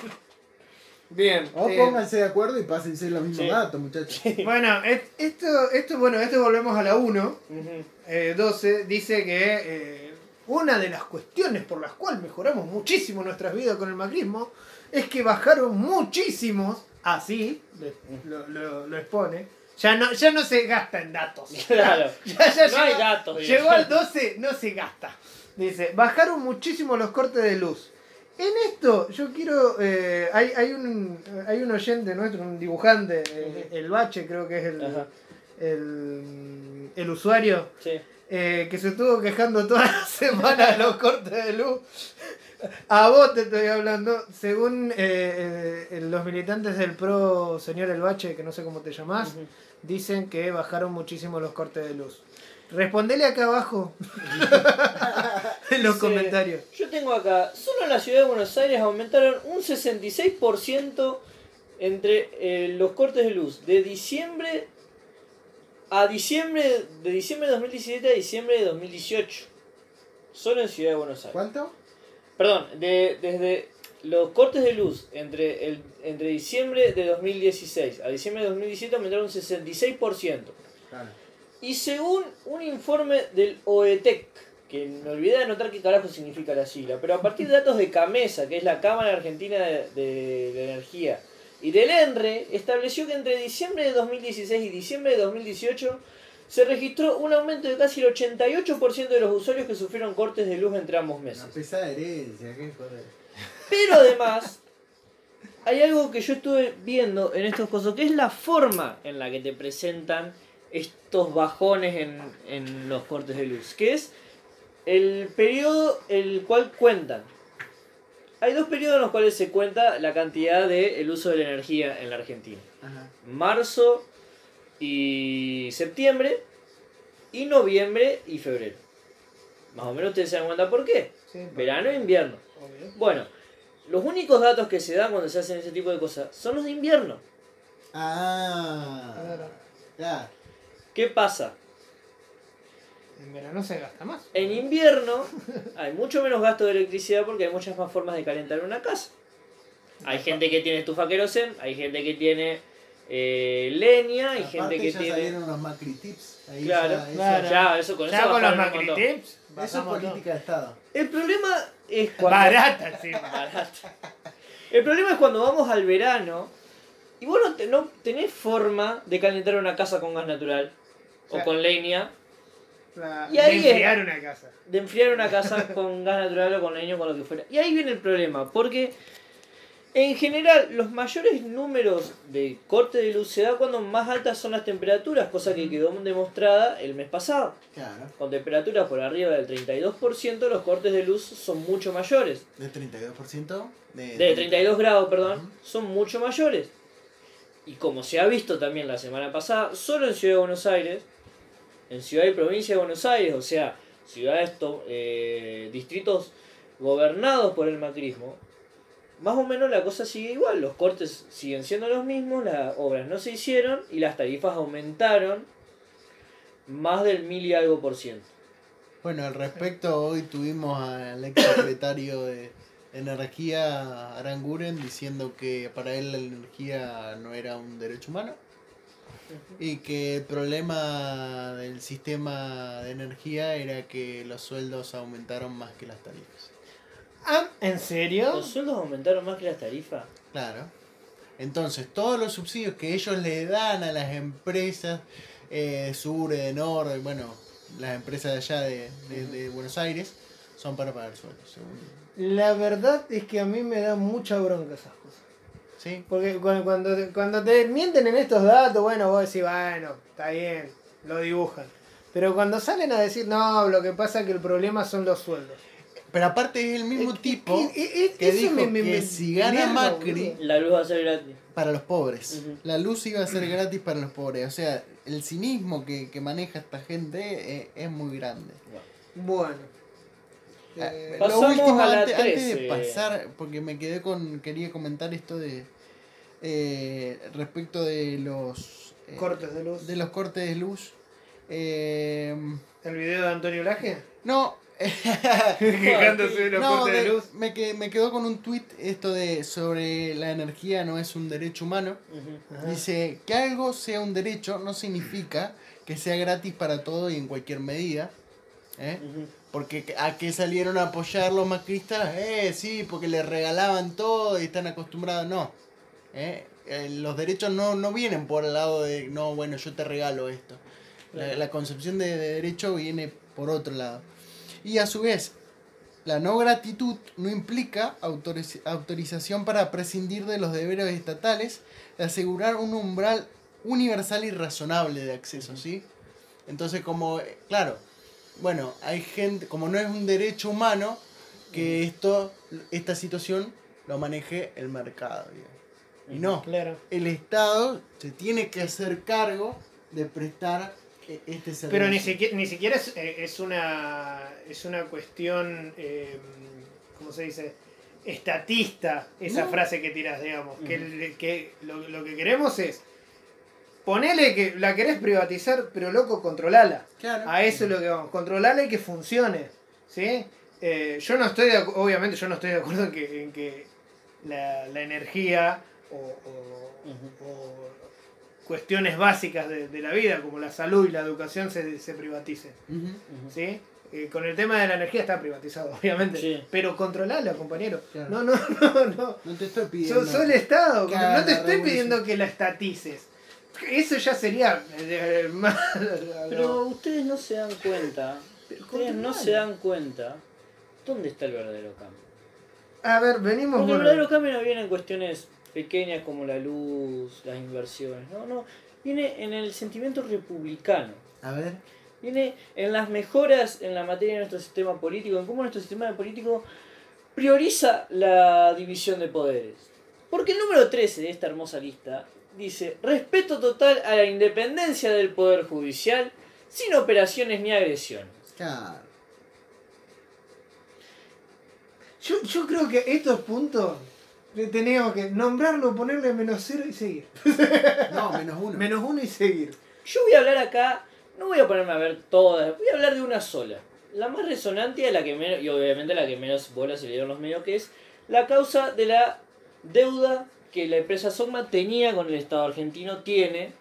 Speaker 2: Bien.
Speaker 3: O
Speaker 2: eh,
Speaker 3: pónganse de acuerdo y pásense los mismos
Speaker 1: Sí.
Speaker 3: datos, muchachos.
Speaker 2: bueno, et- esto, esto, bueno, esto volvemos a la 1.
Speaker 1: Ujú.
Speaker 2: eh, 12 dice que eh, una de las cuestiones por las cuales mejoramos muchísimo nuestras vidas con el macrismo es que bajaron muchísimos, así le- lo, lo- lo expone, ya no, ya no se gasta en datos. *laughs*
Speaker 1: Claro. *laughs*
Speaker 2: Ya, ya
Speaker 1: No hay
Speaker 2: llegó-
Speaker 1: datos,
Speaker 2: Llegó al 12, no se gasta. Dice, bajaron muchísimo los cortes de luz. En esto, yo quiero. eh, hay, hay, un, hay un oyente nuestro, un dibujante, eh, el Bache, creo que es el, el, el usuario,
Speaker 1: Sí.
Speaker 2: eh, que se estuvo quejando toda la *laughs* semana de los cortes de luz. A vos te estoy hablando. Según eh, eh, los militantes del PRO, señor El Bache, que no sé cómo te llamás, dicen que bajaron muchísimo los cortes de luz. Respondele acá abajo *laughs* en los comentarios.
Speaker 1: Yo tengo acá, solo en la ciudad de Buenos Aires aumentaron un 66% entre eh, los cortes de luz de diciembre a diciembre de diciembre de 2017 a diciembre de 2018. Solo en Ciudad de Buenos Aires.
Speaker 3: ¿Cuánto?
Speaker 1: Perdón, de, desde los cortes de luz entre el entre diciembre de 2016 a diciembre de 2017 aumentaron un 66%.
Speaker 3: Claro.
Speaker 1: Y según un informe del OETEC, que me olvidé de anotar qué carajo significa la sigla, pero a partir de datos de CAMESA, que es la Cámara Argentina de, de- de Energía, y del ENRE, estableció que entre diciembre de 2016 y diciembre de 2018 se registró un aumento de casi el 88% de los usuarios que sufrieron cortes de luz entre ambos meses.
Speaker 3: Una pesada herencia, qué.
Speaker 1: Pero además, hay algo que yo estuve viendo en estos cosas, que es la forma en la que te presentan estos bajones en, en los cortes de luz, que es el periodo el cual cuentan. Hay dos periodos en los cuales se cuenta la cantidad del el uso de la energía en la Argentina.
Speaker 3: Ajá.
Speaker 1: Marzo y septiembre, y noviembre y febrero. Más o menos ustedes se dan cuenta por qué.
Speaker 2: Sí,
Speaker 1: Verano e invierno.
Speaker 2: obvio.
Speaker 1: Bueno, los únicos datos que se dan cuando se hacen ese tipo de cosas son los de invierno.
Speaker 3: Ah.
Speaker 2: Claro.
Speaker 3: Ya.
Speaker 1: ¿Qué pasa?
Speaker 2: En verano se gasta más.
Speaker 1: En invierno hay mucho menos gasto de electricidad porque hay muchas más formas de calentar una casa. Hay gente que tiene estufa querosén, hay gente que tiene eh, leña, hay
Speaker 3: Aparte
Speaker 1: gente que
Speaker 3: ya
Speaker 1: tiene...
Speaker 3: salieron unos macri tips. Ahí
Speaker 1: Claro,
Speaker 3: ya- eso-
Speaker 2: Claro.
Speaker 1: Ya, eso con
Speaker 2: Ya
Speaker 1: eso
Speaker 2: con los macri
Speaker 1: montón.
Speaker 2: tips.
Speaker 3: Eso es
Speaker 2: bajamos todo.
Speaker 3: política de Estado.
Speaker 1: El problema es cuando...
Speaker 2: Barata, sí. *laughs*
Speaker 1: Barato. El problema es cuando vamos al verano y vos no, te- no tenés forma de calentar una casa con gas natural o
Speaker 2: Claro.
Speaker 1: con leña,
Speaker 2: La-
Speaker 1: Y ahí
Speaker 2: de enfriar una casa.
Speaker 1: de enfriar una casa con gas natural o con leña o con lo que fuera. Y ahí viene el problema, porque en general los mayores números de corte de luz se da cuando más altas son las temperaturas, cosa que quedó demostrada el mes pasado.
Speaker 3: Claro.
Speaker 1: Con temperaturas por arriba del 32%, los cortes de luz son mucho mayores.
Speaker 3: De 32%. De,
Speaker 1: De 32 grados, perdón, son mucho mayores. Y como se ha visto también la semana pasada, solo en Ciudad de Buenos Aires, en Ciudad y Provincia de Buenos Aires, o sea, ciudades, eh, distritos gobernados por el macrismo, más o menos la cosa sigue igual. Los cortes siguen siendo los mismos, las obras no se hicieron y las tarifas aumentaron más del mil y algo por ciento.
Speaker 3: Bueno, al respecto, hoy tuvimos al ex secretario de Energía, Aranguren, diciendo que para él la energía no era un derecho humano y que el problema del sistema de energía era que los sueldos aumentaron más que las tarifas.
Speaker 2: Ah, ¿En serio?
Speaker 1: ¿Los sueldos aumentaron más que las tarifas?
Speaker 3: Claro. Entonces, todos los subsidios que ellos le dan a las empresas eh, de sur, de norte, bueno, las empresas de allá de, de- de Buenos Aires, son para pagar sueldos, según.
Speaker 2: La verdad es que a mí me da mucha bronca esas cosas.
Speaker 3: ¿Sí?
Speaker 2: Porque cuando, cuando, te- cuando te mienten en estos datos, bueno, vos decís, bueno, está bien, lo dibujan. Pero cuando salen a decir, no, lo que pasa es que el problema son los sueldos.
Speaker 3: Pero aparte es el mismo tipo que dijo
Speaker 2: me- me-
Speaker 3: que
Speaker 2: me-
Speaker 3: si gana Macri.
Speaker 1: La luz va a ser gratis.
Speaker 3: para los pobres. La luz iba a ser gratis para los pobres. O sea, el cinismo que, que maneja esta gente es muy grande.
Speaker 2: Bueno.
Speaker 3: Ah,
Speaker 2: Eh,
Speaker 3: Lo
Speaker 1: Pasamos
Speaker 3: último,
Speaker 1: a la
Speaker 3: antes, antes de
Speaker 1: 13.
Speaker 3: pasar, porque me quedé con. Quería comentar esto de. eh, respecto de los. eh,
Speaker 2: cortes de luz.
Speaker 3: De los cortes de luz. Eh,
Speaker 2: ¿El video de Antonio Laje?
Speaker 3: no. *laughs*
Speaker 2: Quejándose de
Speaker 3: no,
Speaker 2: de,
Speaker 3: de-
Speaker 2: luz.
Speaker 3: me, que- me quedó con un tweet esto de sobre la energía no es un derecho humano. Dice que algo sea un derecho no significa que sea gratis para todo y en cualquier medida. ¿eh? Porque a qué salieron a apoyar los macristas, eh, sí, porque les regalaban todo y están acostumbrados, no. Eh, eh, los derechos no, no vienen por el lado de, no, bueno, yo te regalo esto. La, la concepción de, de derecho viene por otro lado. Y a su vez, la no gratitud no implica autoriz- autorización para prescindir de los deberes estatales de asegurar un umbral universal y razonable de acceso, ¿sí? Entonces, como, claro, bueno, hay gente, como no es un derecho humano, que esto, esta situación lo maneje el mercado, digamos. Y no,
Speaker 2: Claro.
Speaker 3: el Estado se tiene que hacer cargo de prestar este servicio.
Speaker 2: Pero ni siquiera, ni siquiera es, eh, es una es una cuestión, eh, ¿cómo se dice? Estatista, esa
Speaker 3: No.
Speaker 2: frase que tiras, digamos. Que, lo, lo que queremos es, ponele que la querés privatizar, pero loco, controlala.
Speaker 3: Claro.
Speaker 2: A eso es lo que vamos, controlarla y que funcione. ¿sí? Eh, yo no estoy de obviamente yo no estoy de acuerdo en que, en que la, la energía o, o-
Speaker 1: Ujú.
Speaker 2: o cuestiones básicas de, de la vida, como la salud y la educación, se, se privaticen. ¿sí? Eh, con el tema de la energía está privatizado, *laughs* obviamente.
Speaker 1: Sí.
Speaker 2: Pero controlala, compañero.
Speaker 3: Claro.
Speaker 2: No, no, no, no.
Speaker 3: No te estoy pidiendo.
Speaker 2: Sos, sos el Estado,
Speaker 3: Claro,
Speaker 2: no te estoy
Speaker 3: revolución.
Speaker 2: pidiendo que la estatices. Eso ya sería eh, *laughs* más...
Speaker 1: Pero ustedes no se dan cuenta, ustedes no se dan cuenta dónde está el verdadero cambio.
Speaker 2: A ver, venimos...
Speaker 1: Porque el verdadero cambio no viene en cuestiones pequeñas como la luz, las inversiones, no, no, viene en el sentimiento republicano.
Speaker 3: A ver.
Speaker 1: Viene en las mejoras en la materia de nuestro sistema político, en cómo nuestro sistema político prioriza la división de poderes. Porque el número 13 de esta hermosa lista dice, respeto total a la independencia del Poder Judicial, sin operaciones ni agresiones.
Speaker 3: Claro.
Speaker 2: Yo, yo creo que estos puntos Le Teníamos que nombrarlo, ponerle menos cero y seguir. *laughs*
Speaker 3: No, menos uno.
Speaker 2: Menos uno y seguir.
Speaker 1: Yo voy a hablar acá, no voy a ponerme a ver todas, voy a hablar de una sola. La más resonante y la que menos, y obviamente la que menos bolas se le dieron los medios, que es la causa de la deuda que la empresa Sogma tenía con el Estado argentino, tiene,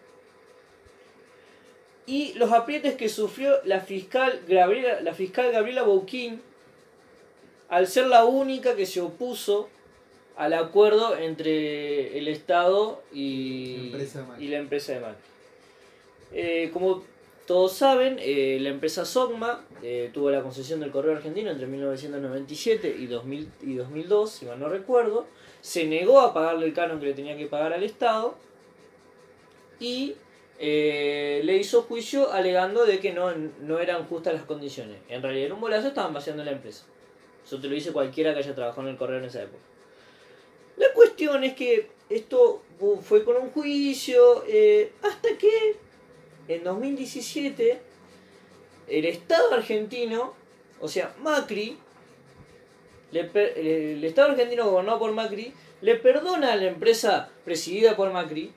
Speaker 1: y los aprietes que sufrió la fiscal Gabriela, la fiscal Gabriela Bouquín al ser la única que se opuso al acuerdo entre el Estado y
Speaker 3: La empresa de Macri.
Speaker 1: y la empresa de Macri. Eh, como todos saben, eh, la empresa Sogma eh, tuvo la concesión del correo argentino entre 1997 y, 2000 y 2002, si mal no recuerdo. Se negó a pagarle el canon que le tenía que pagar al Estado y eh, le hizo juicio alegando de que no, no eran justas las condiciones. En realidad, en un bolazo estaban vaciando la empresa. Eso te lo dice cualquiera que haya trabajado en el correo en esa época. La cuestión es que esto fue con un juicio eh, hasta que en 2017 el Estado argentino, o sea, Macri, el Estado argentino gobernado por Macri, le perdona a la empresa presidida por Macri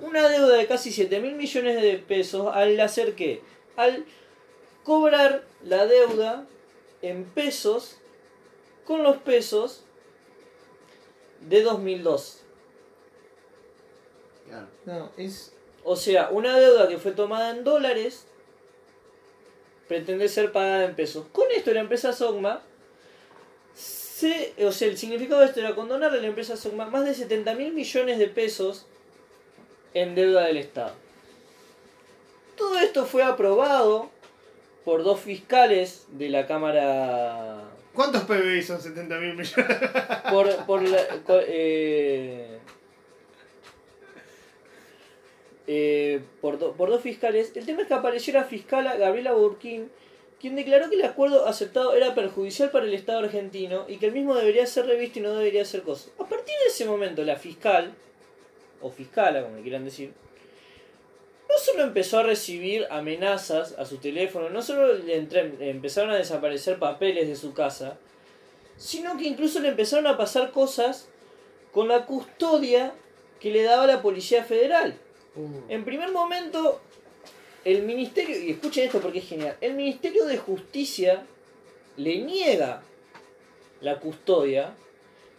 Speaker 1: una deuda de casi 7 mil millones de pesos al hacer qué? Al cobrar la deuda en pesos con los pesos de 2002.
Speaker 3: Claro.
Speaker 2: No, es.
Speaker 1: O sea, una deuda que fue tomada en dólares pretende ser pagada en pesos. Con esto la empresa Sogma, se, o sea, el significado de esto era condonarle a la empresa Sogma más de 70 mil millones de pesos en deuda del Estado. Todo esto fue aprobado por dos fiscales de la Cámara
Speaker 2: ¿Cuántos PBI son 70 mil millones? *laughs*
Speaker 1: por, por la- eh, eh, por, do- por dos fiscales. El tema es que apareció la fiscala Gabriela Burquín, quien declaró que el acuerdo aceptado era perjudicial para el Estado argentino y que el mismo debería ser revisto y no debería hacer cosas. A partir de ese momento, la fiscal, o fiscala, como le quieran decir, no solo empezó a recibir amenazas a su teléfono, no solo le empezaron a desaparecer papeles de su casa, sino que incluso le empezaron a pasar cosas con la custodia que le daba la Policía Federal.
Speaker 3: Uh,
Speaker 1: En primer momento, el Ministerio, y escuchen esto porque es genial, el Ministerio de Justicia le niega la custodia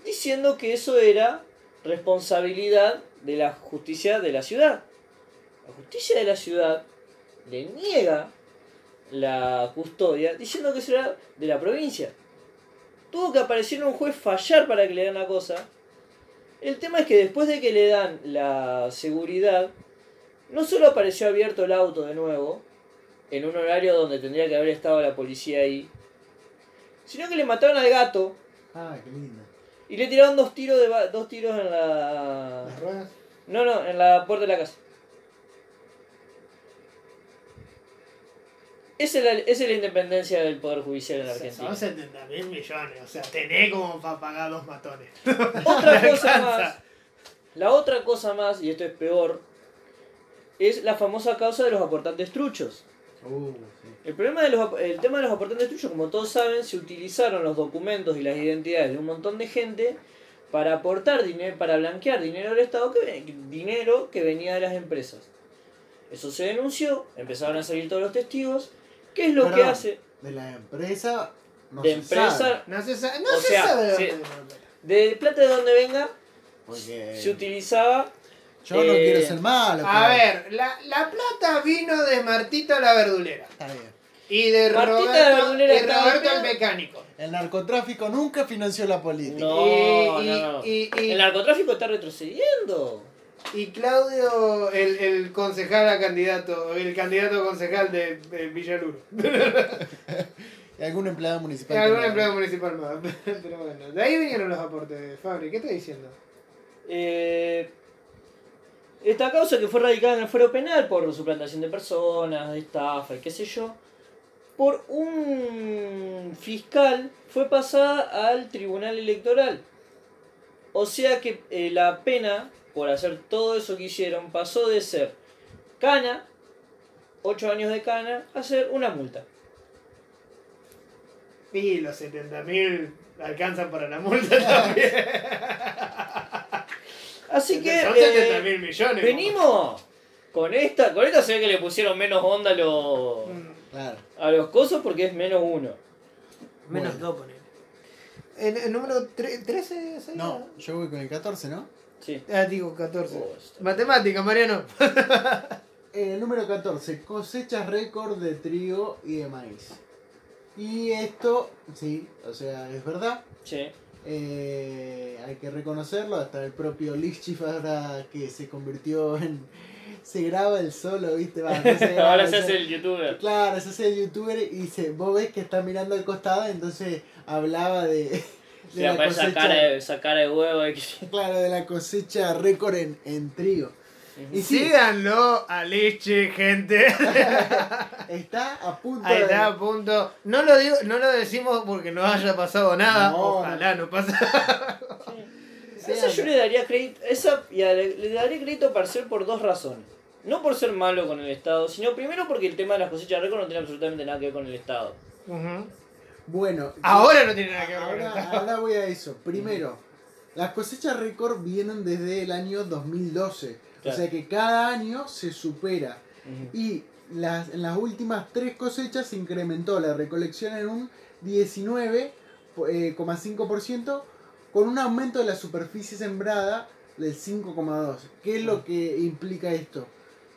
Speaker 1: diciendo que eso era responsabilidad de la justicia de la ciudad. La justicia de la ciudad le niega la custodia diciendo que eso era de la provincia. Tuvo que aparecer un juez fallar para que le den la cosa. El tema es que después de que le dan la seguridad, no solo apareció abierto el auto de nuevo, en un horario donde tendría que haber estado la policía ahí, sino que le mataron al gato
Speaker 3: ah, qué lindo.
Speaker 1: y le tiraron dos tiros de ba- dos tiros en la
Speaker 2: Las ruedas.
Speaker 1: no no en la puerta de la casa. Esa es la, esa es la independencia del poder judicial en Argentina.
Speaker 2: Son 70 mil millones, o sea, tenés como para pagar dos matones. *laughs*
Speaker 1: Otra cosa más, la otra cosa más, y esto es peor, es la famosa causa de los aportantes truchos.
Speaker 3: Uh, sí.
Speaker 1: El problema de los ap- el tema de los aportantes truchos, como todos saben, se utilizaron los documentos y las identidades de un montón de gente para aportar dinero, para blanquear dinero del Estado, que, dinero que venía de las empresas. Eso se denunció, empezaron a salir todos los testigos. ¿Qué es lo que hace?
Speaker 3: De la empresa. No
Speaker 1: de
Speaker 3: se
Speaker 1: empresa,
Speaker 3: sabe,
Speaker 2: No se, sa- no
Speaker 1: O
Speaker 2: se
Speaker 1: sea,
Speaker 2: sabe de dónde la plata.
Speaker 1: de plata de donde venga,
Speaker 3: porque
Speaker 1: se utilizaba
Speaker 3: yo no
Speaker 1: eh,
Speaker 3: quiero ser malo.
Speaker 2: A
Speaker 3: pero-
Speaker 2: ver, la, la plata vino de Martito la verdulera.
Speaker 3: Está bien.
Speaker 2: Y de
Speaker 1: Martita la
Speaker 2: Roberto,
Speaker 1: verdulera
Speaker 2: y
Speaker 1: estaba
Speaker 2: Roberto el mecánico.
Speaker 3: El narcotráfico nunca financió la política.
Speaker 1: No,
Speaker 2: y,
Speaker 1: no, no.
Speaker 2: y- y-
Speaker 1: El narcotráfico está retrocediendo.
Speaker 2: Y Claudio, el, el concejal a candidato, el candidato a concejal de, de Villaluro. *laughs*
Speaker 3: Y algún empleado municipal.
Speaker 2: Algún
Speaker 3: también.
Speaker 2: empleado municipal más. *laughs* Pero bueno, de ahí vinieron los aportes, Fabri. ¿Qué está diciendo?
Speaker 1: Eh, esta causa que fue radicada en el fuero penal por suplantación de personas, de estafa y qué sé yo, por un fiscal fue pasada al tribunal electoral. O sea que eh, la pena por hacer todo eso que hicieron pasó de ser cana, 8 años de cana, a ser una multa.
Speaker 2: Y los 70.000 alcanzan para la multa también. *laughs*
Speaker 1: Así que
Speaker 2: Son
Speaker 1: eh,
Speaker 2: 70 mil millones.
Speaker 1: venimos con esta, con esta se ve que le pusieron menos onda a los,
Speaker 2: Mm,
Speaker 3: Claro.
Speaker 1: a los cosos porque es menos uno.
Speaker 2: Menos
Speaker 3: Bueno.
Speaker 2: dos, ponele. El, el número tre- 13 sería?
Speaker 3: No, yo voy con el 14, ¿no?
Speaker 1: Sí.
Speaker 2: Ah, digo 14.
Speaker 1: Oh, está-
Speaker 2: Matemática, Mariano.
Speaker 3: El *laughs* Eh, número 14, cosechas récord de trigo y de maíz. Y esto, sí, o sea, es verdad.
Speaker 1: Sí.
Speaker 3: Eh, hay que reconocerlo, hasta el propio Lichif ahora que se convirtió en... Se graba el solo, ¿viste? Va, no se graba *laughs*
Speaker 1: Ahora se hace el youtuber.
Speaker 3: Claro, se hace el youtuber y se, vos ves que está mirando al costado, entonces hablaba de, de la cosecha.
Speaker 1: cara de huevo. de *laughs*
Speaker 3: Claro, de la cosecha récord en, en trigo. Y sí,
Speaker 2: Síganlo a Lichi, gente. *laughs*
Speaker 3: está a punto
Speaker 2: Ahí
Speaker 3: de...
Speaker 2: está, a punto. No lo digo, no lo decimos porque no haya pasado nada.
Speaker 3: No,
Speaker 2: Ojalá no, pase.
Speaker 3: Sí,
Speaker 1: Esa yo le daría crédito, esa y le daría crédito a Parcel por dos razones. No por ser malo con el Estado, sino primero porque el tema de las cosechas récord no tiene absolutamente nada que ver con el Estado.
Speaker 2: Ujú.
Speaker 3: Bueno,
Speaker 2: Ahora no tiene nada que ver con
Speaker 3: ahora,
Speaker 2: esto.
Speaker 3: ahora voy a eso. Primero, las cosechas récord vienen desde el año 2012.
Speaker 1: Claro.
Speaker 3: O sea que cada año se supera. Y las, en las últimas tres cosechas se incrementó la recolección en un 19,5% con un aumento de la superficie sembrada del 5,2%. ¿Qué es lo que implica esto?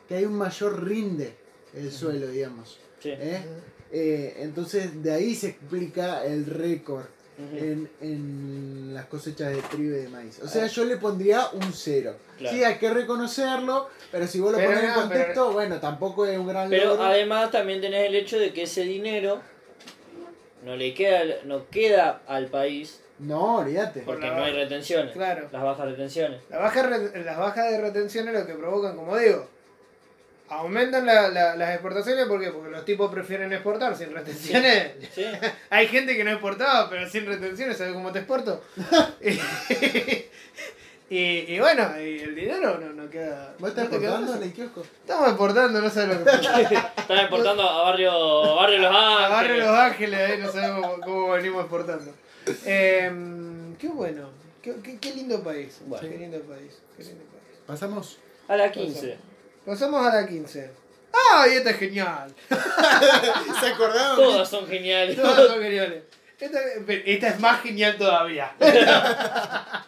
Speaker 3: Que hay un mayor rinde el suelo, digamos.
Speaker 1: Sí.
Speaker 3: ¿eh? Eh, entonces de ahí se explica el récord en, en las cosechas de trigo y de maíz. O sea, yo le pondría un cero.
Speaker 1: Claro.
Speaker 3: Sí, hay que reconocerlo, pero si vos lo
Speaker 2: Pero
Speaker 3: pones en contexto, bueno, tampoco es un gran
Speaker 1: Pero
Speaker 3: logro.
Speaker 1: además también tenés el hecho de que ese dinero no le queda, no queda al país
Speaker 3: No, olvídate.
Speaker 1: porque
Speaker 2: la
Speaker 1: no hay retenciones.
Speaker 2: Claro.
Speaker 1: Las bajas retenciones.
Speaker 2: La baja re- las bajas de retención es lo que provocan, como digo, aumentan la- la- las exportaciones. ¿Por qué? Porque los tipos prefieren exportar sin retenciones.
Speaker 1: ¿Sí? *laughs*
Speaker 2: Hay gente que no exportaba, pero sin retenciones, ¿sabes cómo te exporto? *laughs* y, y bueno, y el dinero no, no queda.
Speaker 3: ¿Vos estás exportando en el kiosco?
Speaker 2: Estamos exportando, no sabes lo que pasa. *laughs*
Speaker 1: Están exportando a barrio, a barrio Los Ángeles.
Speaker 2: A Barrio Los Ángeles, ahí no sabemos cómo, cómo venimos exportando. Em, qué bueno, qué, qué- qué lindo país.
Speaker 1: Bueno.
Speaker 2: Qué lindo país. Qué lindo país.
Speaker 3: Pasamos.
Speaker 1: A la 15.
Speaker 2: Pasamos a la 15. ¡Ay, esta es genial! *laughs*
Speaker 3: ¿Se acordaron?
Speaker 1: Todas son geniales.
Speaker 2: Todas son geniales. Esta, esta es más genial todavía. *laughs*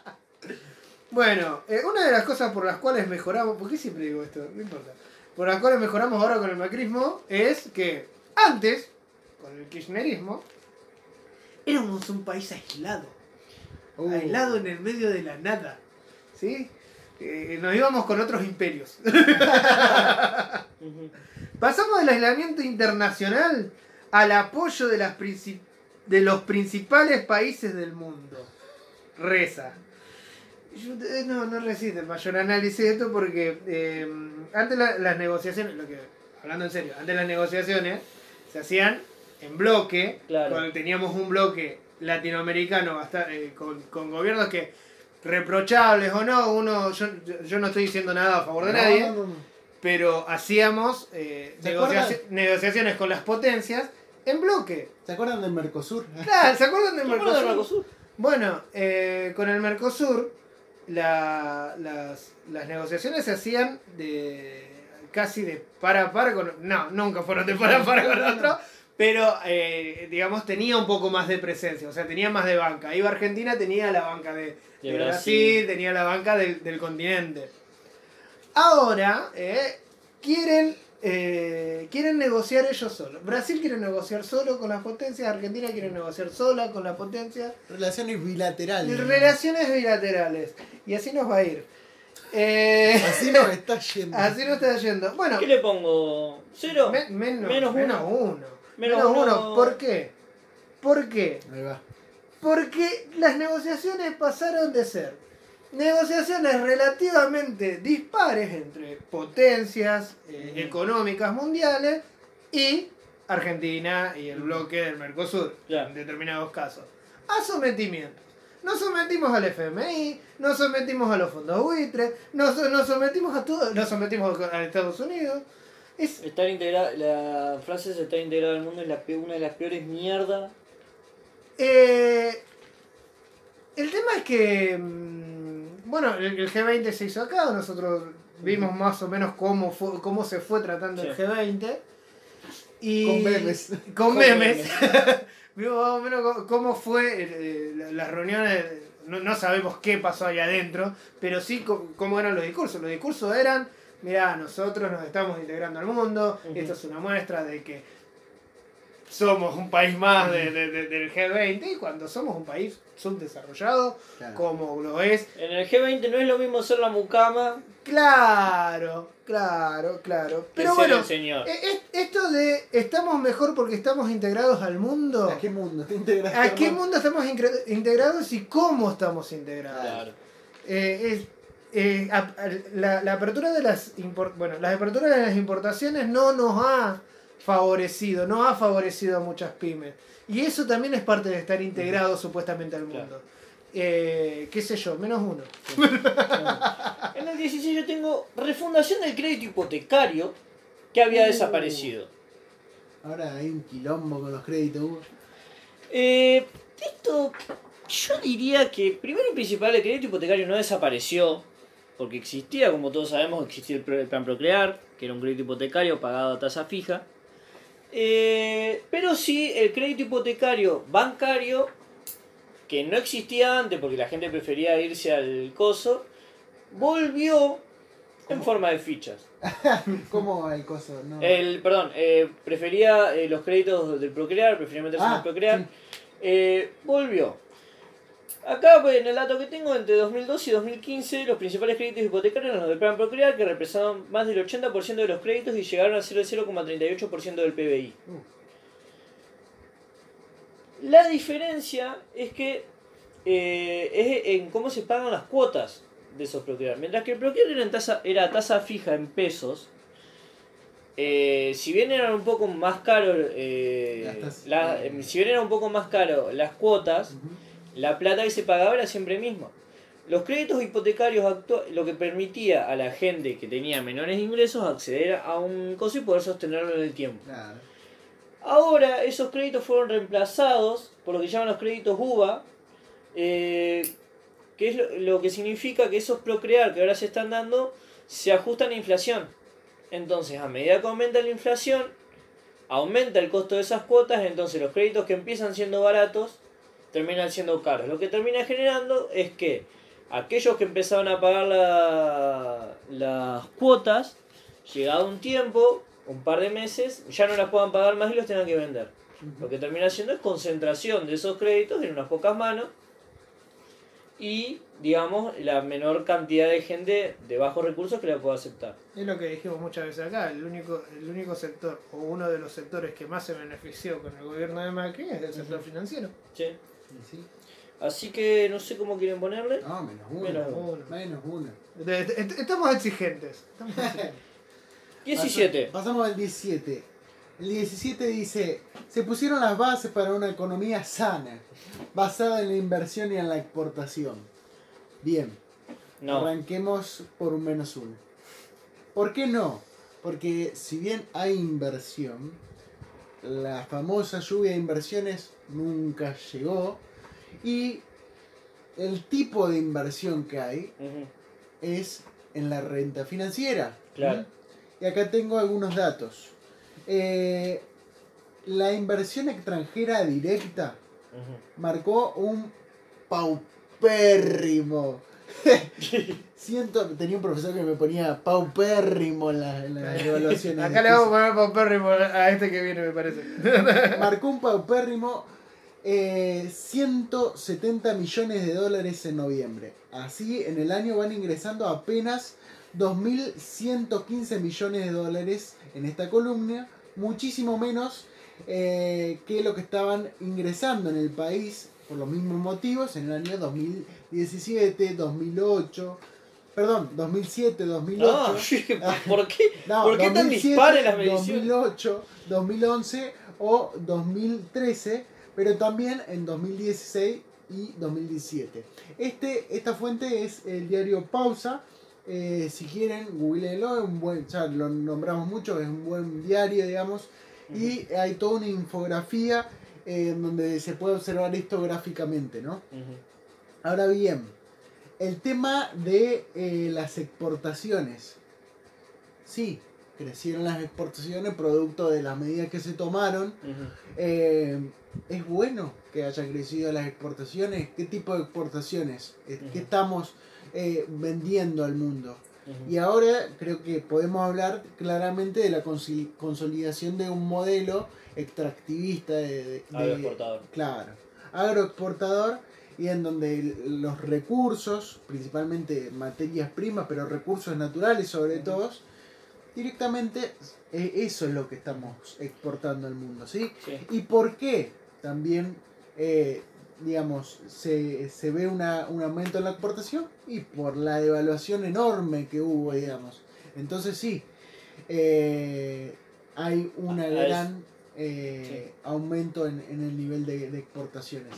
Speaker 2: bueno, eh, una de las cosas por las cuales mejoramos, ¿por qué siempre digo esto? No importa. Por las cuales mejoramos ahora con el macrismo es que antes, con el kirchnerismo, éramos un país aislado.
Speaker 3: Uh,
Speaker 2: Aislado en el medio de la nada. ¿Sí? Eh, nos íbamos con otros imperios. *laughs* Pasamos del aislamiento internacional al apoyo de, las de los principales países del mundo. Reza. Yo, eh, no, no resiste el mayor análisis de esto porque eh, antes la- las negociaciones, lo que, hablando en serio, antes las negociaciones se hacían en bloque,
Speaker 1: Claro.
Speaker 2: cuando teníamos un bloque latinoamericano eh, con, con gobiernos que reprochables o no, uno yo, yo no estoy diciendo nada a favor de
Speaker 3: no,
Speaker 2: nadie,
Speaker 3: no, no, no.
Speaker 2: pero hacíamos eh,
Speaker 3: ¿Se
Speaker 2: negociaci-
Speaker 3: acuerdan?
Speaker 2: negociaciones con las potencias en bloque.
Speaker 3: ¿Se acuerdan del Mercosur? *laughs*
Speaker 2: Claro, ¿se acuerdan del. Mercosur? Bueno, eh, con el Mercosur la- las, las negociaciones se hacían de casi de para a para con... No, nunca fueron de para a para con *laughs* otro, pero eh, digamos tenía un poco más de presencia, o sea, tenía más de banca. Iba Argentina, tenía la banca de,
Speaker 1: De
Speaker 2: de Brasil,
Speaker 1: Brasil.
Speaker 2: tenía la banca del, del continente. Ahora eh, quieren, eh, quieren negociar ellos solos. Brasil quiere negociar solo con las potencias, Argentina quiere negociar sola con las potencias.
Speaker 3: Relaciones bilaterales.
Speaker 2: Relaciones bilaterales. Y así nos va a ir. Eh,
Speaker 3: Así nos *laughs* está yendo.
Speaker 2: así nos está yendo. Bueno,
Speaker 1: ¿Qué le pongo? ¿Cero?
Speaker 2: me- menos,
Speaker 1: Menos
Speaker 2: menos
Speaker 1: uno.
Speaker 2: uno.
Speaker 1: Menos
Speaker 2: Menos
Speaker 1: uno.
Speaker 2: uno. ¿Por qué? ¿Por qué?
Speaker 3: Ahí va.
Speaker 2: Porque las negociaciones pasaron de ser negociaciones relativamente dispares entre potencias eh, económicas mundiales y Argentina y el bloque del Mercosur,
Speaker 1: Claro.
Speaker 2: en determinados casos. A sometimientos. Nos sometimos al FMI, nos sometimos a los fondos buitres, nos, nos sometimos a todo, nos sometimos a Estados Unidos. Es,
Speaker 1: Estar integrada, la frase es estar integrado al mundo es la una de las peores mierdas.
Speaker 2: Eh, el tema es que. mm, bueno, el, el G20 se hizo acá, nosotros vimos más o menos cómo, fue, cómo se fue tratando el
Speaker 1: Sí.
Speaker 2: G20. Y,
Speaker 3: Con memes.
Speaker 2: Con
Speaker 1: Con
Speaker 2: memes.
Speaker 1: memes. *laughs*
Speaker 2: Vimos más o menos cómo- fue eh, la- las reuniones. No, no sabemos qué pasó ahí adentro, pero sí cómo eran los discursos. Los discursos eran, mira, nosotros nos estamos integrando al mundo,
Speaker 1: Ujú.
Speaker 2: esto es una muestra de que somos un país más de- de- de- del G20 y cuando somos un país subdesarrollado,
Speaker 3: Claro.
Speaker 2: como lo es
Speaker 1: En el G20 no es lo mismo ser la mucama
Speaker 2: Claro, claro, claro. Pero
Speaker 1: ser
Speaker 2: bueno,
Speaker 1: el señor.
Speaker 2: e- e- esto de estamos mejor porque estamos integrados al mundo.
Speaker 3: ¿A qué mundo? ¿Te integras?
Speaker 2: ¿A qué mundo estamos integrados y cómo estamos integrados?
Speaker 1: Claro.
Speaker 2: Eh, es- eh, a- a- la, la apertura de las bueno, las aperturas de las importaciones no nos ha favorecido, no ha favorecido a muchas pymes. Y eso también es parte de estar integrados supuestamente al mundo.
Speaker 1: Claro.
Speaker 2: Eh, qué sé yo, menos uno.
Speaker 1: En el 16 yo tengo refundación del crédito hipotecario que había
Speaker 3: Uh.
Speaker 1: desaparecido.
Speaker 3: Ahora hay un quilombo con los créditos. Hugo.
Speaker 1: Eh, esto, yo diría que primero y principal el crédito hipotecario no desapareció, porque existía, como todos sabemos, existía el plan Procrear, que era un crédito hipotecario pagado a tasa fija. Eh, pero sí, el crédito hipotecario bancario, que no existía antes porque la gente prefería irse al coso, volvió en
Speaker 3: ¿Cómo?
Speaker 1: forma de fichas. *laughs*
Speaker 3: ¿Cómo el coso? No.
Speaker 1: El, perdón, eh, prefería eh, los créditos del Procrear, prefería meterse en
Speaker 3: Ah,
Speaker 1: el Procrear.
Speaker 3: sí.
Speaker 1: Eh, volvió. Acá pues, en el dato que tengo, entre 2012 y 2015, los principales créditos hipotecarios eran los del plan Procrear, que representaban más del 80% de los créditos y llegaron a ser el 0,38% del PBI.
Speaker 3: Uh.
Speaker 1: La diferencia es que eh, es en cómo se pagan las cuotas de esos Procrear. Mientras que el Procrear era, en tasa, era tasa fija en pesos, eh, si bien eran un poco más caro, eh, eh, si bien era un poco más caro las cuotas. La plata que se pagaba era siempre misma. Los créditos hipotecarios lo que permitía a la gente que tenía menores ingresos acceder a un coso y poder sostenerlo en el tiempo.
Speaker 3: Claro.
Speaker 1: Ahora esos créditos fueron reemplazados por lo que llaman los créditos UVA, eh, que es lo, lo que significa que esos procrear que ahora se están dando se ajustan a inflación. Entonces, a medida que aumenta la inflación, aumenta el costo de esas cuotas, entonces los créditos que empiezan siendo baratos terminan siendo caros. Lo que termina generando es que aquellos que empezaron a pagar la- las cuotas, llegado un tiempo, un par de meses, ya no las puedan pagar más y los tengan que vender. Lo que termina haciendo es concentración de esos créditos en unas pocas manos y, digamos, la menor cantidad de gente de bajos recursos que la pueda aceptar.
Speaker 2: Es lo que dijimos muchas veces acá, el único, el único sector o uno de los sectores que más se benefició con el gobierno de Macri es el sector financiero.
Speaker 1: ¿sí?
Speaker 3: Sí, sí.
Speaker 1: Así que no sé cómo quieren ponerle.
Speaker 3: No, menos uno.
Speaker 1: Menos
Speaker 2: uno.
Speaker 3: Menos uno.
Speaker 2: Est- est- Estamos exigentes. Estamos exigentes. *laughs*
Speaker 1: 17.
Speaker 3: Pas- Pasamos al 17. El 17 dice, se pusieron las bases para una economía sana, basada en la inversión y en la exportación. Bien,
Speaker 1: No.
Speaker 3: arranquemos por un menos uno. ¿Por qué no? Porque si bien hay inversión, la famosa lluvia de inversiones nunca llegó y el tipo de inversión que hay es en la renta financiera.
Speaker 1: Claro.
Speaker 3: Y acá tengo algunos datos. Eh, la inversión extranjera directa marcó un paupérrimo. *laughs* Siento, tenía un profesor que me ponía paupérrimo en la- en las evaluaciones.
Speaker 2: Acá le vamos a poner paupérrimo a este que viene, me parece.
Speaker 3: Marcó un paupérrimo eh, 170 millones de dólares en noviembre. Así, en el año van ingresando apenas 2.115 millones de dólares en esta columna, muchísimo menos eh, que lo que estaban ingresando en el país por los mismos motivos en el año 2017, 2008, perdón, 2007, 2008.
Speaker 1: No, ¿por qué? *laughs*
Speaker 3: No,
Speaker 1: ¿Por qué tan
Speaker 3: 2007,
Speaker 1: dispares las mediciones?
Speaker 3: 2008, 2011 o 2013, pero también en 2016 y 2017. Este, esta fuente es el diario Pausa. eh, si quieren, googleenlo, es un buen, ya lo nombramos mucho, es un buen diario, digamos. Y hay toda una infografía eh, en donde se puede observar esto gráficamente, ¿no? Ahora bien, el tema de eh, las exportaciones. Sí, crecieron las exportaciones producto de las medidas que se tomaron. Eh, ¿Es bueno que haya crecido las exportaciones? ¿Qué tipo de exportaciones? Eh, ¿Qué estamos eh, vendiendo al mundo? Y ahora creo que podemos hablar claramente de la consolidación de un modelo extractivista de, de- de-
Speaker 1: Agroexportador.
Speaker 3: claro, agroexportador y en donde los recursos, principalmente materias primas, pero recursos naturales sobre
Speaker 1: Ujú.
Speaker 3: todo, directamente eh, eso es lo que estamos exportando al mundo, ¿sí?
Speaker 1: Sí.
Speaker 3: ¿Y por qué también, eh, digamos, se, se ve una, un aumento en la exportación? Y por la devaluación enorme que hubo, digamos. Entonces sí, eh, hay una
Speaker 1: Ah,
Speaker 3: gran eh, aumento en, en el nivel de, de exportaciones.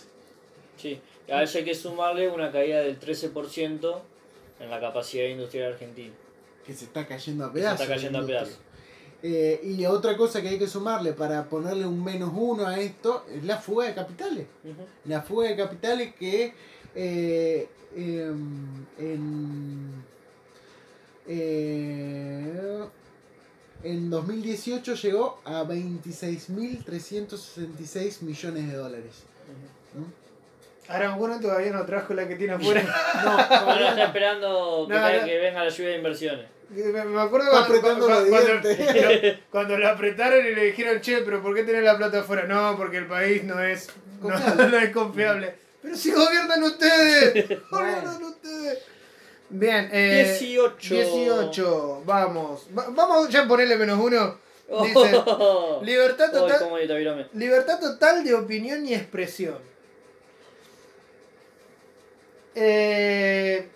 Speaker 1: Sí, a eso hay que sumarle una caída del 13% en la capacidad industrial argentina.
Speaker 3: Que se está cayendo a
Speaker 1: Que se está
Speaker 3: pedazos.
Speaker 1: cayendo a pedazos.
Speaker 3: Eh, y otra cosa que hay que sumarle para ponerle un menos uno a esto es la fuga de capitales. La fuga de capitales que eh, em, en, eh, en 2018 llegó a 26.366 millones de dólares.
Speaker 1: Ujú.
Speaker 2: Aramburu todavía no trajo la que tiene afuera.
Speaker 3: No,
Speaker 1: está
Speaker 3: todavía-
Speaker 1: esperando que,
Speaker 2: No,
Speaker 1: caiga-
Speaker 2: no.
Speaker 1: que venga la lluvia de inversiones.
Speaker 2: Me me acuerdo cuando,
Speaker 3: apretando
Speaker 2: cuando-
Speaker 3: los
Speaker 2: cuando-
Speaker 3: dientes. *laughs*
Speaker 2: cuando lo apretaron y le dijeron, che, pero ¿por qué tenés la plata afuera? No, porque el país no es, no,
Speaker 3: Confiable.
Speaker 2: no es confiable. Pero si gobiernan ustedes, gobiernan ustedes. Bien, eh,
Speaker 1: 18.
Speaker 2: 18, vamos. Va- vamos ya a ponerle menos uno. Dice,
Speaker 1: Oh.
Speaker 2: libertad
Speaker 1: Ay,
Speaker 2: total, libertad total de opinión y expresión. Eh,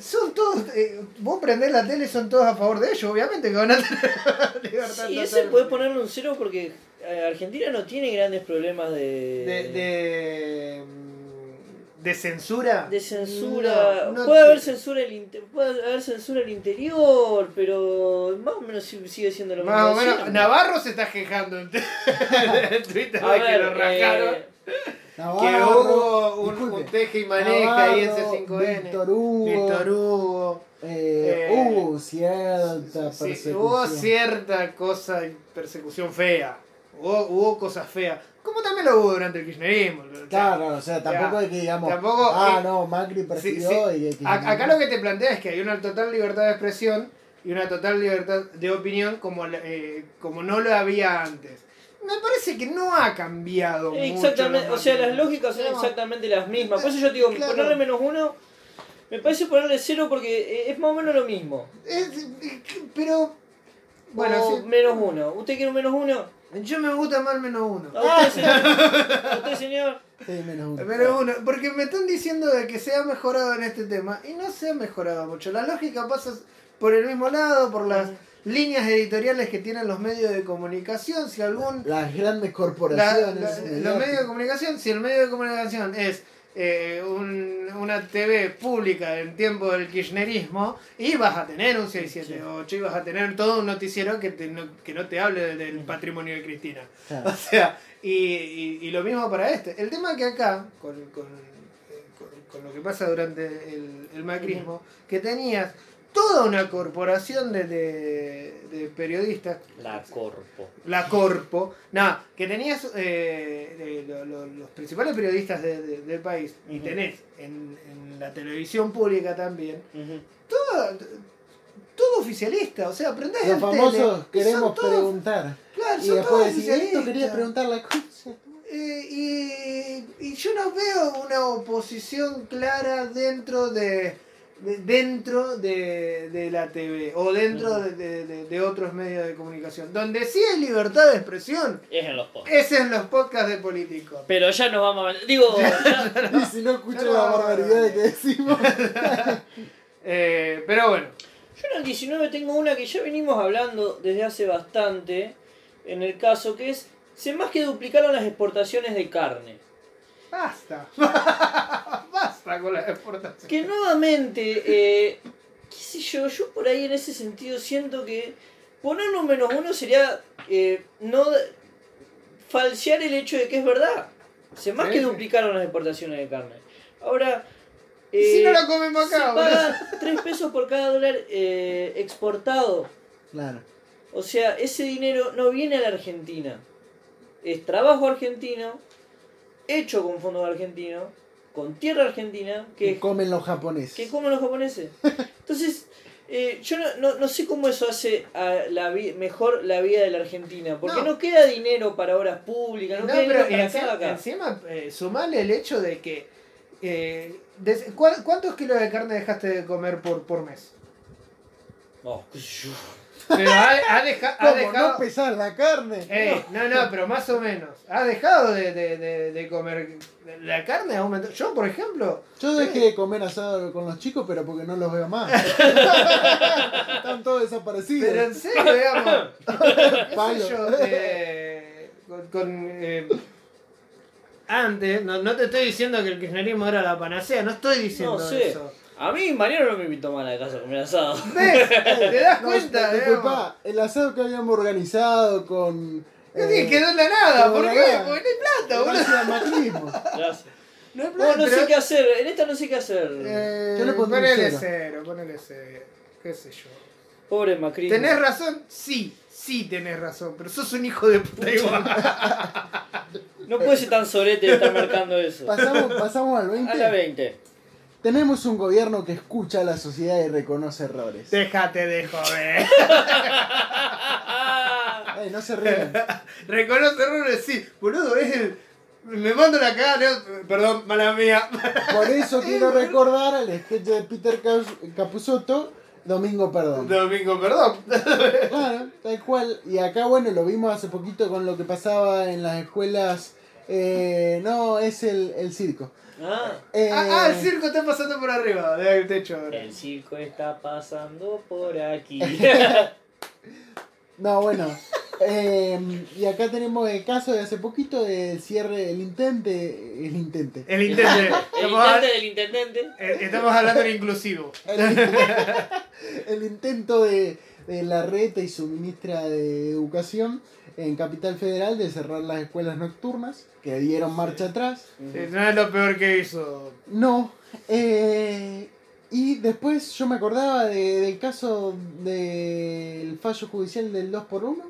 Speaker 2: son todos, eh, vos prendés la tele, son todos a favor de ello, obviamente que van a *laughs* tener libertad
Speaker 1: Sí, ese puedes ponerle un cero porque eh, Argentina no tiene grandes problemas de,
Speaker 2: de, de, mm, de censura.
Speaker 1: de censura.
Speaker 2: No, no
Speaker 1: puede haber censura el inte- puede haber censura al interior, pero más o menos si- sigue siendo lo mismo.
Speaker 2: Más o menos. Navarro se está quejando en, *laughs* en Twitter de que lo rajaron.
Speaker 1: Eh,
Speaker 2: que
Speaker 3: Navarro,
Speaker 2: hubo un, un teje y maneja ahí en
Speaker 3: Navarro,
Speaker 2: C5N.
Speaker 3: Víctor Hugo,
Speaker 2: Víctor Hugo.
Speaker 3: eh,
Speaker 2: eh,
Speaker 3: hubo cierta
Speaker 2: Sí,
Speaker 3: persecución.
Speaker 2: hubo cierta cosa, persecución fea. Hubo, hubo cosas feas. Como también lo hubo durante el kirchnerismo. o sea,
Speaker 3: Claro, o sea, tampoco
Speaker 2: Ya,
Speaker 3: es que digamos,
Speaker 2: tampoco-
Speaker 3: ah,
Speaker 2: eh,
Speaker 3: no, Macri persiguió
Speaker 2: sí.
Speaker 3: y... que-
Speaker 2: A- Acá lo que te plantea es que hay una total libertad de expresión y una total libertad de opinión como, eh, como no lo había antes. Me parece que no ha cambiado
Speaker 1: Exactamente,
Speaker 2: mucho.
Speaker 1: o sea, las lógicas son
Speaker 2: No.
Speaker 1: exactamente las mismas. Por eso yo te digo,
Speaker 2: Claro.
Speaker 1: ponerle menos uno, me parece ponerle cero porque eh, es más o menos lo mismo.
Speaker 2: Es- pero, bueno,
Speaker 1: o menos uno. ¿Usted quiere un menos uno?
Speaker 2: yo me gusta más el menos uno.
Speaker 1: ¿A usted, señor? ¿A usted, señor?
Speaker 3: Sí, menos uno.
Speaker 2: Pero uno, porque me están diciendo de que se ha mejorado en este tema y no se ha mejorado mucho. La lógica pasa por el mismo lado, por las líneas editoriales que tienen los medios de comunicación. Si algún.
Speaker 3: Las grandes corporaciones.
Speaker 2: la- los medios de comunicación, si el medio de comunicación es eh, un- una TV pública en tiempo del kirchnerismo, y vas a tener un 678 y vas a tener todo un noticiero que, te- no, que no te hable del, patrimonio de Cristina.
Speaker 3: Claro. *laughs*
Speaker 2: O sea, y, y- y lo mismo para este. El tema que acá, con, con, eh, con- con lo que pasa durante el, el macrismo, que tenías toda una corporación de, de- de periodistas,
Speaker 1: La corpo.
Speaker 2: la Corpo, nada, que tenías eh, lo- lo- los principales periodistas de- de- del país, y tenés en, en la televisión pública también,
Speaker 1: Ujú.
Speaker 2: todo, todo oficialista, o sea, aprendés
Speaker 3: Los famosos
Speaker 2: tele, y son
Speaker 3: queremos
Speaker 2: todos-
Speaker 3: preguntar.
Speaker 2: claro,
Speaker 3: Y
Speaker 2: son todos
Speaker 3: después decir, esto quería preguntar la cosa.
Speaker 2: Eh, y, y yo no veo una oposición clara dentro de, de- dentro de, de la TV o dentro de, de- de- de otros medios de comunicación. Donde sí hay libertad de expresión
Speaker 1: Es en los podcasts.
Speaker 2: es en los podcasts de políticos.
Speaker 1: Pero ya nos vamos a... Digo, *laughs* ya-
Speaker 3: Y si no escucho
Speaker 2: No,
Speaker 3: la
Speaker 2: no,
Speaker 3: barbaridad
Speaker 2: no.
Speaker 3: que decimos. *laughs*
Speaker 2: Eh, pero bueno,
Speaker 1: Yo en el 19 tengo una que ya venimos hablando desde hace bastante, en el caso que es, se más que duplicaron las exportaciones de carne.
Speaker 2: Basta. *laughs* basta con la exportación.
Speaker 1: Que nuevamente, eh, qué sé yo, yo por ahí en ese sentido siento que ponerle un menos uno sería eh, no falsear el hecho de que es verdad. Se más
Speaker 2: Sí,
Speaker 1: que duplicaron las exportaciones de carne. Ahora,
Speaker 2: ¿Y si
Speaker 1: eh,
Speaker 2: no la comemos
Speaker 1: se
Speaker 2: acá, boludo?
Speaker 1: paga 3 pesos por cada dólar eh, exportado.
Speaker 3: Claro.
Speaker 1: O sea, ese dinero no viene a la Argentina. Es trabajo argentino, hecho con fondos argentinos, con tierra argentina,
Speaker 3: Que
Speaker 1: que,
Speaker 3: comen los japoneses.
Speaker 1: que comen los japoneses. *laughs* Entonces, eh, yo no, no, no sé cómo eso hace a la vi- mejor la vida de la Argentina. Porque
Speaker 2: No.
Speaker 1: no, queda dinero para obras públicas, no,
Speaker 2: No,
Speaker 1: queda
Speaker 2: pero
Speaker 1: dinero para
Speaker 2: encima,
Speaker 1: acá,
Speaker 2: encima eh, sumale el hecho de que. eh, des- ¿cuál- ¿Cuántos kilos de carne dejaste de comer por, por mes?
Speaker 1: No, qué sé yo.
Speaker 2: Pero ha, ha deja- ha
Speaker 3: ¿Cómo
Speaker 2: dejado.
Speaker 3: no pesar la carne?
Speaker 2: Ey, no, no, pero más o menos. Ha dejado de, de, de, de comer. La carne ha aumentado. Yo, por ejemplo.
Speaker 3: Yo dejé de comer asado con los chicos, pero porque no los veo más. *laughs* Están todos desaparecidos.
Speaker 2: Pero en serio, digamos. qué sé
Speaker 3: Palo.
Speaker 2: yo, eh, con. con, eh, antes, no, no te estoy diciendo que el kirchnerismo era la panacea, no estoy diciendo
Speaker 1: No
Speaker 2: eso.
Speaker 1: A mí Mariano no me invitó mal a la casa a comer asado.
Speaker 2: ¿Ves? *laughs* ¿Te das
Speaker 3: No,
Speaker 2: cuenta?
Speaker 3: disculpa, el asado que habíamos organizado con.
Speaker 2: No
Speaker 3: eh,
Speaker 2: tiene quedó en la nada, ¿por qué? Porque no hay plata, boludo.
Speaker 3: gracias al macrismo.
Speaker 1: Gracias.
Speaker 2: No hay
Speaker 1: No,
Speaker 2: plata.
Speaker 1: no sé
Speaker 2: pero-
Speaker 1: qué hacer. En esta no sé qué hacer.
Speaker 2: Eh,
Speaker 3: Yo le
Speaker 2: ponele
Speaker 3: cero.
Speaker 2: cero, ponele cero. ¿Qué sé yo?
Speaker 1: Pobre Macri.
Speaker 2: ¿Tenés razón? Sí, sí tenés razón, pero sos un hijo de puta igual. *laughs*
Speaker 1: No puede ser tan sorete de estar marcando eso.
Speaker 3: Pasamos, pasamos al
Speaker 1: A
Speaker 3: 20.
Speaker 1: la 20.
Speaker 3: Tenemos un gobierno que escucha a la sociedad y reconoce errores.
Speaker 2: Déjate de joder. *laughs*
Speaker 3: Ey, no se ríen.
Speaker 2: Reconoce errores, sí. Boludo, es el. Me mando la cara, perdón, mala mía.
Speaker 3: Por eso *laughs* quiero recordar al sketch de Peter Capusotto, Domingo Perdón.
Speaker 2: Domingo, perdón. *laughs*
Speaker 3: Claro, tal cual. Y acá, bueno, lo vimos hace poquito con lo que pasaba en las escuelas. eh, no, es el, el circo.
Speaker 1: Ah,
Speaker 3: Eh,
Speaker 2: Ah, ah, el circo está pasando por arriba del techo ahora.
Speaker 1: el circo está pasando por aquí. *laughs*
Speaker 3: No, bueno. eh, y acá tenemos el caso de hace poquito del cierre, el intente. El intente.
Speaker 2: El intento. *laughs*
Speaker 1: El intendente del intendente.
Speaker 2: eh, estamos hablando en inclusivo.
Speaker 3: El, *laughs* el intento de, de la reta y su ministra de Educación en Capital Federal de cerrar las escuelas nocturnas, que dieron marcha atrás.
Speaker 2: Sí, no es lo peor que hizo.
Speaker 3: No. eh, y después yo me acordaba de- del caso del fallo judicial del 2x1,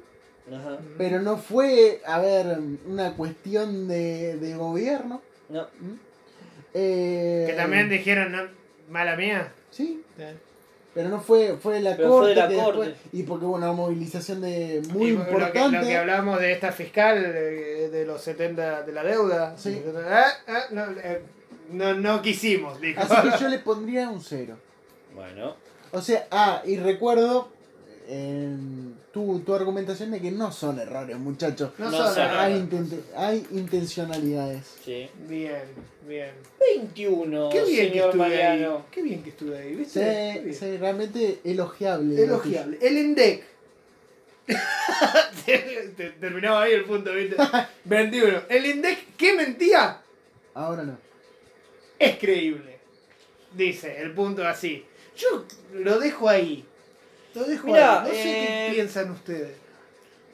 Speaker 1: Ajá.
Speaker 3: pero no fue, a ver, una cuestión de, de gobierno.
Speaker 1: No.
Speaker 3: ¿m? Eh,
Speaker 2: Que también dijeron, ¿no? mala mía.
Speaker 3: Sí, pero no fue, fue la
Speaker 1: Pero fue de la
Speaker 3: que
Speaker 1: corte.
Speaker 3: después- y porque hubo una movilización de muy
Speaker 2: Y lo que-
Speaker 3: importante.
Speaker 2: Lo que, hablamos de esta fiscal de, de los 70 de la deuda.
Speaker 3: Sí.
Speaker 2: Ah, ah, no, eh, no, no quisimos, dijo.
Speaker 3: Así que yo le pondría un cero.
Speaker 1: Bueno.
Speaker 3: O sea, ah, y recuerdo en tu, tu argumentación de que no son errores, muchachos.
Speaker 2: No,
Speaker 1: No
Speaker 2: son errores.
Speaker 3: Hay, intente- hay intencionalidades.
Speaker 1: Sí.
Speaker 2: Bien, bien.
Speaker 1: 21,
Speaker 2: Qué bien que estuve
Speaker 1: Mariano.
Speaker 2: ahí. Qué bien que estuve ahí, ¿viste?
Speaker 3: Sí, realmente elogiable.
Speaker 2: Elogiable. El INDEC. *laughs* Te- Terminaba ahí el punto, ¿viste? 21. El INDEC, ¿qué mentía?
Speaker 3: Ahora no.
Speaker 2: Es creíble. Dice el punto así. Yo lo dejo ahí.
Speaker 1: Mirá,
Speaker 2: ahí. No sé
Speaker 1: eh,
Speaker 2: qué piensan ustedes.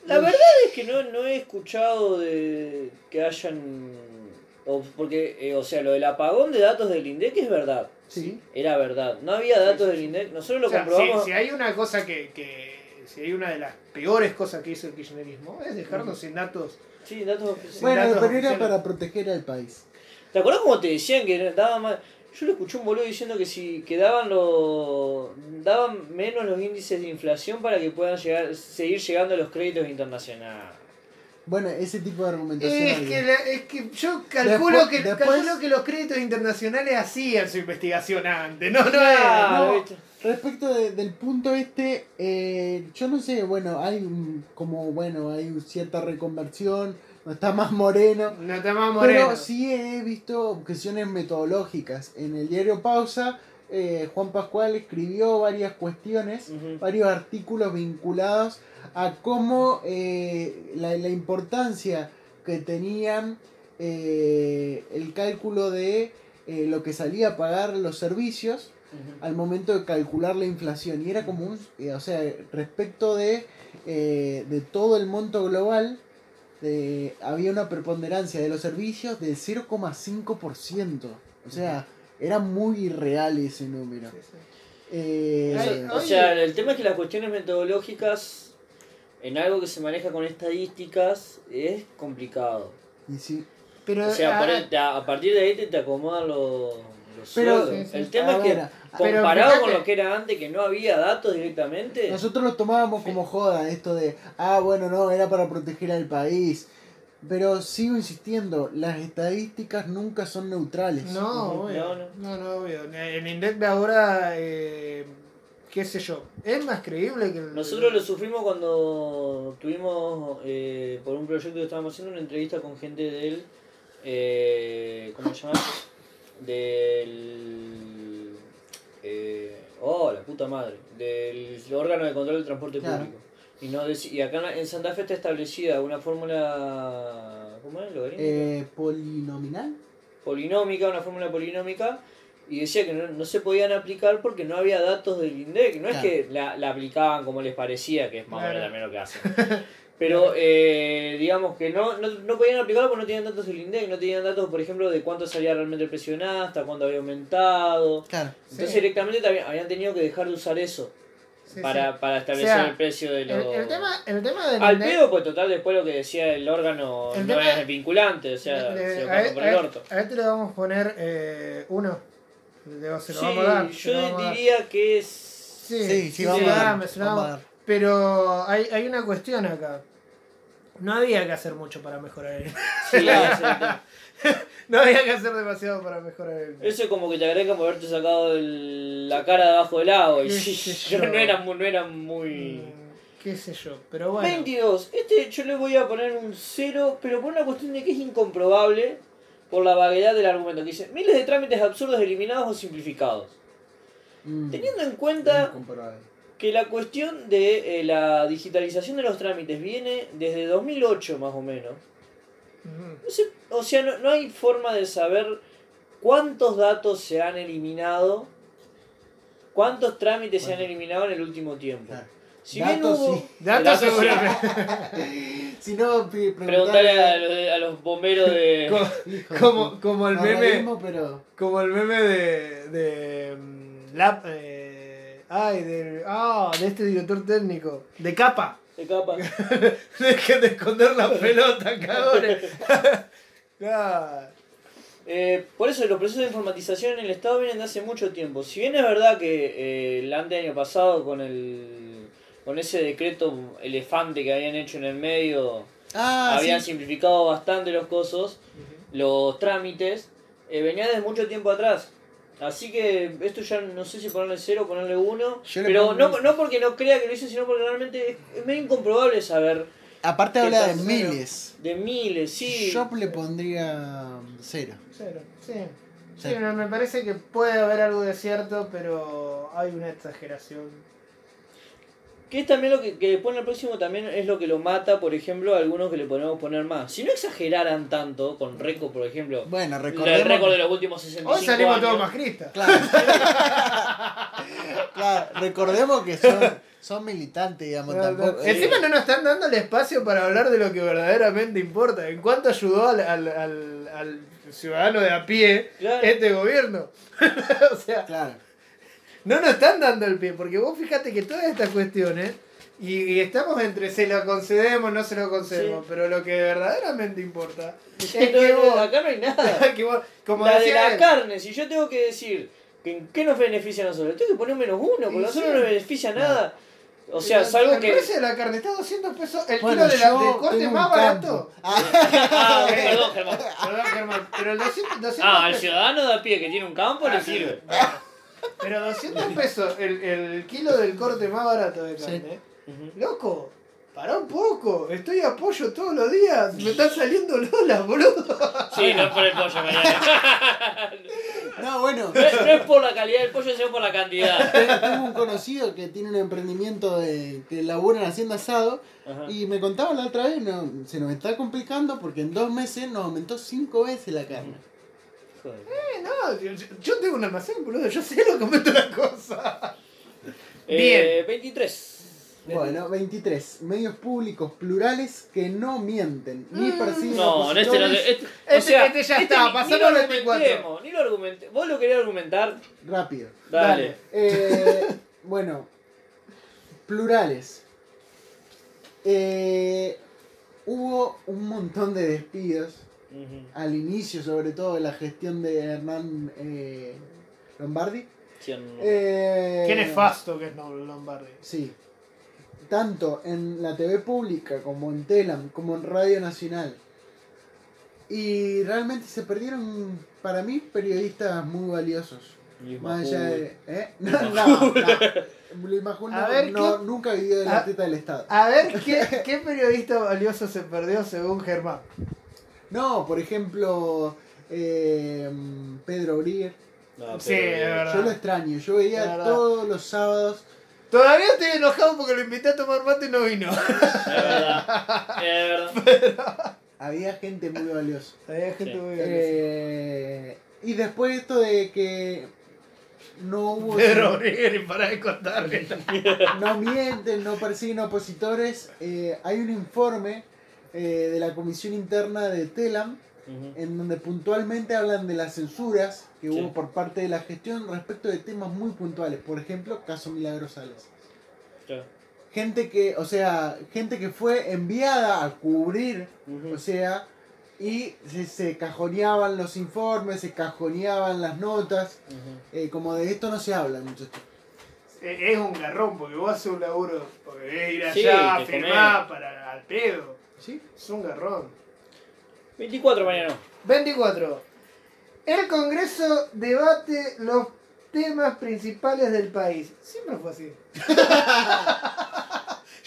Speaker 1: La verdad es que no, no he escuchado de que hayan. o- porque, eh, o sea, lo del apagón de datos del INDEC es verdad.
Speaker 3: Sí.
Speaker 1: Era verdad. No había datos del INDEC. Nosotros lo
Speaker 2: O sea,
Speaker 1: comprobamos.
Speaker 2: si hay una cosa que, que- Si hay una de las peores cosas que hizo el kirchnerismo, es dejarnos sin datos.
Speaker 1: Sí, datos oficiales.
Speaker 3: Bueno,
Speaker 2: datos
Speaker 3: pero era
Speaker 2: oficiales.
Speaker 3: para proteger al país.
Speaker 1: ¿Te acuerdas cómo te decían que daban más? Yo le escuché un boludo diciendo que si que daban los daban menos los índices de inflación para que puedan llegar seguir llegando los créditos internacionales.
Speaker 3: Bueno, ese tipo de argumentación.
Speaker 2: Es que, la- es que yo calculo,
Speaker 3: Después-
Speaker 2: que,
Speaker 3: después-
Speaker 2: calculo que los créditos internacionales hacían su investigación antes. No, no
Speaker 1: Claro. ¿viste?
Speaker 3: Respecto de- del punto este, eh, yo no sé, bueno, hay un- como, bueno, hay cierta reconversión, no está más moreno,
Speaker 2: No está más moreno.
Speaker 3: pero sí he visto objeciones metodológicas. En el diario Pausa, eh, Juan Pascual escribió varias cuestiones, varios artículos vinculados a cómo eh, la, la importancia que tenían eh, el cálculo de lo que salía a pagar los servicios al momento de calcular la inflación. Y era como un, o sea, respecto de, de todo el monto global, de- había una preponderancia de los servicios del 0,5%. O sea, Era muy irreal ese número.
Speaker 2: Sí, sí.
Speaker 3: Eh,
Speaker 2: Ay,
Speaker 1: O sea, el tema es que las cuestiones metodológicas en algo que se maneja con estadísticas es complicado.
Speaker 3: y sí.
Speaker 2: Pero,
Speaker 1: O sea,
Speaker 2: ah,
Speaker 1: a partir de ahí te, te acomodan los, los
Speaker 3: Pero-
Speaker 1: sueldos. El tema es que
Speaker 2: pero
Speaker 1: comparado con lo que era antes, que no había datos directamente,
Speaker 3: Nosotros lo tomábamos como joda, esto de, ah, bueno, no, era para proteger al país. Pero sigo insistiendo, las estadísticas nunca son neutrales.
Speaker 2: No, obvio.
Speaker 1: No,
Speaker 2: No,
Speaker 1: no.
Speaker 2: no, obvio. El INDEC de ahora, eh, qué sé yo, es más creíble que el...
Speaker 1: nosotros lo sufrimos cuando tuvimos, eh, por un proyecto que estábamos haciendo, una entrevista con gente del, eh, ¿cómo se llama? Del... Eh, oh, la puta madre. Del órgano de control del transporte
Speaker 3: Claro.
Speaker 1: público. Y, no y acá en Santa Fe está establecida una fórmula... ¿Cómo es? ¿Logarítmica?
Speaker 3: Eh, polinominal.
Speaker 1: polinómica, una fórmula polinómica, y decía que no, no se podían aplicar porque no había datos del INDEC. No
Speaker 3: Claro.
Speaker 1: es que la, la aplicaban como les parecía, que es más o menos también lo que hacen. *laughs* Pero eh, digamos que no, no, no podían aplicarlo porque no tenían datos del INDEC, no tenían datos, por ejemplo, de cuánto salía realmente el precio de hasta cuánto había aumentado.
Speaker 3: Claro.
Speaker 1: Entonces
Speaker 2: Sí.
Speaker 1: directamente también habían tenido que dejar de usar eso
Speaker 2: Sí,
Speaker 1: para,
Speaker 2: sí.
Speaker 1: para establecer
Speaker 2: O sea,
Speaker 1: el precio de
Speaker 2: El,
Speaker 1: los...
Speaker 2: el tema, el tema del
Speaker 1: Al
Speaker 2: INDEC-
Speaker 1: pedo, pues total, después lo que decía el órgano
Speaker 2: El
Speaker 1: no es vinculante, o sea,
Speaker 2: le-
Speaker 1: se lo
Speaker 2: a,
Speaker 1: por el orto.
Speaker 2: a este le vamos a poner eh, uno. Le- Se lo
Speaker 1: Sí,
Speaker 2: vamos a dar. se lo vamos a
Speaker 1: yo
Speaker 2: dar.
Speaker 1: diría que es...
Speaker 2: Sí,
Speaker 3: Sí, sí,
Speaker 2: sí,
Speaker 3: vamos
Speaker 2: sí,
Speaker 3: a dar, vamos a dar.
Speaker 2: Pero hay, hay una cuestión acá. No había que hacer mucho para mejorar el
Speaker 1: Sí. *laughs*
Speaker 2: No había que hacer demasiado para mejorar el
Speaker 1: Eso es como que te agregan por haberte sacado el- la cara debajo del agua y *laughs*
Speaker 2: yo.
Speaker 1: no era, mu- no era muy...
Speaker 2: Qué sé yo, pero bueno.
Speaker 1: 22. Este yo le voy a poner un 0, pero por una cuestión de que es incomprobable por la vaguedad del argumento. Que dice, miles de trámites absurdos eliminados o simplificados.
Speaker 3: Mm,
Speaker 1: Teniendo en cuenta
Speaker 3: incomparable.
Speaker 1: Que la cuestión de eh, la digitalización de los trámites viene desde 2008 más o menos. No sé, o sea, no, no hay forma de saber cuántos datos se han eliminado, cuántos trámites se han eliminado en el último tiempo.
Speaker 3: Claro.
Speaker 1: Si bien
Speaker 3: Datos
Speaker 1: hubo...
Speaker 3: sí.
Speaker 2: Datos seguramente. *laughs*
Speaker 3: Si no,
Speaker 1: Preguntarle a a los bomberos de... *laughs*
Speaker 2: Como, como el meme.
Speaker 3: pero
Speaker 2: Como el meme de. de. mm, la, eh, ay, de. Ah, de este director técnico. De capa.
Speaker 1: de capa. *laughs*
Speaker 2: Dejen de esconder la pelota, *laughs* cabrones. *laughs* Ah,
Speaker 1: Eh, por eso los procesos de informatización en el Estado vienen de hace mucho tiempo. Si bien es verdad que eh, el ante año pasado con el con ese decreto elefante que habían hecho en el medio
Speaker 3: Ah,
Speaker 1: habían
Speaker 3: sí.
Speaker 1: simplificado bastante los cosos, los trámites, eh, venía desde mucho tiempo atrás. Así que esto ya no sé si ponerle cero o ponerle uno. Pero no,
Speaker 3: un-
Speaker 1: no porque no crea que lo hice, sino porque realmente es, es medio incomprobable saber
Speaker 3: Aparte
Speaker 1: ¿Qué
Speaker 3: habla de miles.
Speaker 1: de miles, sí.
Speaker 3: Yo le pondría cero.
Speaker 2: cero. Sí. Sí, me parece que puede haber algo de cierto, pero hay una exageración.
Speaker 1: Que es también lo que, que después en el próximo también es lo que lo mata, por ejemplo, a algunos que le podemos poner más. Si no exageraran tanto, con récord, por ejemplo,
Speaker 3: Bueno,
Speaker 1: el
Speaker 3: recordemos.
Speaker 1: récord de los últimos 65
Speaker 2: Hoy salimos
Speaker 1: años.
Speaker 2: todos mascristas.
Speaker 3: Claro. *laughs* claro, recordemos que son, son militantes, digamos, tampoco. eh,
Speaker 2: Encima no nos están dando el espacio para hablar de lo que verdaderamente importa. En cuánto ayudó al, al, al, al ciudadano de a pie
Speaker 1: Claro.
Speaker 2: este gobierno. *laughs* o sea,
Speaker 3: Claro.
Speaker 2: No nos están dando el pie, porque vos fíjate que todas estas cuestiones, y, y estamos entre se lo concedemos, no se lo concedemos,
Speaker 1: Sí.
Speaker 2: pero lo que verdaderamente importa es
Speaker 1: Entonces,
Speaker 2: que vos,
Speaker 1: acá no hay nada. *laughs*
Speaker 2: que vos- como
Speaker 1: la de la
Speaker 2: él,
Speaker 1: carne, si yo tengo que decir que en qué nos beneficia a nosotros, tengo que poner menos uno, porque a nosotros
Speaker 2: sí.
Speaker 1: no nos beneficia nada. O sea,
Speaker 2: el-
Speaker 1: salvo
Speaker 2: el
Speaker 1: que.
Speaker 2: precio de la carne está a 200 pesos, el
Speaker 3: Bueno,
Speaker 2: kilo de, la, de corte más barato. *laughs*
Speaker 1: Ah, perdón, Germán.
Speaker 2: Perdón, Germán, pero el 200, 200
Speaker 1: Ah, al ciudadano de a pie que tiene un campo le sirve.
Speaker 2: Pero 200 pesos el, el kilo del corte más barato de
Speaker 3: Sí.
Speaker 2: carne.
Speaker 1: Ujú.
Speaker 2: Loco, pará un poco. Estoy a pollo todos los días. Me están saliendo lolas, boludo.
Speaker 1: Sí, no es por el pollo, Mariana. *laughs*
Speaker 3: No, bueno,
Speaker 1: No es, no es por la calidad del pollo, sino por la cantidad.
Speaker 3: tengo un conocido que tiene un emprendimiento de, que labura haciendo asado
Speaker 1: Ajá.
Speaker 3: y me contaba la otra vez, no, se nos está complicando porque en dos meses nos aumentó cinco veces la carne.
Speaker 1: Joder.
Speaker 2: Eh, no, yo, yo tengo un almacén, boludo. Yo sé lo que meto la cosa.
Speaker 1: Eh, 23.
Speaker 3: Bueno, 23. Medios públicos plurales que no mienten ni persiguen
Speaker 1: No, en este no. Este, o
Speaker 2: Este-
Speaker 1: sea,
Speaker 2: este ya
Speaker 1: este
Speaker 2: está,
Speaker 1: ni-
Speaker 2: pasamos
Speaker 1: ni lo
Speaker 2: al 24.
Speaker 1: argumentemos, Ni lo argumente. Vos lo querías argumentar.
Speaker 3: Rápido.
Speaker 1: Dale.
Speaker 3: Eh, bueno, plurales. Eh, hubo un montón de despidos Al inicio, sobre todo de la gestión de Hernán eh, Lombardi.
Speaker 1: No.
Speaker 3: Eh,
Speaker 2: Qué nefasto que es no- Lombardi.
Speaker 3: Sí. Tanto en la TV pública como en Telam, como en Radio Nacional. Y realmente se perdieron, para mí, periodistas muy valiosos. Más allá de. ¿eh? *laughs* No, no, no.
Speaker 2: A
Speaker 3: no,
Speaker 2: ver,
Speaker 3: no-
Speaker 2: ¿qué-
Speaker 3: nunca vivió de la
Speaker 2: a-
Speaker 3: teta del Estado.
Speaker 2: A ver, ¿qué, *laughs* ¿qué periodista valioso se perdió según Germán?
Speaker 3: No, por ejemplo, eh, Pedro Brier.
Speaker 1: No,
Speaker 2: Sí,
Speaker 1: pero-
Speaker 2: es verdad.
Speaker 3: Yo lo extraño. Yo veía todos los sábados.
Speaker 2: Todavía estoy enojado porque lo invité a tomar mate y no vino.
Speaker 1: Es verdad. Es verdad. *laughs*
Speaker 3: Había gente muy valiosa.
Speaker 2: Había gente
Speaker 1: Sí.
Speaker 2: muy valiosa.
Speaker 3: Eh, y después esto de que no hubo
Speaker 2: Pedro Brigueri, para de contarme. *laughs*
Speaker 3: no mienten, no persiguen opositores, eh, hay un informe eh, de la comisión interna de Telam en donde puntualmente hablan de las censuras que
Speaker 1: Sí.
Speaker 3: hubo por parte de la gestión respecto de temas muy puntuales, por ejemplo, caso Milagros Salas.
Speaker 1: Claro.
Speaker 3: Gente que, o sea, gente que fue enviada a cubrir o sea, y se, se cajoneaban los informes, se cajoneaban las notas, eh, como de esto no se habla, muchachos.
Speaker 2: Eh, Es un garrón porque vos haces un laburo, porque es ir allá
Speaker 1: Sí,
Speaker 2: firmar para al pedo.
Speaker 3: ¿Sí?
Speaker 2: Es un garrón.
Speaker 1: 24 mañana.
Speaker 2: 24. El Congreso debate los temas principales del país. Siempre fue así. *laughs*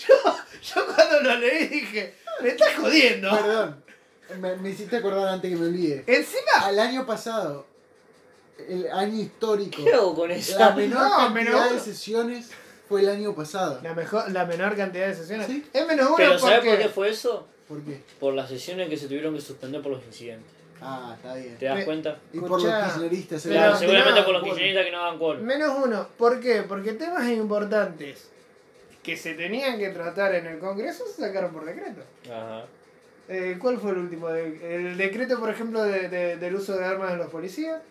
Speaker 2: yo, yo cuando lo leí dije, me estás jodiendo.
Speaker 3: Perdón, me, me hiciste acordar antes que me olvide.
Speaker 2: Encima,
Speaker 3: Al año pasado, el año histórico,
Speaker 1: ¿Qué hago con eso?
Speaker 3: la menor
Speaker 2: No,
Speaker 3: cantidad
Speaker 2: menos-
Speaker 3: de sesiones fue el año pasado.
Speaker 2: la, mejor, la menor cantidad de sesiones.
Speaker 3: Sí.
Speaker 2: Es menos uno
Speaker 1: Pero
Speaker 2: porque...
Speaker 1: ¿sabes por qué fue eso?
Speaker 3: ¿Por qué?
Speaker 1: Por las sesiones que se tuvieron que suspender por los incidentes.
Speaker 3: Ah, está bien.
Speaker 1: ¿Te das
Speaker 2: Me-
Speaker 1: cuenta?
Speaker 3: Y por los kirchneristas,
Speaker 2: pero-
Speaker 1: Claro,
Speaker 3: seguramente.
Speaker 1: seguramente
Speaker 2: no,
Speaker 1: por los kirchneristas que no daban quórum.
Speaker 2: Menos uno. ¿Por qué? Porque temas importantes que se tenían que tratar en el Congreso se sacaron por decreto.
Speaker 1: Ajá.
Speaker 2: Eh, ¿Cuál fue el último? El decreto, por ejemplo, de- de- del uso de armas de los policías.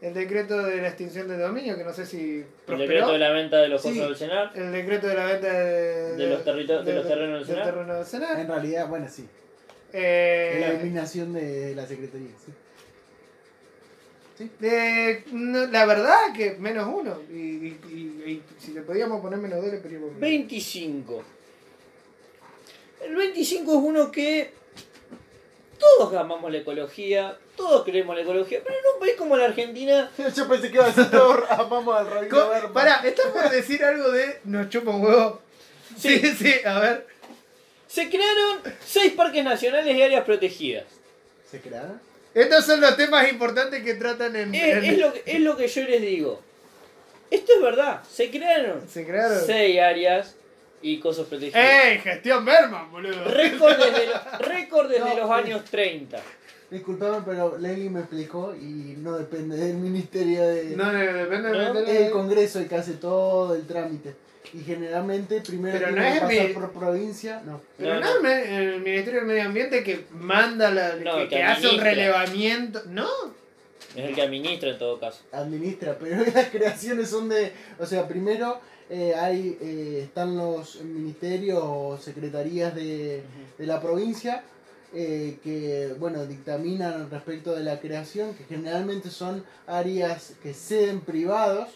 Speaker 2: El decreto de la extinción de dominio, que no sé si
Speaker 1: El decreto de la venta de los
Speaker 3: Sí.
Speaker 1: cosas del Senar.
Speaker 2: El decreto de la venta de,
Speaker 1: De los territo- de los terrenos del Senar.
Speaker 3: En realidad, bueno, sí.
Speaker 2: Eh,
Speaker 3: La eliminación de la Secretaría. sí.
Speaker 2: de- no, la verdad que menos uno. Y, y- y- y si le podíamos poner menos dos, le pedíamos menos.
Speaker 1: 25. El 25 es uno que todos amamos la ecología, todos queremos la ecología, pero en un país como la Argentina, *laughs*
Speaker 3: Yo pensé que iba a ser todo amamos al Rabino Berman.
Speaker 2: Pará, ¿estás por decir algo de nos chupa un huevo? Sí, *laughs* sí, a ver.
Speaker 1: se crearon seis parques nacionales y áreas protegidas.
Speaker 3: ¿Se crearon?
Speaker 2: Estos son los temas importantes que tratan en.
Speaker 1: Es,
Speaker 2: en-
Speaker 1: es lo, que- es lo que yo les digo. Esto es verdad, se crearon
Speaker 2: Se crearon.
Speaker 1: seis áreas y cosas protegidas.
Speaker 2: ¡Ey! Gestión Berman, boludo.
Speaker 1: Récord desde, *laughs* lo- récord desde
Speaker 3: No,
Speaker 1: los
Speaker 3: eh.
Speaker 1: años 30.
Speaker 3: Disculpame, pero Lely me explicó y no depende del Ministerio de...
Speaker 2: No, no, depende
Speaker 1: ¿No?
Speaker 3: Es
Speaker 2: de-
Speaker 3: el Congreso el que hace todo el trámite. Y generalmente primero
Speaker 2: Pero
Speaker 3: tiene
Speaker 2: no
Speaker 3: que
Speaker 2: es
Speaker 3: pasar
Speaker 2: mi-
Speaker 3: por provincia. No.
Speaker 2: Pero
Speaker 1: No,
Speaker 2: no,
Speaker 1: no.
Speaker 2: el Ministerio del Medio Ambiente que manda la.
Speaker 1: No,
Speaker 2: que,
Speaker 1: que
Speaker 2: que hace un relevamiento. No.
Speaker 1: Es el que administra en todo caso.
Speaker 3: administra, pero *laughs* las creaciones son de, o sea, primero eh, hay eh, están los ministerios o secretarías de, de la provincia eh, que, bueno, dictaminan respecto de la creación, que generalmente son áreas que ceden privados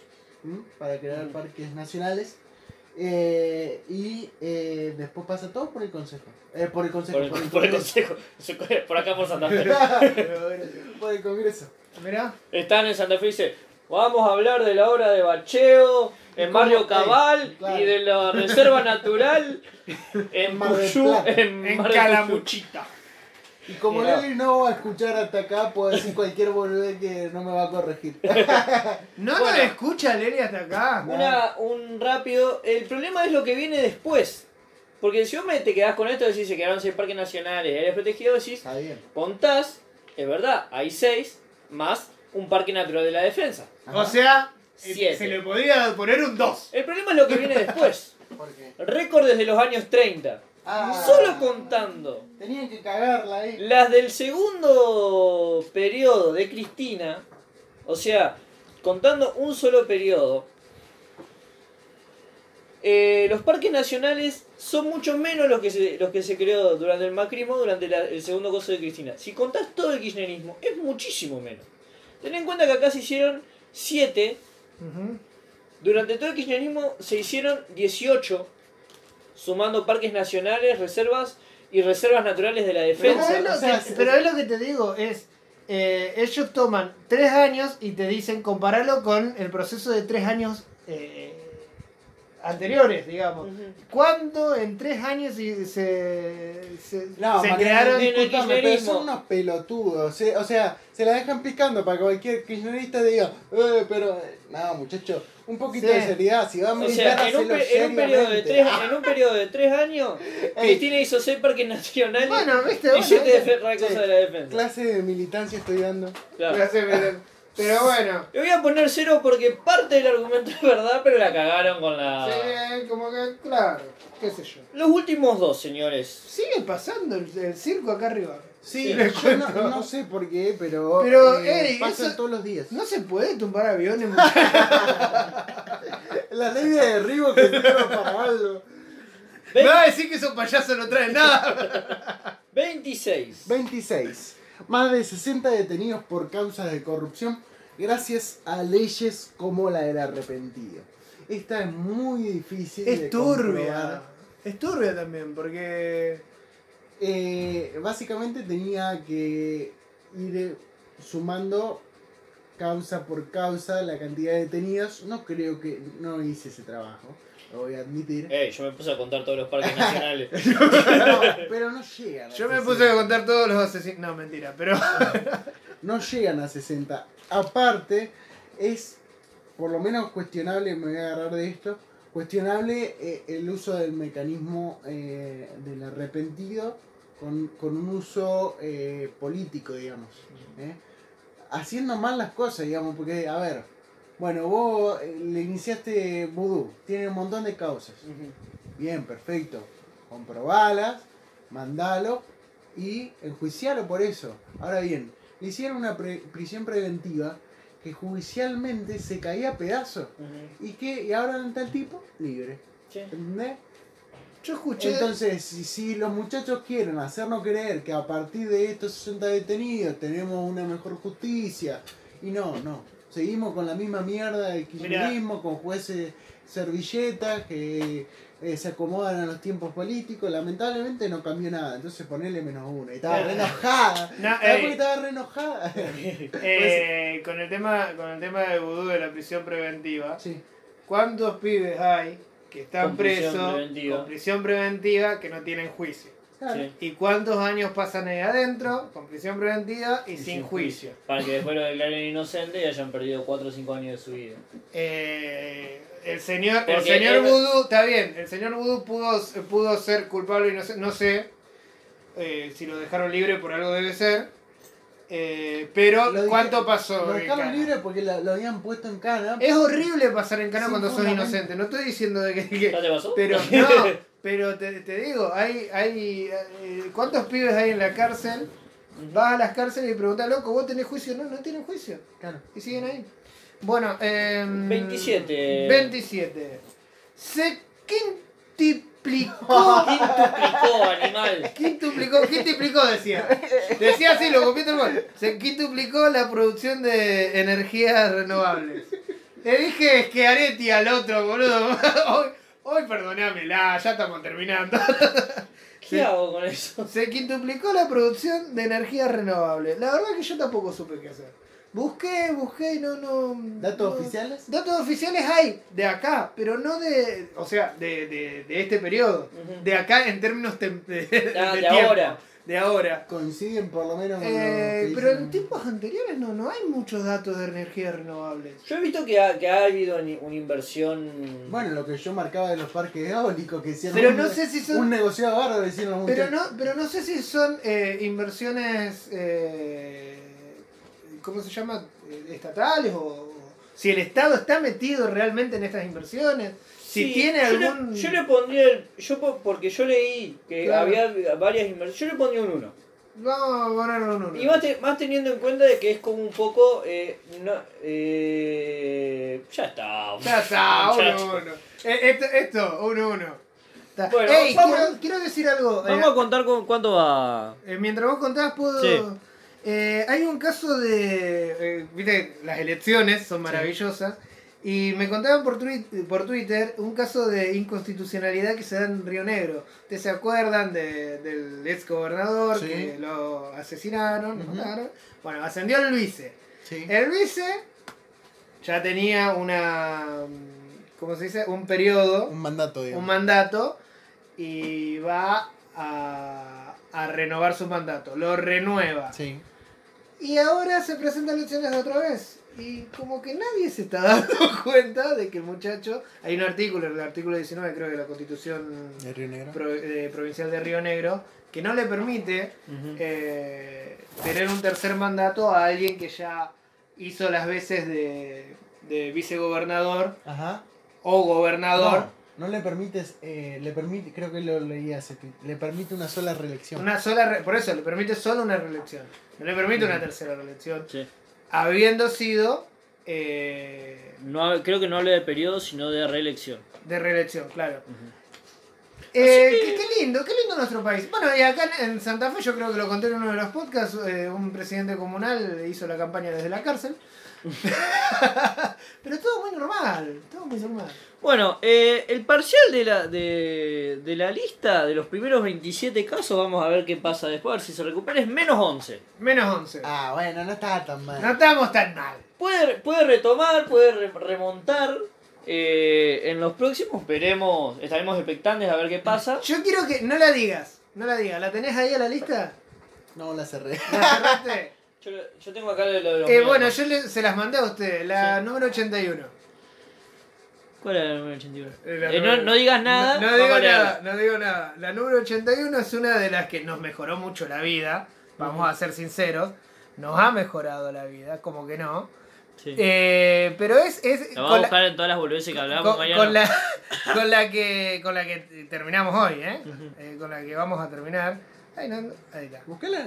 Speaker 3: ¿m? para crear parques nacionales. eh, y eh, después pasa todo por el consejo. Eh, por el consejo,
Speaker 1: Por el,
Speaker 3: por el *laughs*
Speaker 1: por el
Speaker 3: Congreso.
Speaker 1: consejo. Por acá por Santa Fe. *laughs*
Speaker 3: Por el Congreso.
Speaker 2: Mirá.
Speaker 1: Están en Santa Fe y dice, vamos a hablar de la obra de bacheo en? Barrio
Speaker 3: Eh,
Speaker 1: Cabal
Speaker 3: claro.
Speaker 1: y de la reserva natural *laughs* en
Speaker 3: Mar
Speaker 1: en, Mar.
Speaker 2: Calamuchita.
Speaker 3: Y como. Lely no va a escuchar hasta acá, puedo decir cualquier boludez que no me va a corregir. *laughs*
Speaker 2: No
Speaker 1: Bueno.
Speaker 2: escucha Leli hasta acá.
Speaker 1: Una, un rápido. El problema es lo que viene después. Porque si vos me te quedás con esto, decís se quedaron seis parques nacionales y áreas protegidas, decís,
Speaker 3: Está bien.
Speaker 1: contás, es verdad, hay seis, más un parque natural de la defensa.
Speaker 3: Ajá.
Speaker 2: O sea,
Speaker 1: 7.
Speaker 2: Se le podría poner un 2.
Speaker 1: El problema es lo que viene después. *laughs*
Speaker 3: ¿Por qué?
Speaker 1: Récord desde los años 30.
Speaker 3: Ah,
Speaker 1: Solo contando
Speaker 3: Tenían que cagarla ahí.
Speaker 1: las del segundo periodo de Cristina, o sea, contando un solo periodo, eh, los parques nacionales son mucho menos los que se, los que se creó durante el macrismo, durante la- el segundo coso de Cristina. Si contás todo el kirchnerismo, es muchísimo menos. Ten en cuenta que acá se hicieron 7 Durante todo el kirchnerismo se hicieron 18, sumando parques nacionales, reservas y reservas naturales de la
Speaker 2: Pero,
Speaker 1: defensa.
Speaker 2: es lo
Speaker 3: o sea,
Speaker 2: que, pero es lo que te digo, es eh, ellos toman tres años y te dicen compararlo con el proceso de tres años eh, anteriores, digamos.
Speaker 1: Ujú.
Speaker 2: ¿Cuándo en tres años se, se, se-
Speaker 3: No,
Speaker 2: se crearon?
Speaker 3: discúlpame, pero son unos pelotudos. se- o sea, se la dejan picando para que cualquier kirchnerista diga, eh, pero. eh, No, muchacho, un poquito
Speaker 2: Sí.
Speaker 3: de seriedad. Si va a
Speaker 1: O sea, en un, en un periodo de tres, en un periodo de tres años, *laughs* Cristina hizo seis parques nacionales
Speaker 2: Bueno, viste,
Speaker 1: y
Speaker 2: bueno,
Speaker 1: siete
Speaker 2: viste.
Speaker 1: defe-
Speaker 3: Sí.
Speaker 1: cosas de la defensa.
Speaker 3: clase de militancia estoy dando.
Speaker 1: Claro.
Speaker 2: Pero- Pero bueno.
Speaker 1: Le voy a poner cero porque parte del argumento es verdad, pero la cagaron con la...
Speaker 2: Sí, como que, claro, qué sé yo.
Speaker 1: Los últimos dos, señores.
Speaker 2: Sigue pasando el, el circo acá arriba.
Speaker 3: Sí,
Speaker 1: Sí,
Speaker 3: yo no, sé por qué, pero.
Speaker 2: Pero,
Speaker 3: eh,
Speaker 2: Eric,
Speaker 3: pasan
Speaker 2: eso-
Speaker 3: todos los días.
Speaker 2: No se puede tumbar aviones. *laughs*
Speaker 3: La ley de derribo que para algo.
Speaker 2: Me va a decir que esos payasos no traen nada.
Speaker 1: 26.
Speaker 3: 26. Más de 60 detenidos por causas de corrupción gracias a leyes como la del arrepentido. Esta es muy difícil de
Speaker 2: Es turbia.
Speaker 3: comprobar.
Speaker 2: Es turbia también, porque.
Speaker 3: Eh, básicamente tenía que ir sumando causa por causa la cantidad de detenidos. No creo que no hice ese trabajo, lo voy a admitir.
Speaker 1: Ey, yo me puse a contar todos los parques *laughs* nacionales.
Speaker 3: No, pero no llegan. a
Speaker 2: Yo me
Speaker 3: 60.
Speaker 2: puse a contar todos los asesinos. No, mentira, pero. *laughs*
Speaker 3: no llegan a 60. Aparte, es por lo menos cuestionable, me voy a agarrar de esto, cuestionable eh, el uso del mecanismo eh, del arrepentido con, con un uso eh, político, digamos. ¿eh? Haciendo mal las cosas, digamos, porque, a ver, bueno, vos eh, le iniciaste vudú, tiene un montón de causas. Bien, perfecto. Comprobalas, mandalo y enjuicialo por eso. Ahora bien, le hicieron una pre- prisión preventiva que judicialmente se caía a pedazos. ¿Y que Y ahora está el tipo libre.
Speaker 1: Sí.
Speaker 3: ¿Entendés?
Speaker 2: Yo escuché.
Speaker 3: Entonces, si, si los muchachos quieren hacernos creer que a partir de estos 60 detenidos tenemos una mejor justicia, y no, no. Seguimos con la misma mierda del kirchnerismo, con jueces servilletas que eh, se acomodan a los tiempos políticos. Lamentablemente no cambió nada. Entonces ponele menos uno. Y estaba re enojada.
Speaker 2: No,
Speaker 3: ¿Sabes
Speaker 2: ey.
Speaker 3: por qué estaba re enojada?
Speaker 2: eh, con el tema con el tema de vudú de la prisión preventiva.
Speaker 3: sí.
Speaker 2: ¿Cuántos pibes hay que están
Speaker 1: Con prisión
Speaker 2: presos
Speaker 1: preventiva.
Speaker 2: con prisión preventiva que no tienen juicio?
Speaker 3: Claro.
Speaker 1: Sí.
Speaker 2: ¿Y cuántos años pasan ahí adentro con prisión preventiva y, sin
Speaker 3: sin
Speaker 2: juicio?
Speaker 1: Para que después lo declaren inocente y hayan perdido 4 o 5 años de su vida.
Speaker 2: Eh, el señor, el señor Vudú, está bien, el señor Vudú pudo, pudo ser culpable y no sé, no sé eh, si lo dejaron libre por algo debe ser. Eh, pero,
Speaker 3: Lo dije-
Speaker 2: ¿cuánto pasó?
Speaker 3: Lo dejaron libre porque lo, lo habían puesto en cana.
Speaker 2: Es horrible pasar en cana cuando sos inocente. No estoy diciendo de que. que-
Speaker 1: ¿Ya te pasó?
Speaker 2: pero *laughs* no, pero te, te digo, hay, hay eh, ¿cuántos pibes hay en la cárcel? Vas a las cárceles y preguntas, loco, ¿vos tenés juicio? No, no tienen juicio.
Speaker 3: Claro.
Speaker 2: Y siguen ahí. Bueno, eh,
Speaker 1: 27.
Speaker 2: 27. Se quintuplicó. *laughs*
Speaker 1: Quintuplicó, animal.
Speaker 2: Quintuplicó, quintuplicó decía. Decía así, lo copié el gol. Se quintuplicó la producción de energías renovables. Le dije Schiaretti al otro, boludo. *laughs* Hoy, perdonámela, ya estamos terminando. *laughs*
Speaker 1: ¿Qué hago con eso?
Speaker 2: Se quintuplicó la producción de energías renovables. La verdad que yo tampoco supe qué hacer. Busqué, busqué y no, no.
Speaker 3: ¿Datos
Speaker 2: no-
Speaker 3: oficiales?
Speaker 2: Datos oficiales hay de acá, pero no de. O sea, de, de, de este periodo. De acá en términos tem- de, *laughs* de
Speaker 1: Ah, de
Speaker 2: tiempo.
Speaker 1: ahora.
Speaker 2: De ahora.
Speaker 3: Coinciden por lo menos
Speaker 2: Eh, pero
Speaker 3: dicen.
Speaker 2: en tiempos anteriores no, no hay muchos datos de energías renovables.
Speaker 1: Yo he visto que ha, que ha habido una inversión.
Speaker 3: Bueno, lo que yo marcaba de los parques eólicos que hicieron
Speaker 2: Pero
Speaker 3: un,
Speaker 2: no sé si son-
Speaker 3: un negociado bárbaro hicieron los
Speaker 2: Pero no, pero no sé si son eh, inversiones, eh, ¿cómo se llama? Eh, Estatales o, Si el Estado está metido realmente en estas inversiones. Si
Speaker 1: Sí,
Speaker 2: tiene
Speaker 1: yo le-
Speaker 2: algún.
Speaker 1: yo le pondría. el- yo po- porque yo leí que
Speaker 2: Claro.
Speaker 1: había varias inversiones. Yo le pondría un 1.
Speaker 2: Vamos a ponerlo en uno.
Speaker 1: Y más, te- más teniendo en cuenta de que es como un poco. Eh, no, eh, ya está.
Speaker 2: Ya está,
Speaker 1: muchacho.
Speaker 2: uno, uno. Eh, Esto, esto, uno, uno. Está.
Speaker 1: Bueno,
Speaker 2: Ey,
Speaker 1: vamos-
Speaker 2: quiero, quiero decir algo.
Speaker 1: Vamos a contar con cuánto va.
Speaker 2: Eh, mientras vos contás, puedo.
Speaker 1: Sí.
Speaker 2: Eh, hay un caso de. eh, Viste, las elecciones son maravillosas. Y me contaban por, por Twitter un caso de inconstitucionalidad que se da en Río Negro. ¿Ustedes se acuerdan de- del ex gobernador
Speaker 3: Sí.
Speaker 2: que lo asesinaron? lo mataron? Bueno, ascendió el vice.
Speaker 3: Sí.
Speaker 2: El vice ya tenía una. ¿Cómo se dice? Un periodo
Speaker 3: Un mandato,
Speaker 2: un
Speaker 3: digamos.
Speaker 2: mandato y va a, a renovar su mandato. Lo renueva.
Speaker 3: Sí.
Speaker 2: Y ahora se presentan elecciones de otra vez. Y como que nadie se está *laughs* dando cuenta de que el muchacho. Hay un artículo, el artículo 19, creo que de la constitución
Speaker 3: De Río Negro.
Speaker 2: pro- eh, provincial de Río Negro, que no le permite eh, tener un tercer mandato a alguien que ya hizo las veces de, de vicegobernador
Speaker 3: Ajá.
Speaker 2: o gobernador.
Speaker 3: No, no le permites, eh, le permite, creo que lo leí hace le permite una sola reelección.
Speaker 2: Una sola re- por eso le permite solo una reelección. No le permite una tercera reelección.
Speaker 1: Sí.
Speaker 2: Habiendo sido eh,
Speaker 1: No, creo que no habla de periodo, sino de reelección.
Speaker 2: de reelección, claro. Eh, qué, qué lindo, qué lindo nuestro país. Bueno, y acá en en Santa Fe, yo creo que lo conté en uno de los podcasts, eh, un presidente comunal hizo la campaña desde la cárcel. *laughs* *laughs* Pero todo muy normal, todo muy normal.
Speaker 1: Bueno, eh, el parcial de la, de, de la lista de los primeros 27 casos, vamos a ver qué pasa después, a ver si se recupera, es menos 11.
Speaker 2: Menos 11.
Speaker 3: Ah, bueno, no estaba tan mal.
Speaker 2: No estamos tan mal.
Speaker 1: Puede, puede retomar, puede re- remontar. eh, en los próximos veremos, estaremos expectantes a ver qué pasa.
Speaker 2: Yo quiero que no la digas, no la digas. ¿La tenés ahí a la lista?
Speaker 3: No la cerré.
Speaker 2: ¿La cerraste? *laughs*
Speaker 1: Yo, yo tengo acá lo de los
Speaker 2: Eh, bueno, yo le- se las mandé a usted, la
Speaker 1: Sí.
Speaker 2: número 81.
Speaker 1: ¿Cuál era el número 81?
Speaker 2: Eh, la
Speaker 1: Eh, no,
Speaker 2: número-
Speaker 1: no digas nada.
Speaker 2: No, digo nada, no digo nada. La número 81 es una de las que nos mejoró mucho la vida. Vamos a ser sinceros. Nos ha mejorado la vida, como que no.
Speaker 1: Sí.
Speaker 2: Eh, pero es, es
Speaker 1: Lo vamos
Speaker 2: con,
Speaker 1: a
Speaker 2: la,
Speaker 1: buscar en todas las boludeces que hablamos
Speaker 2: con-
Speaker 1: mañana.
Speaker 2: con la, *laughs* con la que con la que terminamos hoy, ¿eh? Eh, con la que vamos a terminar. Ay, no, ahí está.
Speaker 3: Buscala.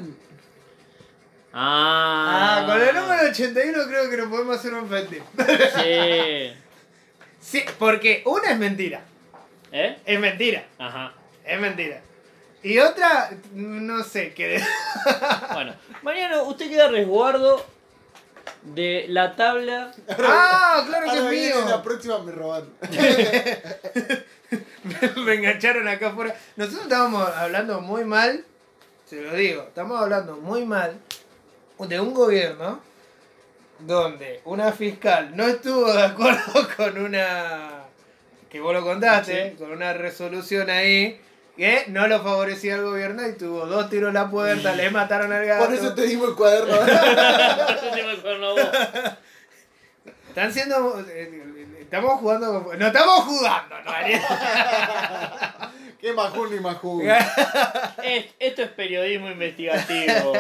Speaker 1: Ah,
Speaker 2: Ah, con la número 81 creo que nos podemos hacer un fetiche.
Speaker 1: Sí.
Speaker 2: Sí, porque una es mentira.
Speaker 1: ¿Eh?
Speaker 2: Es mentira.
Speaker 1: Ajá.
Speaker 2: Es mentira. Y otra, no sé qué. *laughs*
Speaker 1: Bueno, Mariano, usted queda resguardo de la tabla.
Speaker 2: ah, claro que
Speaker 3: Ahora
Speaker 2: es mío.
Speaker 3: La próxima me roban. *laughs*
Speaker 2: Me engancharon acá afuera. Nosotros estábamos hablando muy mal, se lo digo, estamos hablando muy mal de un gobierno donde una fiscal no estuvo de acuerdo *laughs* con una, que vos lo contaste, con una resolución ahí que no lo favorecía al gobierno y tuvo dos tiros en la puerta, le mataron al gato.
Speaker 3: Por eso te dimos el cuaderno. *laughs*
Speaker 1: Yo tengo el cuerno a vos.
Speaker 2: Están siendo... eh, Estamos jugando... con- No estamos jugando, no. *laughs*
Speaker 3: Qué majún y majún.
Speaker 1: Es- esto es periodismo investigativo.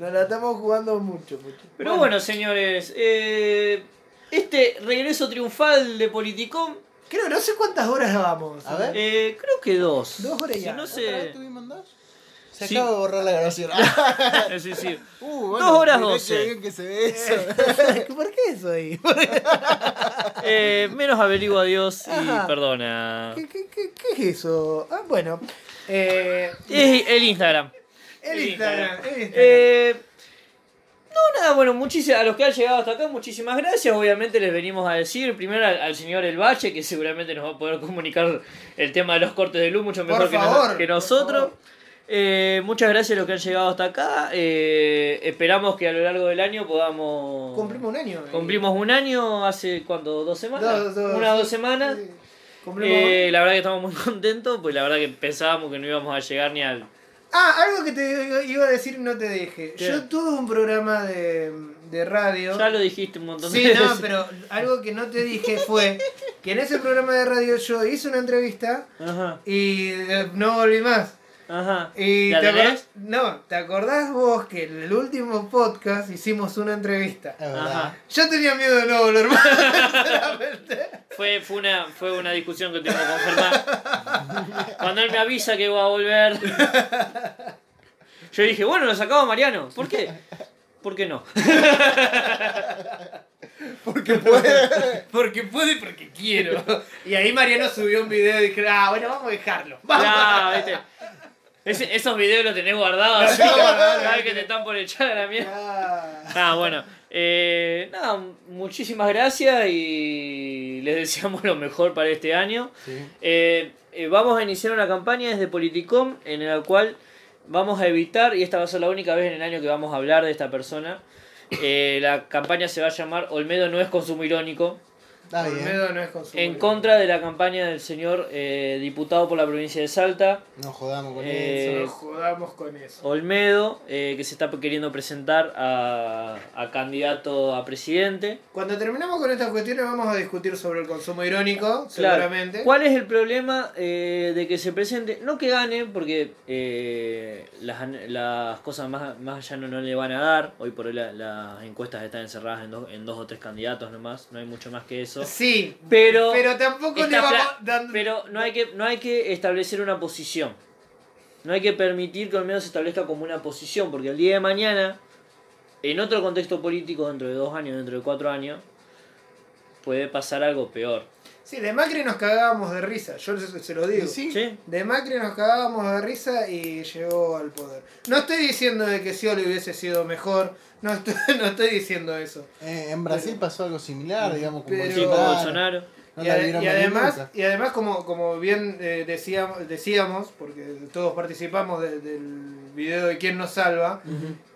Speaker 2: Nos la estamos jugando mucho, mucho.
Speaker 1: Pero bueno, señores, eh, este regreso triunfal de Politicom,
Speaker 2: Creo, no sé cuántas horas vamos.
Speaker 3: A ver.
Speaker 1: eh, creo que dos.
Speaker 2: Dos horas
Speaker 1: Si
Speaker 2: ya.
Speaker 1: no
Speaker 3: ¿Otra vez
Speaker 1: sé.
Speaker 3: Se
Speaker 1: Sí.
Speaker 3: acaba de borrar la grabación. *laughs*
Speaker 1: Sí, sí.
Speaker 3: Uh,
Speaker 1: Dos horas doce.
Speaker 3: Qué bien que se ve eso.
Speaker 2: ¿Por qué eso ahí? *laughs*
Speaker 1: Eh, menos averigua Dios y
Speaker 2: Ajá.
Speaker 1: perdona.
Speaker 2: ¿Qué, qué, qué, qué es eso? Ah, bueno. Eh,
Speaker 1: Es el Instagram.
Speaker 2: El Instagram. El Instagram.
Speaker 1: Eh, no, nada, bueno, a los que han llegado hasta acá, muchísimas gracias. Obviamente les venimos a decir, primero al, al señor El Bache, que seguramente nos va a poder comunicar el tema de los cortes de luz mucho mejor
Speaker 2: Por
Speaker 1: que, nos- nosotros. Eh, muchas gracias a los que han llegado hasta acá. Eh, esperamos que a lo largo del año podamos...
Speaker 2: Cumplimos un año. eh.
Speaker 1: Cumplimos un año hace, ¿cuánto? ¿Dos semanas? Una o dos semanas.
Speaker 2: sí.
Speaker 1: La verdad que estamos muy *laughs* contentos, pues la verdad que pensábamos que no íbamos a llegar ni al...
Speaker 2: Ah, algo que te iba a decir y no te dije.
Speaker 1: ¿Qué?
Speaker 2: Yo tuve un programa de, de radio.
Speaker 1: Ya lo dijiste un montón de
Speaker 2: Sí,
Speaker 1: veces.
Speaker 2: no, pero algo que no te dije fue que en ese programa de radio yo hice una entrevista
Speaker 1: Ajá.
Speaker 2: y eh, no volví más.
Speaker 1: Ajá.
Speaker 2: Y
Speaker 1: ¿La
Speaker 2: te
Speaker 1: tenés?
Speaker 2: acordás, no, ¿te acordás vos que en el último podcast hicimos una entrevista?
Speaker 3: Es verdad.
Speaker 1: Ajá.
Speaker 2: Yo tenía miedo de no volver más, sinceramente. *laughs*
Speaker 1: Fue, fue, una, fue una discusión que tuvimos con Germán. Cuando él me avisa que va a volver. Yo dije, bueno, lo sacaba Mariano. ¿Por qué? ¿Por qué no? *laughs*
Speaker 3: Porque puede.
Speaker 2: Porque puedo y porque quiero. Y ahí Mariano subió un video y dije, ah, bueno, vamos a dejarlo. Vamos.
Speaker 1: Claro, Ese- esos videos los tenés guardados así, cada vez que te están por echar a la mierda.
Speaker 2: Ah.
Speaker 1: Ah, bueno. Eh, nada, muchísimas gracias y les deseamos lo mejor para este año.
Speaker 3: Sí.
Speaker 1: Eh, eh, vamos a iniciar una campaña desde Politicom en la cual vamos a evitar, y esta va a ser la única vez en el año que vamos a hablar de esta persona, eh, la campaña se va a llamar Olmedo no es consumo irónico,
Speaker 3: Está bien.
Speaker 2: Olmedo no es consumo
Speaker 1: en contra de la campaña del señor eh, diputado por la provincia de Salta,
Speaker 3: No jodamos con
Speaker 1: Eh,
Speaker 3: eso.
Speaker 2: Nos jodamos con eso.
Speaker 1: Olmedo, eh, que se está queriendo presentar a, a candidato a presidente.
Speaker 2: Cuando terminamos con estas cuestiones vamos a discutir sobre el consumo irónico,
Speaker 1: Claro.
Speaker 2: seguramente.
Speaker 1: ¿Cuál es el problema eh, de que se presente? No que gane, porque eh, las, las cosas más, más allá no, no le van a dar. Hoy por hoy la- las encuestas están encerradas en dos o tres candidatos nomás. No hay mucho más que eso.
Speaker 2: Sí,
Speaker 1: Pero,
Speaker 2: pero tampoco le vamos dando...
Speaker 1: pero no, hay que, no hay que establecer una posición. No hay que permitir que Olmedo se establezca como una posición, porque el día de mañana, en otro contexto político, dentro de dos años, dentro de cuatro años, puede pasar algo peor.
Speaker 2: Sí, de Macri nos cagábamos de risa, yo se, se lo digo.
Speaker 3: ¿Sí?
Speaker 2: De Macri nos cagábamos de risa y llegó al poder. No estoy diciendo de que Scioli hubiese sido mejor, *laughs* no estoy, no estoy diciendo eso.
Speaker 3: Eh, en Brasil pasó algo similar, digamos, con
Speaker 2: Pero-
Speaker 1: Bolsonaro.
Speaker 3: No
Speaker 2: y, y además,
Speaker 3: nunca.
Speaker 2: y además como, como bien eh, decíamos, decíamos, porque todos participamos de- del video de quién nos salva,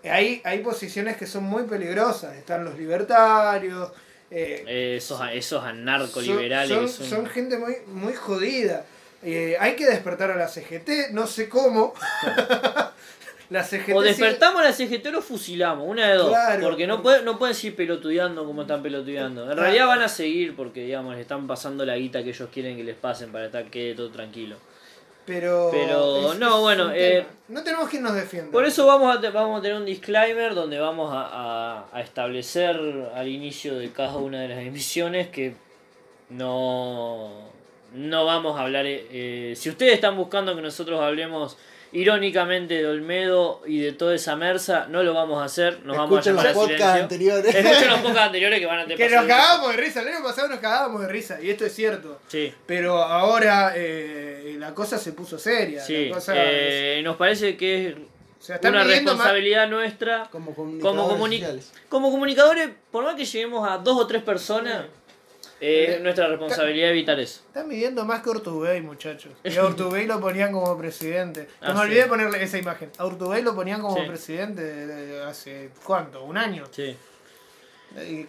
Speaker 2: hay, hay posiciones que son muy peligrosas. Están los libertarios. eh,
Speaker 1: Eh, esos, esos anarcoliberales
Speaker 2: son,
Speaker 1: son...
Speaker 2: son gente muy, muy jodida. Eh, hay que despertar a la CGT, no sé cómo. *laughs* la CGT
Speaker 1: O
Speaker 2: sigue-
Speaker 1: despertamos a la CGT o lo fusilamos, una de dos.
Speaker 2: Claro.
Speaker 1: porque no, puede, no pueden seguir pelotudeando como están pelotudeando. En realidad van a seguir porque, digamos, están pasando la guita que ellos quieren que les pasen para estar quede todo tranquilo.
Speaker 2: Pero,
Speaker 1: Pero,
Speaker 2: es-
Speaker 1: no,
Speaker 2: es
Speaker 1: bueno, eh,
Speaker 2: no tenemos quien nos defienda.
Speaker 1: Por eso vamos a, vamos a tener un disclaimer donde vamos a, a- a establecer al inicio de cada una de las emisiones que no, no vamos a hablar. eh, eh, si ustedes están buscando que nosotros hablemos irónicamente de Olmedo y de toda esa mersa, no lo vamos a hacer. Nos vamos a
Speaker 3: Escuchen los
Speaker 1: llamar a
Speaker 3: podcasts anteriores.
Speaker 1: Escuchen los podcasts anteriores que van a tener
Speaker 2: que nos cagábamos de risa, el año pasado nos cagábamos de risa, y esto es cierto.
Speaker 1: Sí.
Speaker 2: Pero ahora eh, la cosa se puso seria.
Speaker 1: Sí,
Speaker 2: la cosa
Speaker 1: eh, nos parece que es
Speaker 2: o sea, están
Speaker 1: una responsabilidad nuestra
Speaker 3: Como comunicadores
Speaker 1: como, comuni-
Speaker 3: sociales.
Speaker 1: como comunicadores, por más que lleguemos a dos o tres personas, eh, es nuestra responsabilidad evitar eso.
Speaker 2: Están midiendo más que Urtubey, muchachos. Y a Urtubey lo ponían como presidente. *laughs* No
Speaker 1: Ah,
Speaker 2: me
Speaker 1: sí.
Speaker 2: olvidé de ponerle esa imagen. A Urtubey lo ponían como
Speaker 1: Sí.
Speaker 2: presidente de- de- hace, ¿cuánto? ¿Un año?
Speaker 1: Sí.
Speaker 2: Y,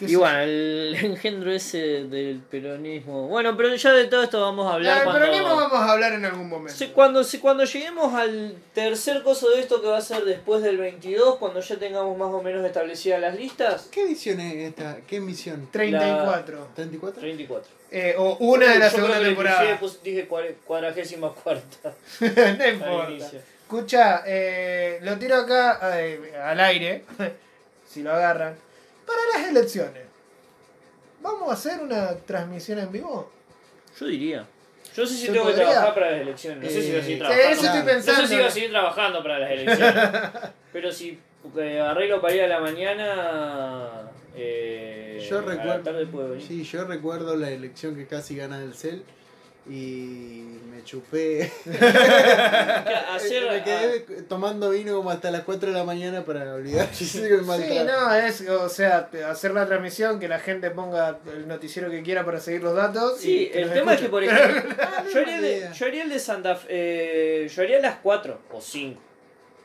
Speaker 1: Y bueno, el engendro ese del peronismo. Bueno, pero ya de todo esto vamos a hablar
Speaker 2: Ah,
Speaker 1: cuando,
Speaker 2: Pero ni vamos a hablar en algún momento.
Speaker 1: Sí, cuando, sí, cuando lleguemos al tercer coso de esto que va a ser después del 22, cuando ya tengamos más o menos establecidas las listas.
Speaker 3: ¿Qué edición es esta? ¿Qué emisión?
Speaker 2: 34.
Speaker 3: ¿34?
Speaker 1: 34.
Speaker 2: Eh, o una de la
Speaker 1: Yo
Speaker 2: segunda
Speaker 1: creo que le
Speaker 2: temporada.
Speaker 1: pifié, pues, dije cuadragésima cuarta. *laughs*
Speaker 2: no importa. Escucha, eh, lo tiro acá eh, al aire, *laughs* si lo agarran. Para las elecciones, ¿vamos a hacer una transmisión en vivo?
Speaker 1: Yo diría. Yo sé si tengo que trabajar para las elecciones. No sé si voy a seguir trabajando.
Speaker 2: eso estoy
Speaker 3: Claro.
Speaker 1: No sé
Speaker 2: pensando.
Speaker 1: si voy a seguir trabajando para las elecciones. Pero si eh, arreglo para ir a la mañana. Eh,
Speaker 3: Yo recuerdo.
Speaker 1: tarde puedo venir.
Speaker 3: Sí, yo recuerdo la elección que casi gana el CEL y me chupé. *laughs*
Speaker 1: Hacer,
Speaker 3: me quedé tomando vino como hasta las 4 de la mañana para olvidar
Speaker 2: Sí, no, es, o sea, hacer la transmisión, que la gente ponga el noticiero que quiera para seguir los datos.
Speaker 1: Sí, el tema es que, por ejemplo, *laughs*
Speaker 3: Ah,
Speaker 1: yo haría, el de,
Speaker 3: idea.
Speaker 1: yo haría el de Santa Fe. eh, yo haría las 4 o 5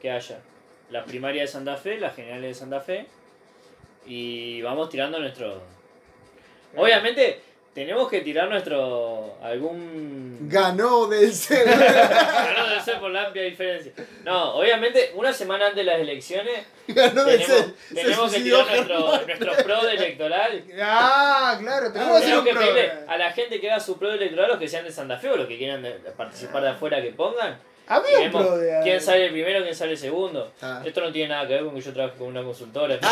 Speaker 1: que haya. La primaria de Santa Fe, las generales de Santa Fe. Y vamos tirando nuestro. Obviamente, tenemos que tirar nuestro. algún.
Speaker 3: Ganó del CEL. *laughs*
Speaker 1: Ganó debe ser por la amplia diferencia. No, obviamente, una semana antes de las elecciones,
Speaker 3: Ganó del
Speaker 1: tenemos.
Speaker 3: Se
Speaker 1: tenemos que tirar nuestro, nuestro pro electoral.
Speaker 2: Ah, claro, tenemos
Speaker 1: Tenemos que pedirle a la gente que haga su pro electoral, los que sean de Santa Fe o los que quieran de- de participar de afuera que pongan.
Speaker 2: Había un
Speaker 1: vemos
Speaker 2: pro de
Speaker 1: quién sale el primero, quién sale el segundo.
Speaker 3: Ah.
Speaker 1: Esto no tiene nada que ver con que yo trabajo con una consultora *laughs*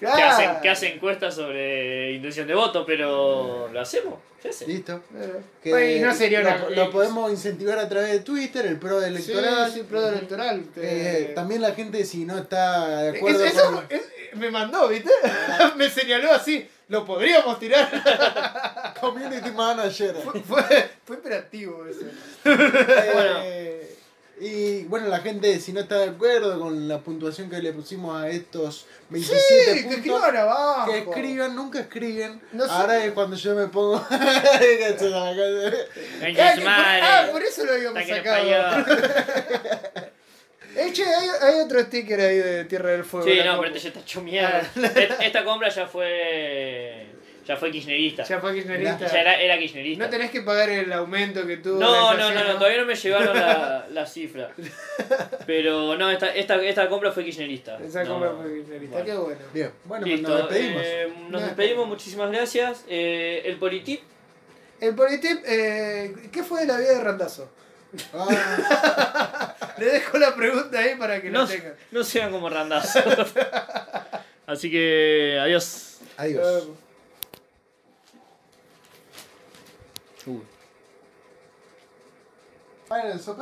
Speaker 1: que, hace, que hace encuestas sobre intención de voto, pero lo hacemos.
Speaker 3: Listo.
Speaker 2: Eh,
Speaker 3: Que
Speaker 2: pues, no sería
Speaker 3: lo,
Speaker 2: una.
Speaker 3: lo podemos incentivar a través de Twitter, el pro electoral.
Speaker 2: Sí, sí, pro electoral.
Speaker 3: Eh,
Speaker 2: Eh,
Speaker 3: también la gente si no está de
Speaker 2: es-
Speaker 3: acuerdo
Speaker 2: eso
Speaker 3: con...
Speaker 2: es- me mandó, ¿viste? *laughs* me señaló así. Lo podríamos tirar. *laughs*
Speaker 3: Community Manager.
Speaker 2: fue, fue, fue operativo eso. *laughs*
Speaker 3: Eh, y bueno, la gente si no está de acuerdo con la puntuación que le pusimos a estos 27
Speaker 2: Sí, que
Speaker 3: puntos,
Speaker 2: escriban abajo.
Speaker 3: que escriban, nunca escriben.
Speaker 2: No sé.
Speaker 3: Ahora es cuando yo me pongo... *laughs*
Speaker 1: De
Speaker 2: Ah, que- ah, por eso lo habíamos
Speaker 1: que
Speaker 2: sacado. *laughs* Eh, che, hay, hay otro sticker ahí de Tierra del Fuego.
Speaker 1: Sí, no,
Speaker 2: compu.
Speaker 1: pero este ya está hecho mierda. Esta, esta compra ya fue. Ya fue kirchnerista.
Speaker 2: Ya fue kirchnerista.
Speaker 1: Ya era, era kirchnerista.
Speaker 2: No tenés que pagar el aumento que tuvo.
Speaker 1: No, no, no, no, todavía no me llegaron la, *laughs* la cifra. Pero no, esta, esta, esta compra fue kirchnerista.
Speaker 2: Esa
Speaker 1: No,
Speaker 2: compra fue kirchnerista.
Speaker 1: bueno.
Speaker 2: Qué bueno.
Speaker 3: Bien, bueno, pues
Speaker 1: Listo,
Speaker 3: nos despedimos.
Speaker 1: eh, nos
Speaker 2: Nada.
Speaker 1: despedimos, muchísimas gracias. Eh, el Politip,
Speaker 2: El Politip, eh, ¿qué fue de la vida de Randazo?
Speaker 3: Ah, *laughs*
Speaker 2: Le dejo la pregunta ahí para que
Speaker 1: no,
Speaker 2: la tengan.
Speaker 1: no sean como randazo. *laughs* Así que, adiós.
Speaker 3: adiós.
Speaker 2: Eh,